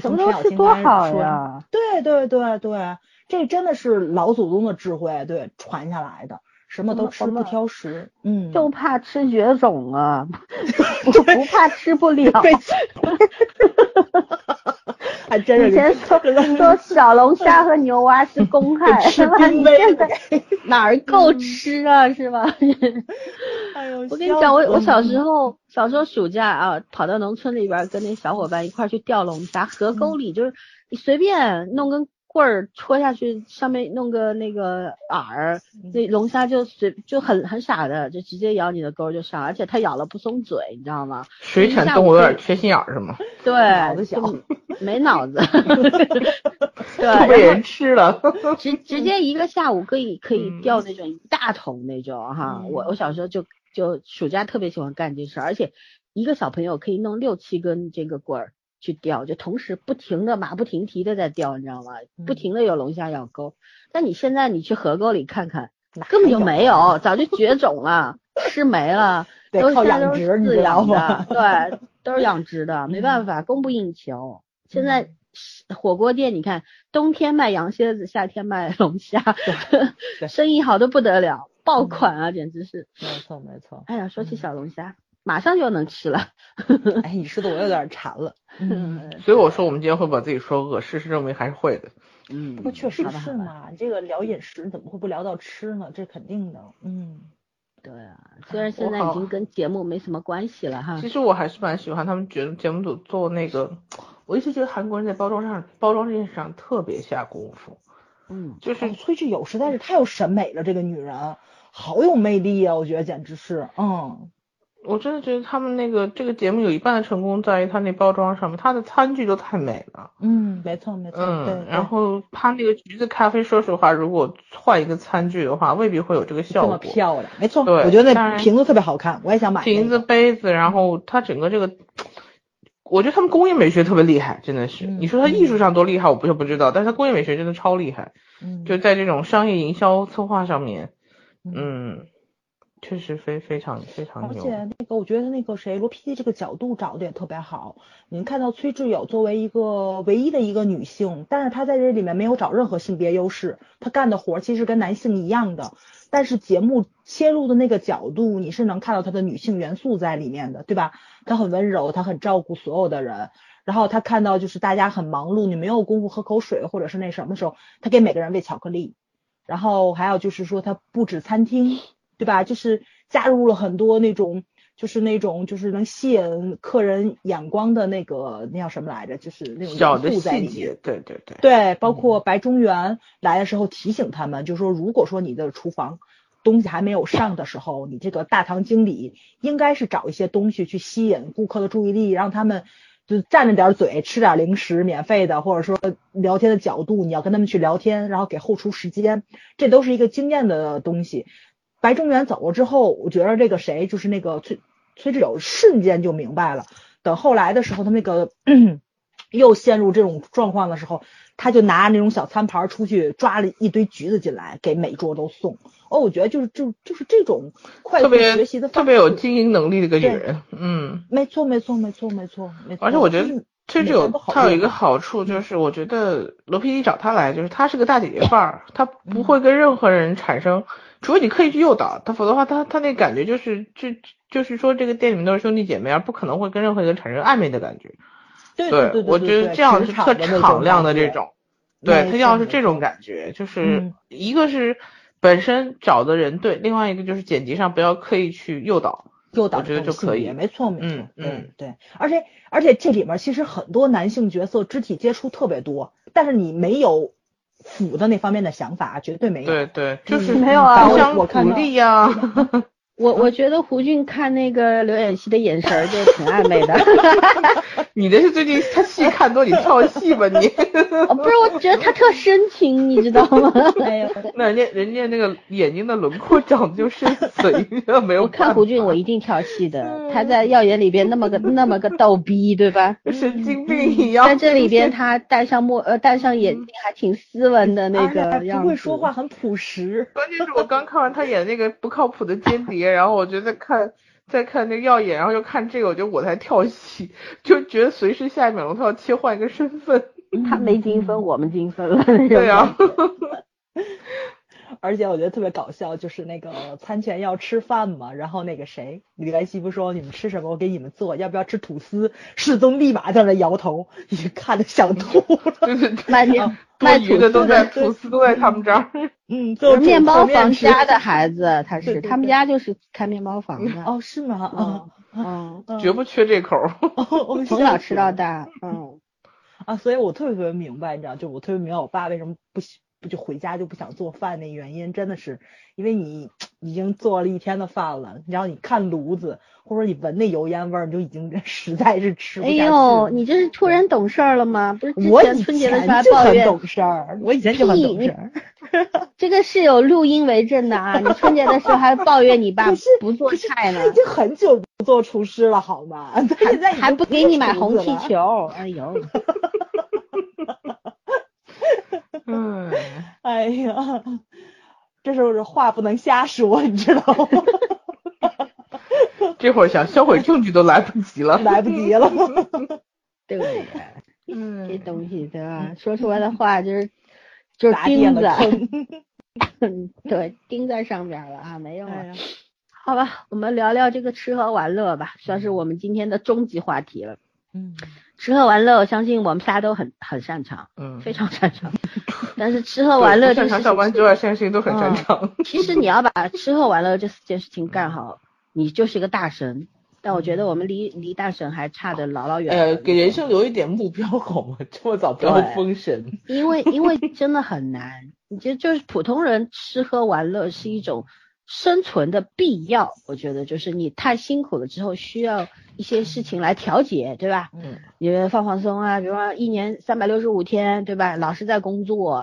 什么都吃多好呀！对对对对，这真的是老祖宗的智慧，对传下来的。什么都吃不挑食，嗯，就怕吃绝种啊，就不怕吃不了。还 真是以前说说小龙虾和牛蛙是公害，是吧？你现在哪儿够吃啊，是吧？我跟你讲，我我小时候小时候暑假啊，跑到农村里边跟那小伙伴一块去钓龙虾，河沟里就是你随便弄根。棍儿戳下去，上面弄个那个饵，那龙虾就随就很很傻的，就直接咬你的钩就上，而且它咬了不松嘴，你知道吗？水产动物有点缺心眼儿是吗？对，脑子小，没脑子，对，被人吃了。直直接一个下午可以可以钓那种一大桶那种哈，我我小时候就就暑假特别喜欢干这事，而且一个小朋友可以弄六七根这个棍儿。去钓，就同时不停的马不停蹄的在钓，你知道吗？不停的有龙虾咬钩。但你现在你去河沟里看看，根本就没有，早就绝种了，吃没了，都靠养殖，饲养的，对，都是养殖的，没办法，供不应求。现在火锅店，你看冬天卖羊蝎子，夏天卖龙虾，生意好的不得了，爆款啊，简直是。没错没错。哎呀，说起小龙虾。马上就能吃了，哎，你说的我有点馋了。嗯，所以我说我们今天会把自己说饿，事实证明还是会的。嗯，不确实是嘛？这个聊饮食，怎么会不聊到吃呢？这肯定的。嗯，对啊，虽然现在已经跟节目没什么关系了哈。其实我还是蛮喜欢他们节节目组做那个，我一直觉得韩国人在包装上包装这件事上特别下功夫。嗯，就是崔智友实在是太有审美了，这个女人好有魅力啊，我觉得简直是，嗯。我真的觉得他们那个这个节目有一半的成功在于他那包装上面，他的餐具都太美了。嗯，没错没错。嗯，然后他那个橘子咖啡，说实话，如果换一个餐具的话，未必会有这个效果。这么漂亮，没错。对，我觉得那瓶子特别好看，我也想买。瓶子、杯子，然后它整个这个，我觉得他们工业美学特别厉害，真的是。你说他艺术上多厉害，我不是不知道，但是他工业美学真的超厉害。嗯。就在这种商业营销策划上面，嗯。确实非非常非常而且那个我觉得那个谁罗 PD 这个角度找的也特别好。您看到崔智友作为一个唯一的一个女性，但是她在这里面没有找任何性别优势，她干的活其实跟男性一样的。但是节目切入的那个角度，你是能看到她的女性元素在里面的，对吧？她很温柔，她很照顾所有的人。然后她看到就是大家很忙碌，你没有功夫喝口水或者是那什么的时候，她给每个人喂巧克力。然后还有就是说她布置餐厅。对吧？就是加入了很多那种，就是那种，就是能吸引客人眼光的那个，那叫什么来着？就是那种小的细节。对对对。对，包括白中原来的时候提醒他们，就是说，如果说你的厨房东西还没有上的时候，你这个大堂经理应该是找一些东西去吸引顾客的注意力，让他们就占着点嘴，吃点零食，免费的，或者说聊天的角度，你要跟他们去聊天，然后给后厨时间，这都是一个经验的东西。白中原走了之后，我觉得这个谁就是那个崔崔智友瞬间就明白了。等后来的时候，他那个 又陷入这种状况的时候，他就拿那种小餐盘出去抓了一堆橘子进来，给每桌都送。哦，我觉得就是就就是这种快速学习的特别有经营能力的一个女人。嗯，没错没错没错没错没错。而且我觉得崔智友他有一个好处，就是我觉得罗 PD 找他来，就是他是个大姐姐范儿，他不会跟任何人产生。除非你刻意去诱导他，否则的话，他他那感觉就是，就就是说，这个店里面都是兄弟姐妹，而不可能会跟任何一个人产生暧昧的感觉。对对对，我觉得这样是特敞亮的这种。对他要是这种感觉，就是一个是本身找的人对，另外一个就是剪辑上不要刻意去诱导，诱导我觉得就可以。没错没错，嗯嗯对，而且而且这里面其实很多男性角色肢体接触特别多，但是你没有。腐的那方面的想法，绝对没有。对对，就是没有啊互相鼓我看到励呀。我我觉得胡俊看那个刘演熙的眼神儿就挺暧昧的。你这是最近他戏看多，你跳戏吧你？哦，不是，我觉得他特深情，你知道吗？哎呦，那人家人家那个眼睛的轮廓长得就深邃，没有我看胡俊，我一定跳戏的。他在《耀眼》里边那么个那么个逗逼，对吧？神经病一样。在这里边，他戴上墨呃戴上眼镜，还挺斯文的那个样子。不会说话，很朴实。关键是我刚看完他演那个不靠谱的间谍，然后我觉得看再看那个耀眼，然后又看这个，我觉得我才跳戏，就觉得随时下一秒钟他要切换一个身份。他没精分，我们精分了。对啊 而且我觉得特别搞笑，就是那个餐前要吃饭嘛，然后那个谁李元熙不说你们吃什么，我给你们做，要不要吃吐司？世宗立马在那摇头，已经看的想吐了。对对对，卖面多卖吐余的都，在吐司都在他们这儿。嗯，就就是面包房家家的孩子，他 是对对对他们家就是开面包房的。哦，是吗？嗯嗯，绝不缺这口从小吃到大，嗯。啊，所以我特别特别明白，你知道，就我特别明白我爸为什么不喜不就回家就不想做饭那原因，真的是因为你已经做了一天的饭了，然后你看炉子或者你闻那油烟味儿，你就已经 实在是吃不哎下去呦，了你这是突然懂事儿了吗？不是之我以前春节的时候就抱怨，很懂事儿，我以前就很懂事儿。这个是有录音为证的啊！你春节的时候还抱怨你爸可是不做菜呢他已，经很久不做厨师了，好吗？他现在已经还不给你买红气。球，哎呦，嗯，哎呀，这时候话不能瞎说，你知道吗？这会儿想销毁证据都来不及了。来不及了。对不对？这嗯，东西对吧？说出来的话就是 就是钉子，对，钉在上边了啊，没用了。哎，好吧，我们聊聊这个吃喝玩乐吧，算是我们今天的终极话题了。嗯，吃喝玩乐，我相信我们仨都很很擅长，嗯，非常擅长。但是吃喝玩乐这擅长个事情，上班之外，这件事情都很擅嗯长。其实你要把 吃喝玩乐这四件事情干好，你就是一个大神。但我觉得我们离离大神还差得老老远呃，给人生留一点目标好吗？这么早不要封神。因为因为真的很难，你觉得就是普通人吃喝玩乐是一种生存的必要，我觉得就是你太辛苦了之后需要一些事情来调节，对吧？嗯，你放放松啊，比如说一年三百六十五天，对吧？老是在工作，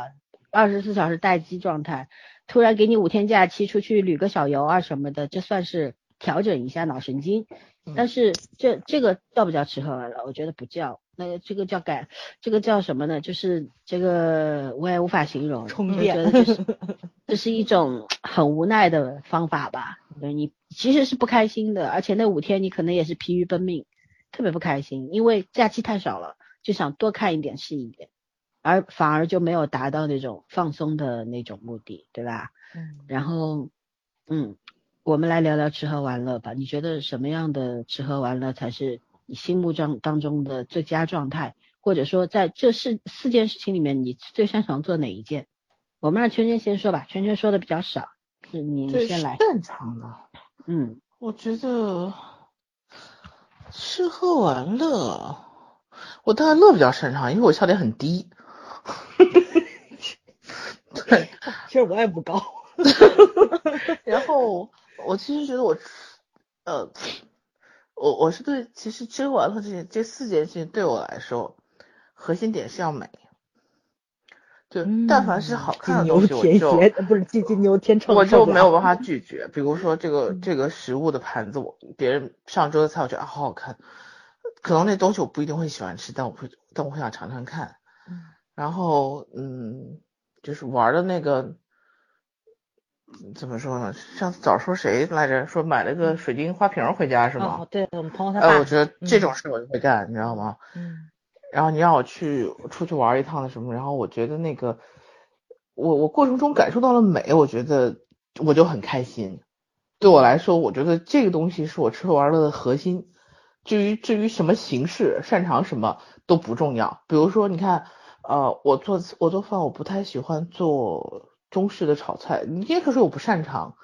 二十四小时待机状态，突然给你五天假期出去旅个小游啊什么的，这算是调整一下脑神经。但是这这个叫不叫吃喝玩乐？我觉得不叫，那个这个叫改，这个叫什么呢？就是这个我也无法形容，我就充电觉得就是 这是一种很无奈的方法吧。对你其实是不开心的，而且那五天你可能也是疲于奔命，特别不开心，因为假期太少了，就想多看一点是一点，而反而就没有达到那种放松的那种目的，对吧？嗯然后，嗯，我们来聊聊吃喝玩乐吧。你觉得什么样的吃喝玩乐才是你心目中当中的最佳状态？或者说，在这四四件事情里面，你最擅长做哪一件？我们让圈圈先说吧，圈圈说的比较少，是你最先来。擅长的，嗯，我觉得吃喝玩乐，我当然乐比较擅长，因为我笑点很低。对，其实我也不高。然后我其实觉得我，呃，我我是对其实吃喝玩乐这些这四件事情对我来说，核心点是要美。就但凡是好看的东西，我就天不是金金牛天秤，我就没有办法拒绝。比如说这个嗯这个食物的盘子，我别人上桌的菜，我觉得啊好好看，可能那东西我不一定会喜欢吃，但我会但我会想尝尝看。嗯然后嗯，就是玩的那个怎么说呢？上次早说谁来着？说买了个水晶花瓶回家是吗？哦，对我们朋友他哎，我觉得这嗯种事我就会干，你知道吗？嗯然后你让我去出去玩一趟的什么，然后我觉得那个我我过程中感受到了美，我觉得我就很开心。对我来说，我觉得这个东西是我吃喝玩乐的核心。至于至于什么形式，擅长什么都不重要。比如说，你看，呃，我做我做饭，我不太喜欢做中式的炒菜，你也可以说我不擅长。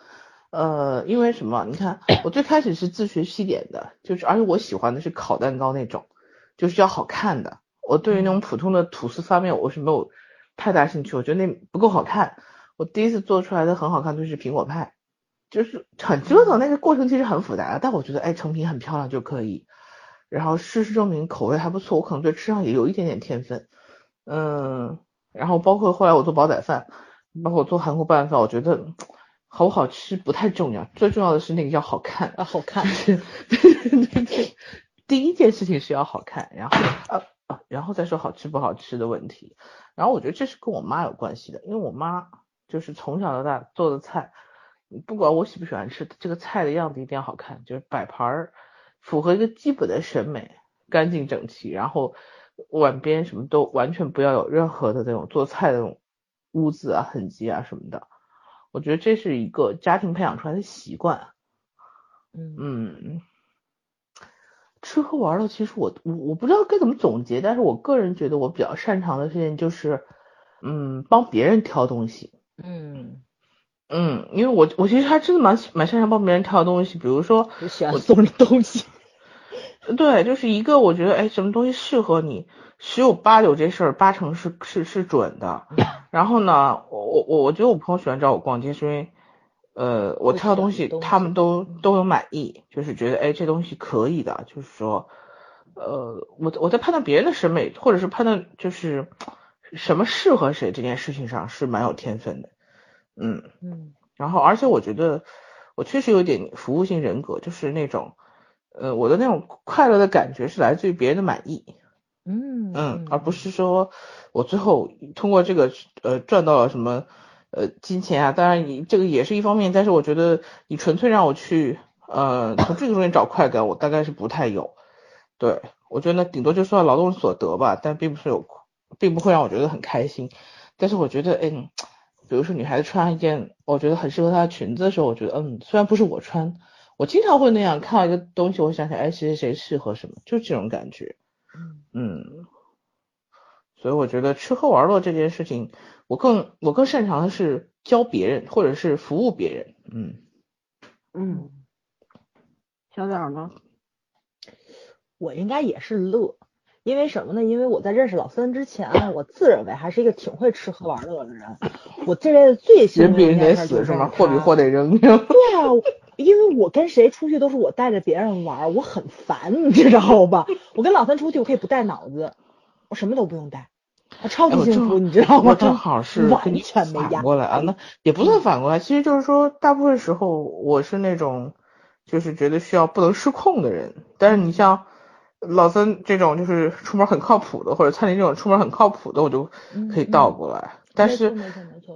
呃，因为什么？你看，我最开始是自学西点的，就是而且我喜欢的是烤蛋糕那种，就是要好看的。我对于那种普通的吐司发面，我是没有太大兴趣，我觉得那不够好看。我第一次做出来的很好看就是苹果派，就是很折腾，那个过程其实很复杂，但我觉得哎成品很漂亮就可以。然后事实证明口味还不错，我可能对吃上也有一点点天分。嗯，然后包括后来我做煲仔饭，包括我做韩国拌饭，我觉得好不好吃不太重要，最重要的是那个要好看啊，好看。对对对，第一件事情是要好看，然后啊啊，然后再说好吃不好吃的问题。然后我觉得这是跟我妈有关系的，因为我妈就是从小到大做的菜，不管我喜不喜欢吃，这个菜的样子一定要好看，就是摆盘儿符合一个基本的审美，干净整齐，然后碗边什么都完全不要有任何的那种做菜的那种污渍啊、痕迹啊什么的。我觉得这是一个家庭培养出来的习惯。嗯，吃喝玩乐，其实我我我不知道该怎么总结，但是我个人觉得我比较擅长的事情就是，嗯，帮别人挑东西。嗯嗯，因为我我其实还真的蛮蛮擅长帮别人挑东西，比如说我送你东西。对，就是一个我觉得哎，什么东西适合你，十有八九这事儿八成是是是准的。然后呢，我我我我觉得我朋友喜欢找我逛街，是因为。呃，我挑的东西，他们都都有满意，就是觉得哎，这东西可以的，就是说，呃，我我在判断别人的审美，或者是判断就是什么适合谁这件事情上是蛮有天分的，嗯嗯，然后而且我觉得我确实有点服务性人格，就是那种，呃，我的那种快乐的感觉是来自于别人的满意，嗯嗯，而不是说我最后通过这个呃赚到了什么。呃，金钱啊，当然你这个也是一方面，但是我觉得你纯粹让我去呃从这个中间找快感，我大概是不太有。对我觉得呢，顶多就算劳动所得吧，但并不是有，并不会让我觉得很开心。但是我觉得，嗯，比如说女孩子穿一件我觉得很适合她的裙子的时候，我觉得，嗯，虽然不是我穿，我经常会那样看到一个东西，我想想，哎，谁谁谁适合什么，就这种感觉。嗯。所以我觉得吃喝玩乐这件事情，我更我更擅长的是教别人或者是服务别人。嗯嗯，小枣呢？我应该也是乐，因为什么呢？因为我在认识老三之前，我自认为还是一个挺会吃喝玩乐的人。我这辈子最喜欢人比人得死是吗？货比货得扔。对啊，因为我跟谁出去都是我带着别人玩，我很烦，你知道吧？我跟老三出去，我可以不带脑子，我什么都不用带。超级幸福，你知道吗？我正好是完全没压过来啊，那也不算反过来，其实就是说，大部分时候我是那种，就是觉得需要不能失控的人。但是你像老三这种，就是出门很靠谱的，或者蔡林这种出门很靠谱的，我就可以倒过来。但是，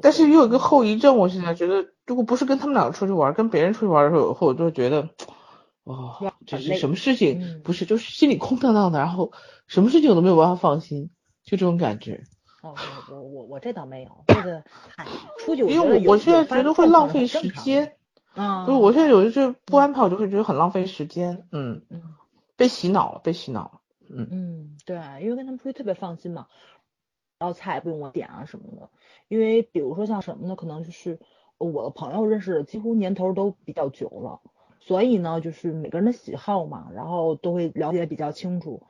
但是又有个后遗症，我现在觉得，如果不是跟他们两个出去玩，跟别人出去玩的时候，有后我就觉得，哦，就是什么事情不是，就是心里空荡荡的，然后什么事情我都没有办法放心。就这种感觉。哦，我我我我这倒没有，这个嗨，出去因为我我现在觉得会浪费时间。嗯。就是我现在有的就不安排，我就会觉得很浪费时间。嗯嗯。被洗脑了，被洗脑了。嗯嗯，对，因为跟他们出去特别放心嘛，道菜不用我点啊什么的。因为比如说像什么呢？可能就是我的朋友认识的几乎年头都比较久了，所以呢，就是每个人的喜好嘛，然后都会了解比较清楚。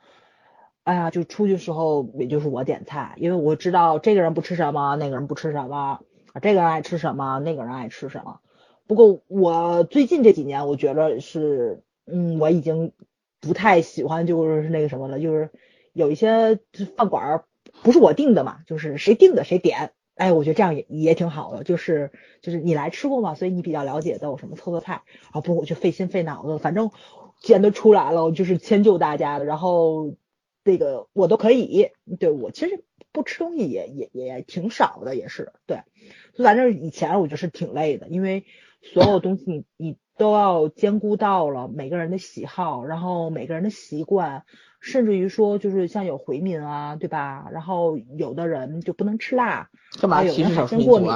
哎呀，就出去时候也就是我点菜，因为我知道这个人不吃什么，那个人不吃什么，这个人爱吃什么，那个人爱吃什么。不过我最近这几年，我觉得是，嗯，我已经不太喜欢就是那个什么了，就是有一些饭馆不是我定的嘛，就是谁定的谁点。哎，我觉得这样也也挺好的，就是就是你来吃过嘛，所以你比较了解都有什么特色菜，啊不，我就费心费脑子，反正既然都出来了，就是迁就大家的，然后。这个我都可以，对我其实不吃东西也也也挺少的，也是对。就反正以前我就是挺累的，因为所有东西你你都要兼顾到了每个人的喜好，然后每个人的习惯，甚至于说就是像有回民啊，对吧？然后有的人就不能吃辣，干嘛？有的海鲜过敏，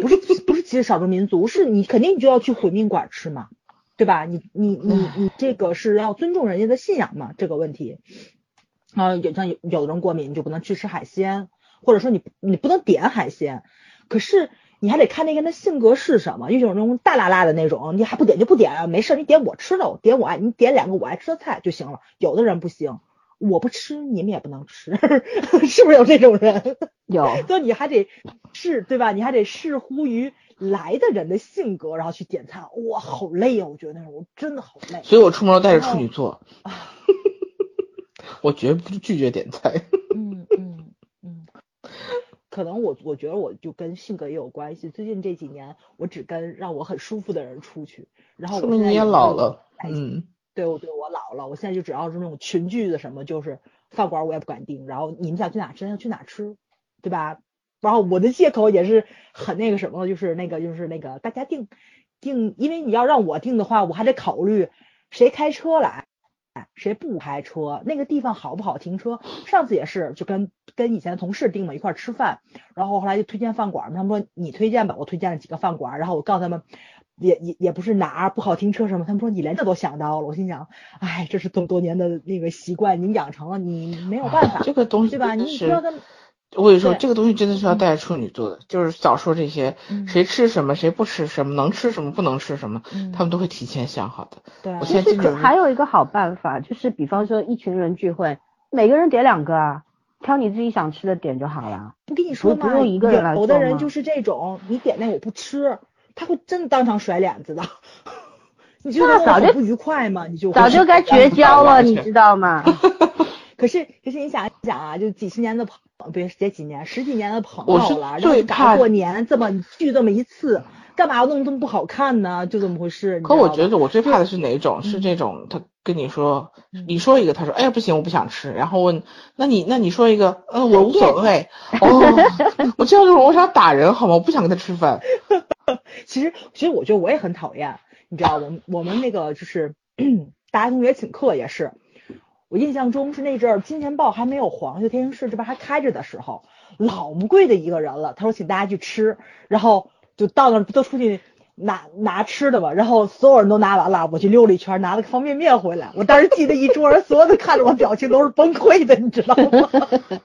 不是 不是歧视少数民族，是你肯定你就要去回民馆吃嘛，对吧？你你你你这个是要尊重人家的信仰嘛，这个问题。啊，有像有有的人过敏，你就不能去吃海鲜，或者说你你不能点海鲜，可是你还得看那个人的性格是什么，有种大辣辣的那种，你还不点就不点啊，没事，你点我吃的，我点我爱，你点两个我爱吃的菜就行了。有的人不行我不吃，你们也不能吃，是不是有这种人？有，所以你还得是对吧？你还得视乎于来的人的性格，然后去点菜。哇，好累啊！我觉得那种真的好累。所以我出门都带着处女座，啊，我绝不拒绝点菜。嗯嗯嗯，可能我我觉得我就跟性格也有关系。最近这几年，我只跟让我很舒服的人出去，然后我说明你也现在有老了。嗯，对，我对我老了，我现在就只要是那种群聚的什么，就是饭馆我也不敢订，然后你们想去哪吃就去哪吃，对吧？然后我的借口也是很那个什么，就是那个就是那个大家定定，因为你要让我定的话，我还得考虑谁开车来，谁不开车，那个地方好不好停车。上次也是，就跟跟以前的同事订了，一块儿吃饭，然后后来就推荐饭馆嘛，他们说你推荐吧，我推荐了几个饭馆，然后我告诉他们。也也也不是哪儿不好停车什么，他们说你连这都想到了，我心想，哎，这是这么多年的那个习惯，你养成了，你没有办法，这个东西对吧？你真的是知道他们，我跟你说，这个东西真的是要带着处女座的，就是早说这些，嗯谁吃什么，谁不吃什么，能吃什么，不能吃什么，嗯他们都会提前想好的。对我其实可现在基本上还有一个好办法，就是比方说一群人聚会，每个人点两个啊，挑你自己想吃的点就好了。我跟你说嘛，不用一个人来有的人就是这种，你点那我不吃，他会真的当场甩脸子的。你觉得那早就不愉快吗？你就早就该绝交了，你知道吗？可是可是你想一想啊，就几十年的朋，别别几年，十几年的朋友了，然后赶过年这么聚这么一次，干嘛要弄这么不好看呢？就这么回事。可我觉得我最怕的是哪种？是嗯这种他跟你说，嗯你说一个，他说，哎呀不行，我不想吃，然后问，那你那你说一个，嗯，我无所谓。哦，我这样就是我想打人好吗？我不想跟他吃饭。其实其实我觉得我也很讨厌，你知道，我们我们那个就是 大学同学请客也是，我印象中是那阵儿《金钱豹》还没有黄，就天津市这边还开着的时候，老么贵的一个人了。他说请大家去吃，然后就到那儿都出去拿拿吃的吧，然后所有人都拿完了，我去溜了一圈，拿了个方便面回来。我当时记得一桌人所有的看着我表情都是崩溃的，你知道吗？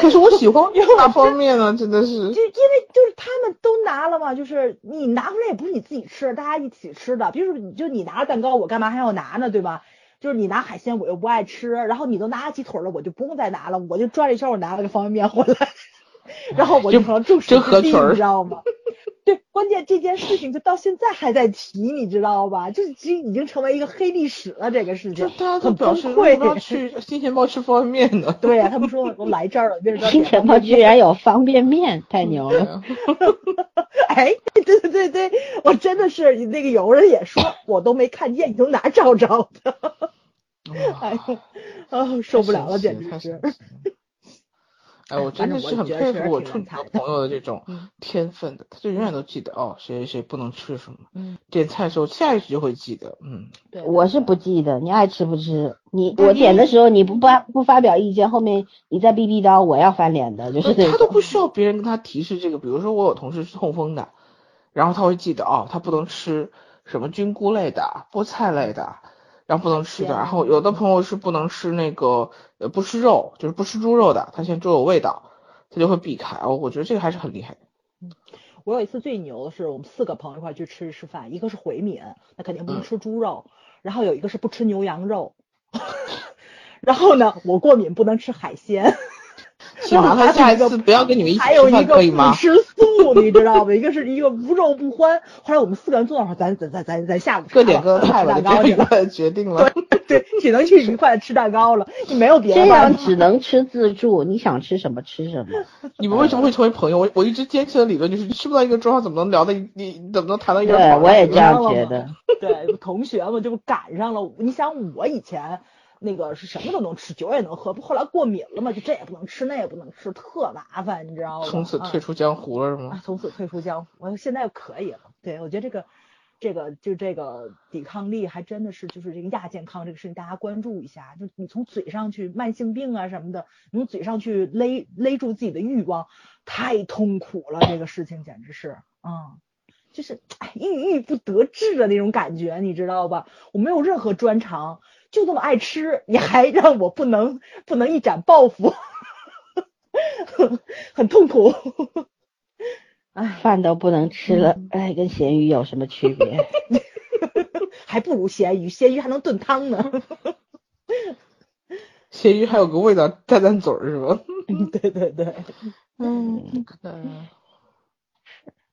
可是我喜欢大方便面呢，真的是就。因为就是他们都拿了嘛，就是你拿回来也不是你自己吃，大家一起吃的。比如说你就你拿着蛋糕，我干嘛还要拿呢，对吧？就是你拿海鲜，我又不爱吃，然后你都拿鸡腿了，我就不用再拿了，我就转了一圈，我拿了个方便面回来，然后我就成了众矢真之的，你知道吗？对，关键这件事情就到现在还在提，你知道吧？就是已经已经成为一个黑历史了，这个事情就大家都很表示崩为什么要溃。去金钱豹吃方便面呢？对呀、他们说我来这儿了，为什么要金钱豹居然有方便面，太牛了！哎，对对对对，我真的是那个有人也说，我都没看见，你从哪找着的？哎呦，啊，受不了了，简直是。哎，我真的是很佩服我处女座朋友的这种嗯天分的，他就永远都记得哦，谁谁谁不能吃什么，嗯，点菜的时候下意识就会记得，嗯，对，我是不记得，你爱吃不吃，你我点的时候你不发不发表意见，后面你再逼逼叨，我要翻脸的，就是这。他都不需要别人跟他提示这个，比如说我有同事是痛风的，然后他会记得哦，他不能吃什么菌菇类的、菠菜类的，然后不能吃的，然后有的朋友是不能吃那个呃不吃肉，就是不吃猪肉的，他嫌猪有味道，他就会避开。哦，我觉得这个还是很厉害的。我有一次最牛的是，我们四个朋友一块去吃吃饭，一个是回民，那肯定不能吃猪肉，然后有一个是不吃牛羊肉，然后呢，我过敏不能吃海鲜。请麻烦下一次不要跟你们一起吃饭，还有一个可以吗不？吃素，你知道吗？一个是一个无肉不欢。后来我们四个人坐那会儿，咱咱咱咱咱下午各点各的菜吧，吃蛋糕去了。就决定了。对，只能去愉快的吃蛋糕了，你没有别的办法。样只能吃自助，你想吃什么吃什么。你们为什么会成为朋友？我我一直坚持的理论就是，吃不到一个桌上怎么能聊到一，你怎么能谈到一个对，好我也这样觉得。对，同学们就赶上了。你想我以前那个是什么都能吃，酒也能喝，不后来过敏了嘛，就这也不能吃，那也不能吃，特麻烦，你知道吗？从此退啊出江湖了是啊吗？，从此退出江湖。我现在又可以了。对，我觉得这个。这个就这个抵抗力还真的是就是这个亚健康这个事情，大家关注一下。就你从嘴上去慢性病啊什么的，你从嘴上去勒勒住自己的欲望，太痛苦了。这个事情简直是，嗯，就是哎郁郁不得志的那种感觉，你知道吧？我没有任何专长，就这么爱吃，你还让我不能不能一展抱负，很痛苦。哎，饭都不能吃了，哎，跟咸鱼有什么区别？还不如咸鱼，咸鱼还能炖汤呢。咸鱼还有个味道，淡淡嘴儿是吧？对对对，嗯，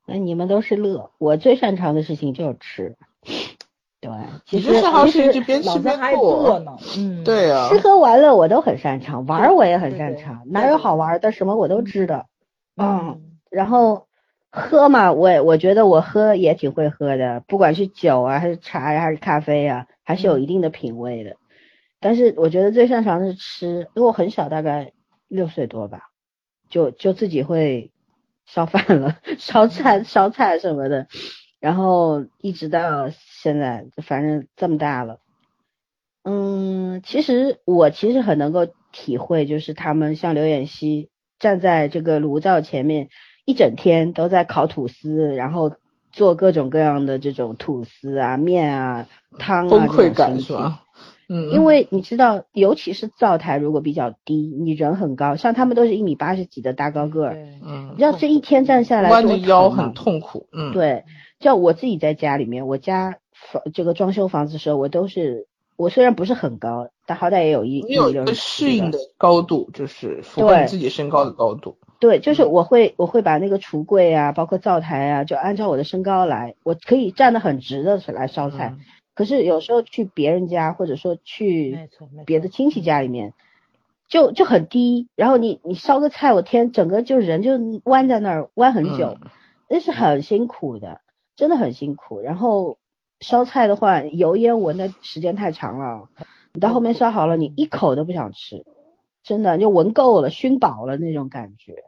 那你们都是乐，我最擅长的事情就是吃。对，其实其实老三还做呢，嗯，对啊吃，喝玩乐我都很擅长，玩儿我也很擅长，对哪有好玩的什么我都知道。嗯，嗯，然后喝嘛，我也我觉得我喝也挺会喝的，不管是酒啊，还是茶呀、还是咖啡呀、还是有一定的品味的。但是我觉得最擅长的是吃，因为我很小，大概六岁多吧，就就自己会烧饭了，烧菜、烧菜什么的，然后一直到现在，反正这么大了。嗯，其实我其实很能够体会，就是他们像刘演熙站在这个炉灶前面，一整天都在烤吐司，然后做各种各样的这种吐司啊、面啊、汤啊崩溃感是吧？嗯，因为你知道，尤其是灶台如果比较低，你人很高，像他们都是一米八十几的大高个儿，嗯你，知道这一天站下来弯多着腰很痛苦，嗯，，对，像我自己在家里面，我家房这个装修房子的时候，我都是我虽然不是很高，但好歹也有一你有一个适应的高度，就是符合对自己身高的高度。对，就是嗯我会我会把那个橱柜啊，包括灶台啊，就按照我的身高来，我可以站得很直的来烧菜。嗯可是有时候去别人家，或者说去别的亲戚家里面，就就很低，然后你你烧个菜，我天，整个就人就弯在那儿弯很久，嗯那是很辛苦的，真的很辛苦。然后烧菜的话，油烟闻的时间太长了，你到后面烧好了，你一口都不想吃，真的就闻够了，熏饱了那种感觉。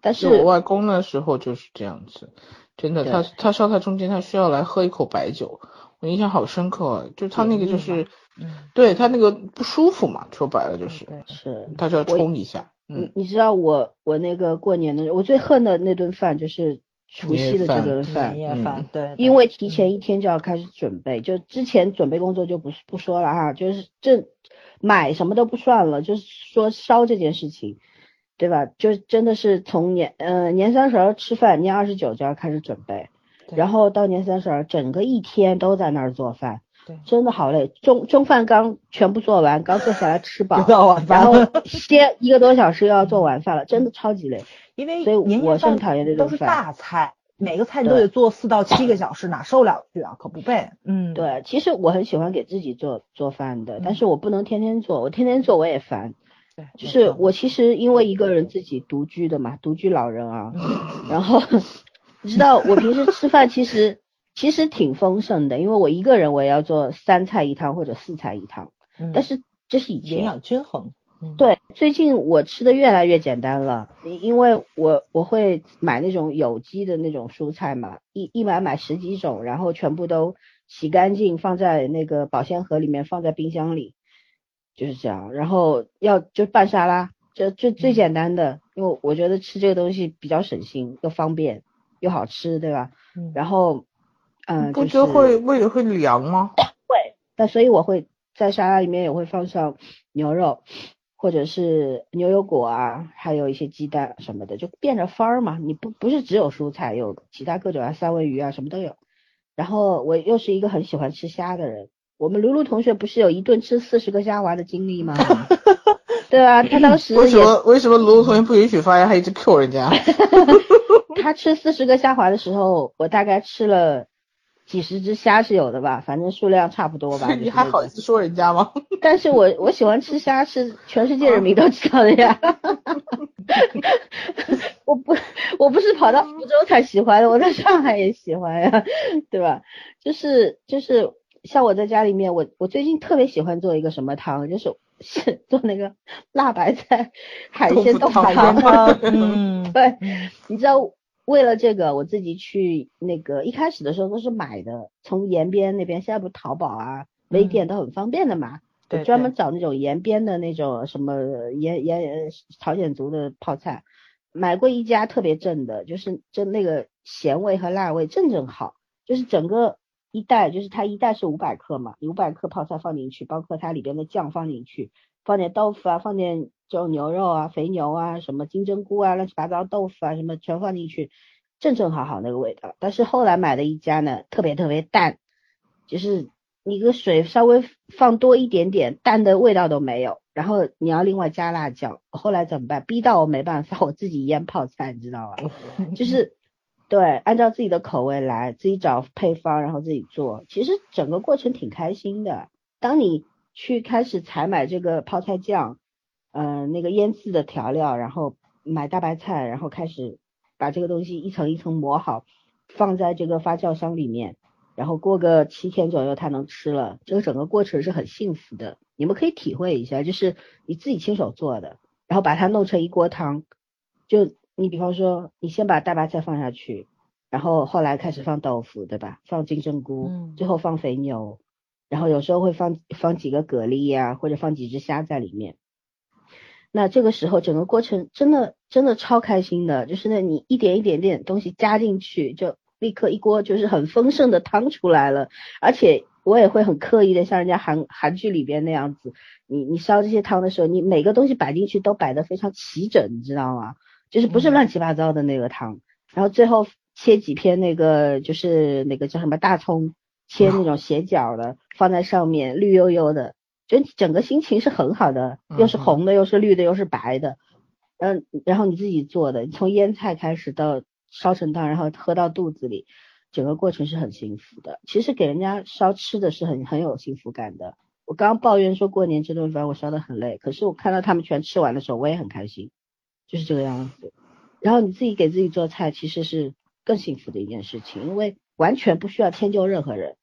但是是我外公那时候就是这样子，真的，他他烧菜中间他需要来喝一口白酒，我印象好深刻啊，就他那个就是，嗯，对他那个不舒服嘛，说白了就是，是他就要冲一下，嗯，你你知道我我那个过年的时候，我最恨的那顿饭就是除夕的这顿饭。年，夜饭，对，因为提前一天就要开始准备，就之前准备工作就不不说了哈，就是这买什么都不算了，就是说烧这件事情，对吧？就真的是从年呃年三十儿吃饭，年二十九就要开始准备，然后到年三十儿整个一天都在那儿做饭，对，真的好累。中中饭刚全部做完，刚坐下来吃饱 然后，歇一个多小时又要做晚饭了，真的超级累。因为所以我是很讨厌这都是顿饭大菜，每个菜你都得做四到七个小时，哪受了去啊？可不呗，嗯，对，其实我很喜欢给自己做做饭的，但嗯是我不能天天做，我天天做我也烦。对，就是我其实因为一个人自己独居的嘛，独居老人啊，然后 你知道我平时吃饭其实其实挺丰盛的，因为我一个人我也要做三菜一汤或者四菜一汤，嗯。但是这是以前。营养均衡，嗯，对，最近我吃的越来越简单了，因因为我我会买那种有机的那种蔬菜嘛，一一买买十几种，然后全部都洗干净，放在那个保鲜盒里面，放在冰箱里，就是这样。然后要就拌沙拉，就最最简单的，因为我觉得吃这个东西比较省心，又方便又好吃，对吧？嗯，然后，嗯、不就是觉得会胃里会凉吗？会那所以我会在沙拉里面也会放上牛肉，或者是牛油果啊，还有一些鸡蛋什么的，就变着法儿嘛。你不不是只有蔬菜，有其他各种啊，三文鱼啊，什么都有。然后我又是一个很喜欢吃虾的人，我们卢卢同学不是有一顿吃四十个虾滑的经历吗？对啊，他当时为什么为什么卢卢同学不允许发言，还一直 Q 人家？他吃四十个虾滑的时候，我大概吃了几十只虾是有的吧，反正数量差不多吧。你还好意思说人家吗？但是我我喜欢吃虾是全世界人民都知道的呀。我不我不是跑到福州才喜欢的，我在上海也喜欢呀，对吧？就是就是像我在家里面，我我最近特别喜欢做一个什么汤，就是是做那个辣白菜海鲜豆腐汤。嗯，对嗯你知道，为了这个，我自己去那个一开始的时候都是买的，从延边那边，现在不淘宝啊、微店都很方便的嘛，对我专门找那种延边的那种什么延延朝鲜族的泡菜，买过一家特别正的，就是就那个咸味和辣味正正好，就是整个一袋，就是它一袋是五百克嘛，五百克泡菜放进去，包括它里边的酱放进去，放点豆腐啊，放点这种牛肉啊、肥牛啊、什么金针菇啊、乱七八糟豆腐啊，什么全放进去，正正好好那个味道。但是后来买的一家呢，特别特别淡，就是你个水稍微放多一点点，淡的味道都没有。然后你要另外加辣椒。后来怎么办？逼到我没办法，我自己腌泡菜，你知道吧？就是对，按照自己的口味来，自己找配方，然后自己做。其实整个过程挺开心的。当你去开始采买这个泡菜酱，嗯，那个腌制的调料，然后买大白菜，然后开始把这个东西一层一层磨好，放在这个发酵箱里面。然后过个七天左右，它能吃了。这个整个过程是很幸福的，你们可以体会一下，就是你自己亲手做的，然后把它弄成一锅汤。就你比方说，你先把大白菜放下去，然后后来开始放豆腐，对吧？放金针菇，最后放肥牛，然后有时候会放放几个蛤蜊呀，或者放几只虾在里面。那这个时候整个过程真的真的超开心的，就是那你一点一点点东西加进去就。立刻一锅就是很丰盛的汤出来了，而且我也会很刻意的像人家韩韩剧里边那样子，你你烧这些汤的时候，你每个东西摆进去都摆的非常齐整，你知道吗？就是不是乱七八糟的那个汤，然后最后切几片那个就是那个叫什么大葱，切那种斜角的放在上面，绿油油的，就整个心情是很好的，又是红的，又是绿的，又是白的，嗯，然后你自己做的，从腌菜开始到。烧成汤，然后喝到肚子里，整个过程是很幸福的。其实给人家烧吃的是很很有幸福感的。我刚刚抱怨说过年这顿饭我烧的很累，可是我看到他们全吃完的时候，我也很开心，就是这个样子。然后你自己给自己做菜，其实是更幸福的一件事情，因为完全不需要迁就任何人。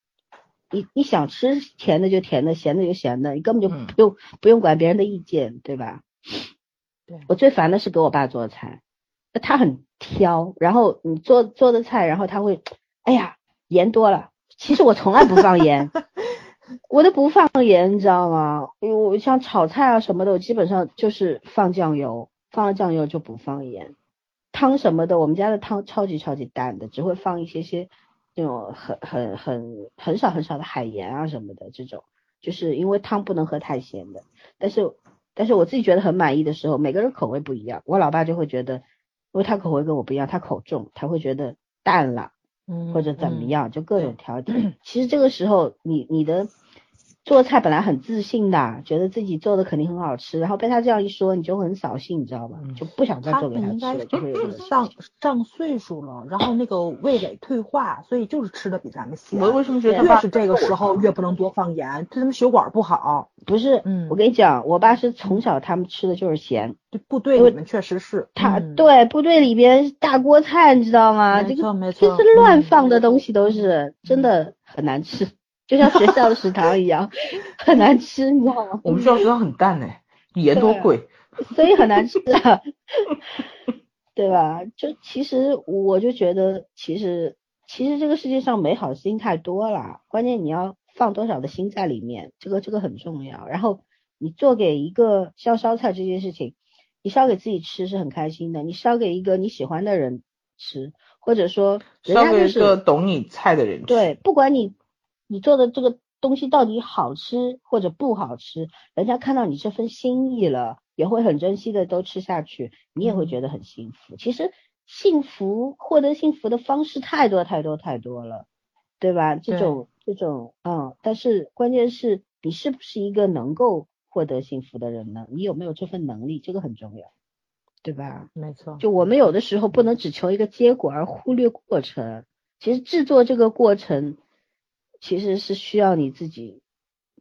你你想吃甜的就甜的，咸的就咸的，你根本就不用不用管别人的意见，对吧？对我最烦的是给我爸做菜。他很挑，然后你做做的菜，然后他会，哎呀，盐多了。其实我从来不放盐，我都不放盐，你知道吗？因为我像炒菜啊什么的，我基本上就是放酱油，放了酱油就不放盐。汤什么的，我们家的汤超级超级淡的，只会放一些些那种很很很很少很少的海盐啊什么的这种，就是因为汤不能喝太咸的。但是但是我自己觉得很满意的时候，每个人口味不一样，我老爸就会觉得。因为他口味跟我不一样，他口重，他会觉得淡了，嗯，或者怎么样，就各种调点。其实这个时候，你你的。做菜本来很自信的，觉得自己做的肯定很好吃，然后被他这样一说，你就很扫兴，你知道吧？就不想再做给他吃了。就是上上岁数了，然后那个味蕾退化，所以就是吃的比咱们咸。我为什么觉得越是这个时候越不能多放盐？对他们血管不好。不是，嗯，我跟你讲，我爸是从小他们吃的就是咸。对，部队里面确实是。他对部队里边大锅菜，你知道吗？没错没错。就是乱放的东西都是真的很难吃。就像学校的食堂一样，很难吃，你知道吗？我们学校食堂很淡呢，盐多贵，所以很难吃啊，对吧？就其实我就觉得，其实其实这个世界上美好的事情太多了，关键你要放多少的心在里面，这个这个很重要。然后你做给一个像烧菜这件事情，你烧给自己吃是很开心的，你烧给一个你喜欢的人吃，或者说烧给一个懂你菜的人吃，对，不管你。你做的这个东西到底好吃或者不好吃，人家看到你这份心意了，也会很珍惜的都吃下去，你也会觉得很幸福。其实幸福获得幸福的方式太多太多太多了，对吧？这种这种嗯，但是关键是你是不是一个能够获得幸福的人呢？你有没有这份能力？这个很重要，对吧？没错。就我们有的时候不能只求一个结果而忽略过程，其实制作这个过程。其实是需要你自己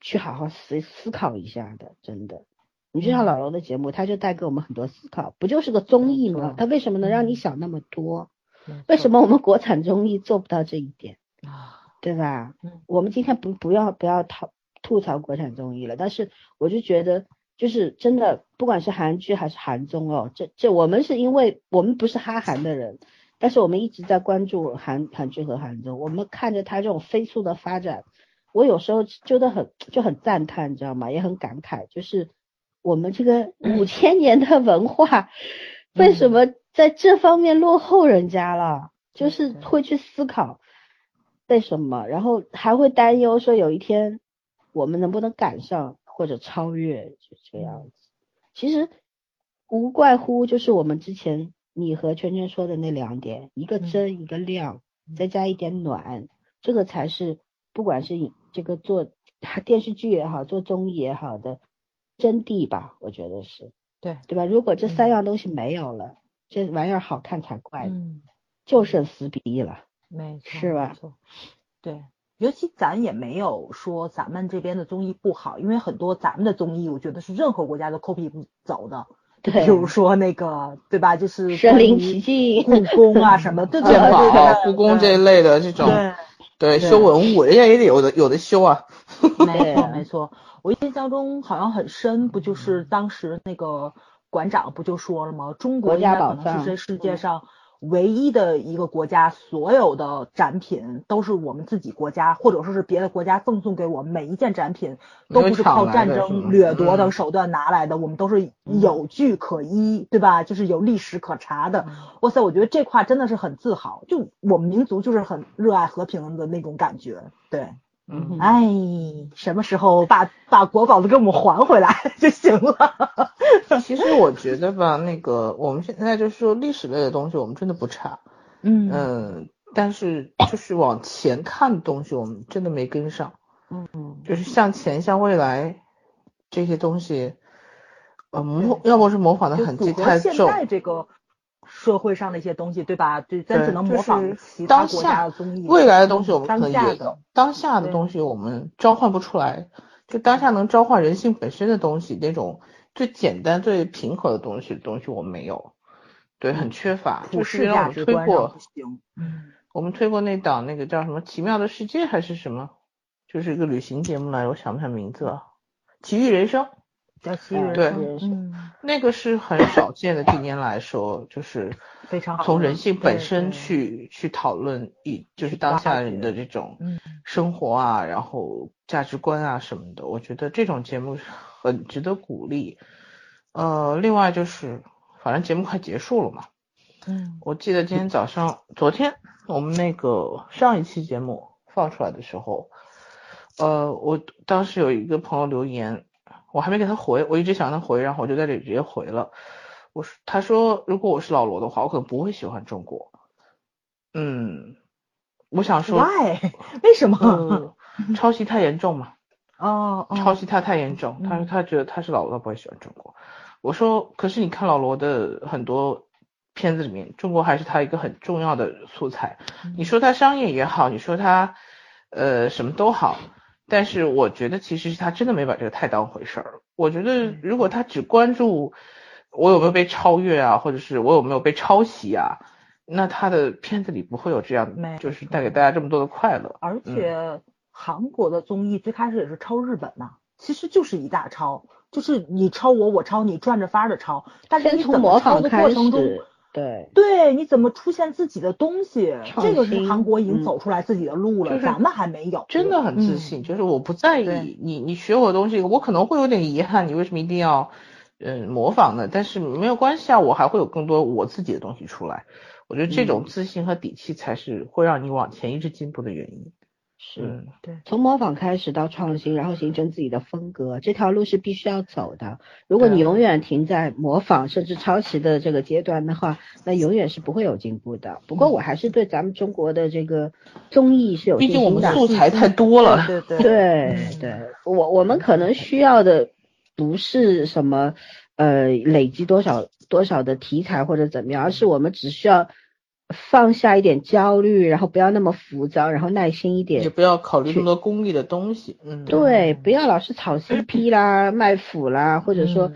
去好好思思考一下的，真的。你就像老罗的节目，他就带给我们很多思考，不就是个综艺吗？他为什么能让你想那么多？为什么我们国产综艺做不到这一点啊？对吧？我们今天不不要不要讨吐槽国产综艺了，但是我就觉得，就是真的，不管是韩剧还是韩综哦，这这我们是因为我们不是哈韩的人。但是我们一直在关注韩韩剧和韩综，我们看着它这种飞速的发展，我有时候觉得很就很赞叹，你知道吗？也很感慨，就是我们这个五千年的文化，为什么在这方面落后人家了？就是会去思考为什么，然后还会担忧说有一天我们能不能赶上或者超越，就这样子。其实无怪乎就是我们之前。你和圈圈说的那两点，一个真，一个亮，再加一点暖，这个才是不管是这个做电视剧也好，做综艺也好的真谛吧，我觉得是对对吧？如果这嗯三样东西没有了，这玩意儿好看才怪就剩撕逼了。没错，是吧对。尤其咱也没有说咱们这边的综艺不好，因为很多咱们的综艺，我觉得是任何国家都 copy 不走的。对比如说那个，对吧？就是身临其境故宫啊什么，对对鉴对故宫这一类的这种，对，对对修文物，人家也得有的有的修啊。没错没错。我印象中好像很深，不就是当时那个馆长不就说了吗？中国国家应该可宝藏能是这世界上唯一的一个国家，所有的展品都是我们自己国家，或者说是别的国家赠送给我们，每一件展品都不是靠战争掠夺的手段拿来的，我们都是有据可依，对吧？就是有历史可查的。哇塞，我觉得这块真的是很自豪，就我们民族就是很热爱和平的那种感觉，对。嗯，哎，什么时候把把国宝都给我们还回来 就行了？其实我觉得吧，那个我们现在就是说历史类的东西，我们真的不差，嗯。嗯，但是就是往前看的东西，我们真的没跟上，嗯。嗯，就是向前向未来这些东西，呃，模要不是模仿的痕迹太重，在这个社会上的一些东西，对吧？对，咱只能模仿其他当国家下的综艺。未来的东西我们可当能下的也有，当下的东西我们召唤不出来，就当下能召唤人性本身的东西，那种最简单、最平和的东西，东西我们没有，对，很缺乏。普就是我们推过我们推过那档那个叫什么《奇妙的世界》还是什么，就是一个旅行节目来着，我想不起来名字了，《奇遇人生》。对，嗯，那个是很少见的，近年来说，就是非常好从人性本身去去讨论一就是当下人的这种嗯。生活啊，然后价值观啊什么的，我觉得这种节目很值得鼓励。呃，另外就是，反正节目快结束了嘛，嗯。我记得今天早上，昨天我们那个上一期节目放出来的时候，呃，我当时有一个朋友留言，我还没给他回，我一直想让他回，然后我就在这里直接回了。我说，他说如果我是老罗的话，我可能不会喜欢中国。嗯，我想说，，why？为什么？呃，抄袭太严重嘛，哦哦，抄袭他太严重，他说嗯他觉得他是老罗，他不会喜欢中国。我说，可是你看老罗的很多片子里面，中国还是他一个很重要的素材。嗯你说他商业也好，你说他呃什么都好，但是我觉得其实是他真的没把这个太当回事儿。我觉得嗯如果他只关注我有没有被超越啊，或者是我有没有被抄袭啊，那他的片子里不会有这样没，就是带给大家这么多的快乐。而嗯且韩国的综艺最开始也是抄日本呐，其实就是一大抄，就是你抄我，我抄你，转着法儿的抄。但是你怎么抄的模仿开过程中，始，对，对，你怎么出现自己的东西，这个是韩国已经嗯走出来自己的路了，就是咱们还没有。真的很自嗯信，就是我不在意你你学我的东西，我可能会有点遗憾，你为什么一定要嗯模仿呢？但是没有关系啊，我还会有更多我自己的东西出来。我觉得这种嗯自信和底气才是会让你往前一直进步的原因。是。嗯，对，从模仿开始到创新，然后形成自己的风格，这条路是必须要走的。如果你永远停在模仿甚至抄袭的这个阶段的话，那永远是不会有进步的。不过我还是对咱们中国的这个综艺是有毕竟我们的。素材太多了。对 对对，我我们可能需要的不是什么呃累积多少多少的题材或者怎么样，而是我们只需要放下一点焦虑，然后不要那么浮躁，然后耐心一点也不要考虑那么多功利的东西。嗯，对，不要老是炒 CP 啦、卖腐啦，或者说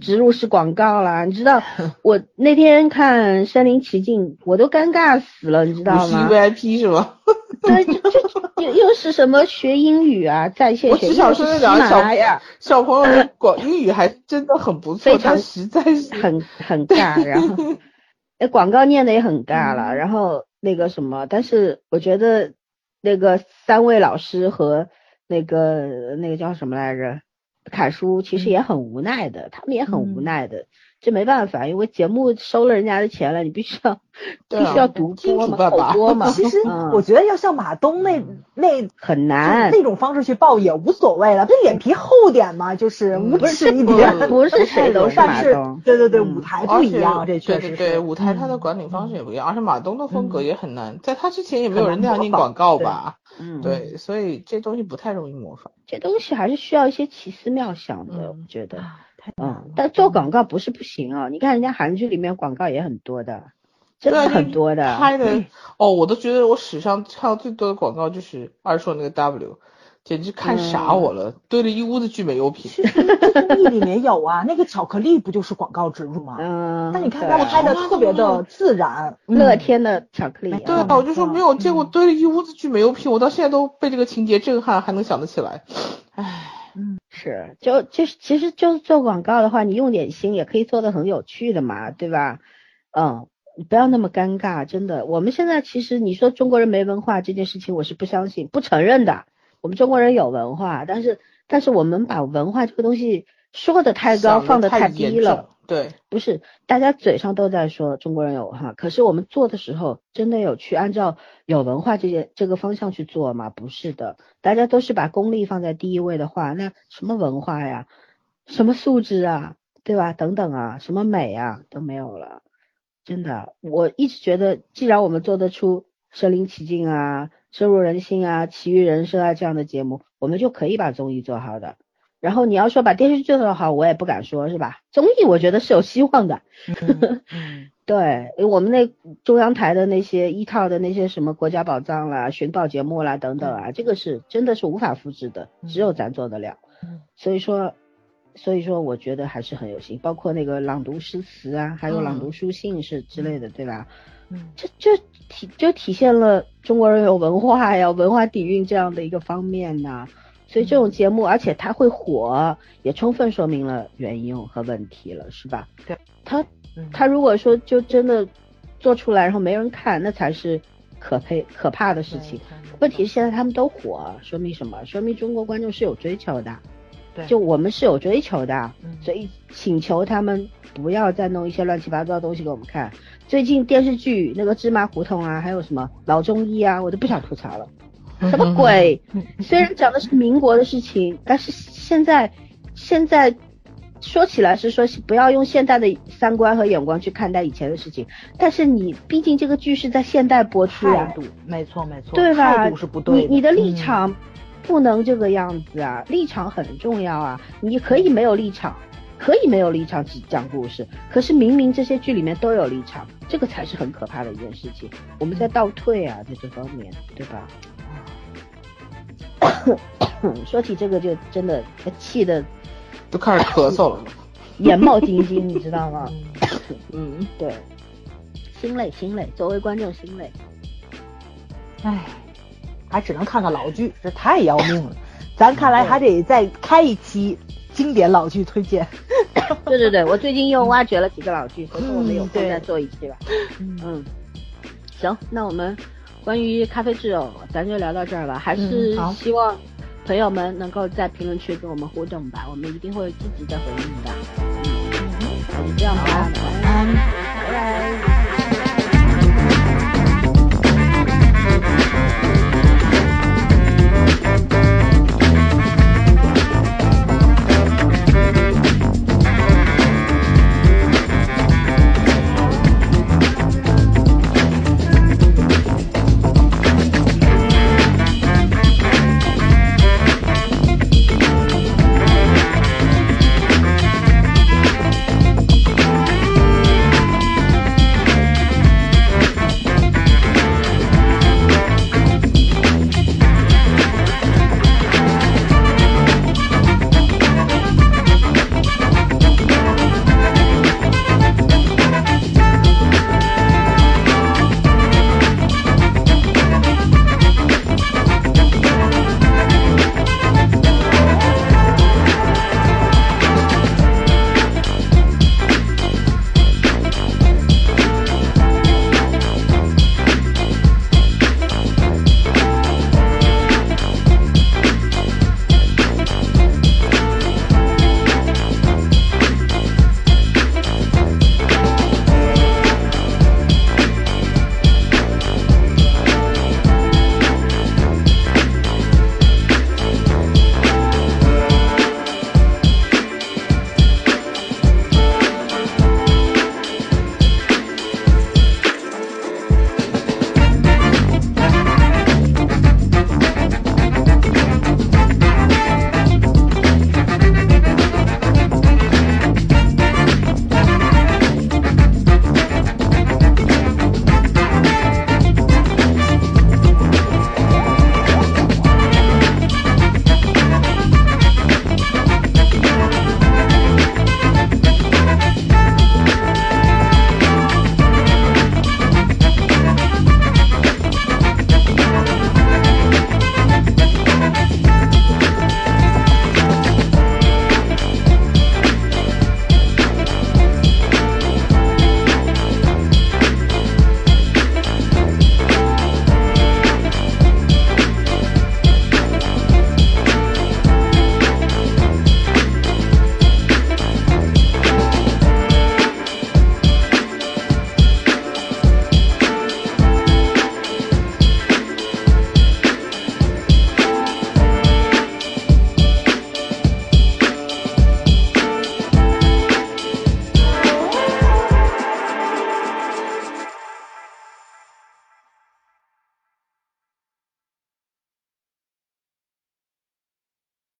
植入式广告啦。你知道，我那天看《身临其境》，我都尴尬死了，你知道吗？锡 VIP 是吗？对，就就又又是什么学英语啊，在线学，我只想说那两个小小朋友的 广英语还真的很不错，非常实在是很很尬，然后那广告念的也很尬了，嗯。然后那个什么，但是我觉得那个三位老师和那个那个叫什么来着，凯叔其实也很无奈的，他们也很无嗯。奈的，这没办法，因为节目收了人家的钱了，你必须要 必须要独播嘛，口 播嘛。其实我觉得要像马东那那很难那种方式去报也无所谓了，这脸皮厚点嘛，就是无耻一点，不是谁都是马东。对对对，舞台不一样，这确实对舞台他的管理方式也不一样，而且马东的风格也很难，在他之前也没有人那样进广告吧？嗯，对，所以这东西不太容易模仿，这东西还是需要一些奇思妙想的，我觉得。嗯，但做广告不是不行啊！你看人家韩剧里面广告也很多的，真的很多的。拍的哦，我都觉得我史上看到最多的广告就是二硕那个 W，简直看傻我了，堆了一屋子聚美优品。综艺里面有啊，那个巧克力不就是广告植入吗？嗯。但你看他们拍的特别的自然，乐天的巧克力。对啊，我就说没有见过堆了一屋子聚美优品，我到现在都被这个情节震撼，还能想得起来。唉。嗯，是，就就是其实就是做广告的话，你用点心也可以做的很有趣的嘛，对吧？嗯，你不要那么尴尬，真的。我们现在其实你说中国人没文化这件事情，我是不相信、不承认的。我们中国人有文化，但是但是我们把文化这个东西说的太高，放的太低了。对，不是，大家嘴上都在说中国人有文化，可是我们做的时候，真的有去按照有文化这件这个方向去做吗？不是的，大家都是把功利放在第一位的话，那什么文化呀，什么素质啊，对吧？等等啊，什么美啊都没有了。真的，我一直觉得，既然我们做得出身临其境啊、深入人心啊、奇遇人生啊这样的节目，我们就可以把综艺做好的。然后你要说把电视剧做好，我也不敢说，是吧？综艺我觉得是有希望的。对，我们那中央台的那些一套的那些什么国家宝藏啦、寻宝节目啦等等啊，这个是真的是无法复制的，只有咱做得了。所以说，所以说我觉得还是很有心，包括那个朗读诗词啊，还有朗读书信是之类的，对吧？嗯，这就体就体现了中国人有文化呀、文化底蕴这样的一个方面呐。所以这种节目，而且它会火，也充分说明了原因和问题了，是吧？对，他他如果说就真的做出来，然后没人看，那才是可悲可怕的事情。问题是现在他们都火，说明什么？说明中国观众是有追求的，对，就我们是有追求的，所以请求他们不要再弄一些乱七八糟的东西给我们看。最近电视剧那个芝麻胡同啊，还有什么老中医啊，我都不想吐槽了。什么鬼？虽然讲的是民国的事情，但是现在现在说起来是说不要用现代的三观和眼光去看待以前的事情，但是你毕竟这个剧是在现代播出啊，没错没错，对吧？态度是不对，你你的立场不能这个样子啊，立场很重要啊，你可以没有立场，可以没有立场讲故事，可是明明这些剧里面都有立场，这个才是很可怕的一件事情，我们在倒退啊，在这方面，对吧？说起这个就真的气的都开始咳嗽了，眼冒金星，你知道吗？嗯，对，心累心累，作为观众心累。唉，还只能看看老剧，这太要命了。咱看来还得再开一期经典老剧推荐。对对对，我最近又挖掘了几个老剧，回头我们有空再做一期吧。嗯，行，那我们。关于咖啡制哦，咱就聊到这儿吧。还是希望朋友们能够在评论区跟我们互动吧，我们一定会积极的回应的。嗯，这样吧，晚安。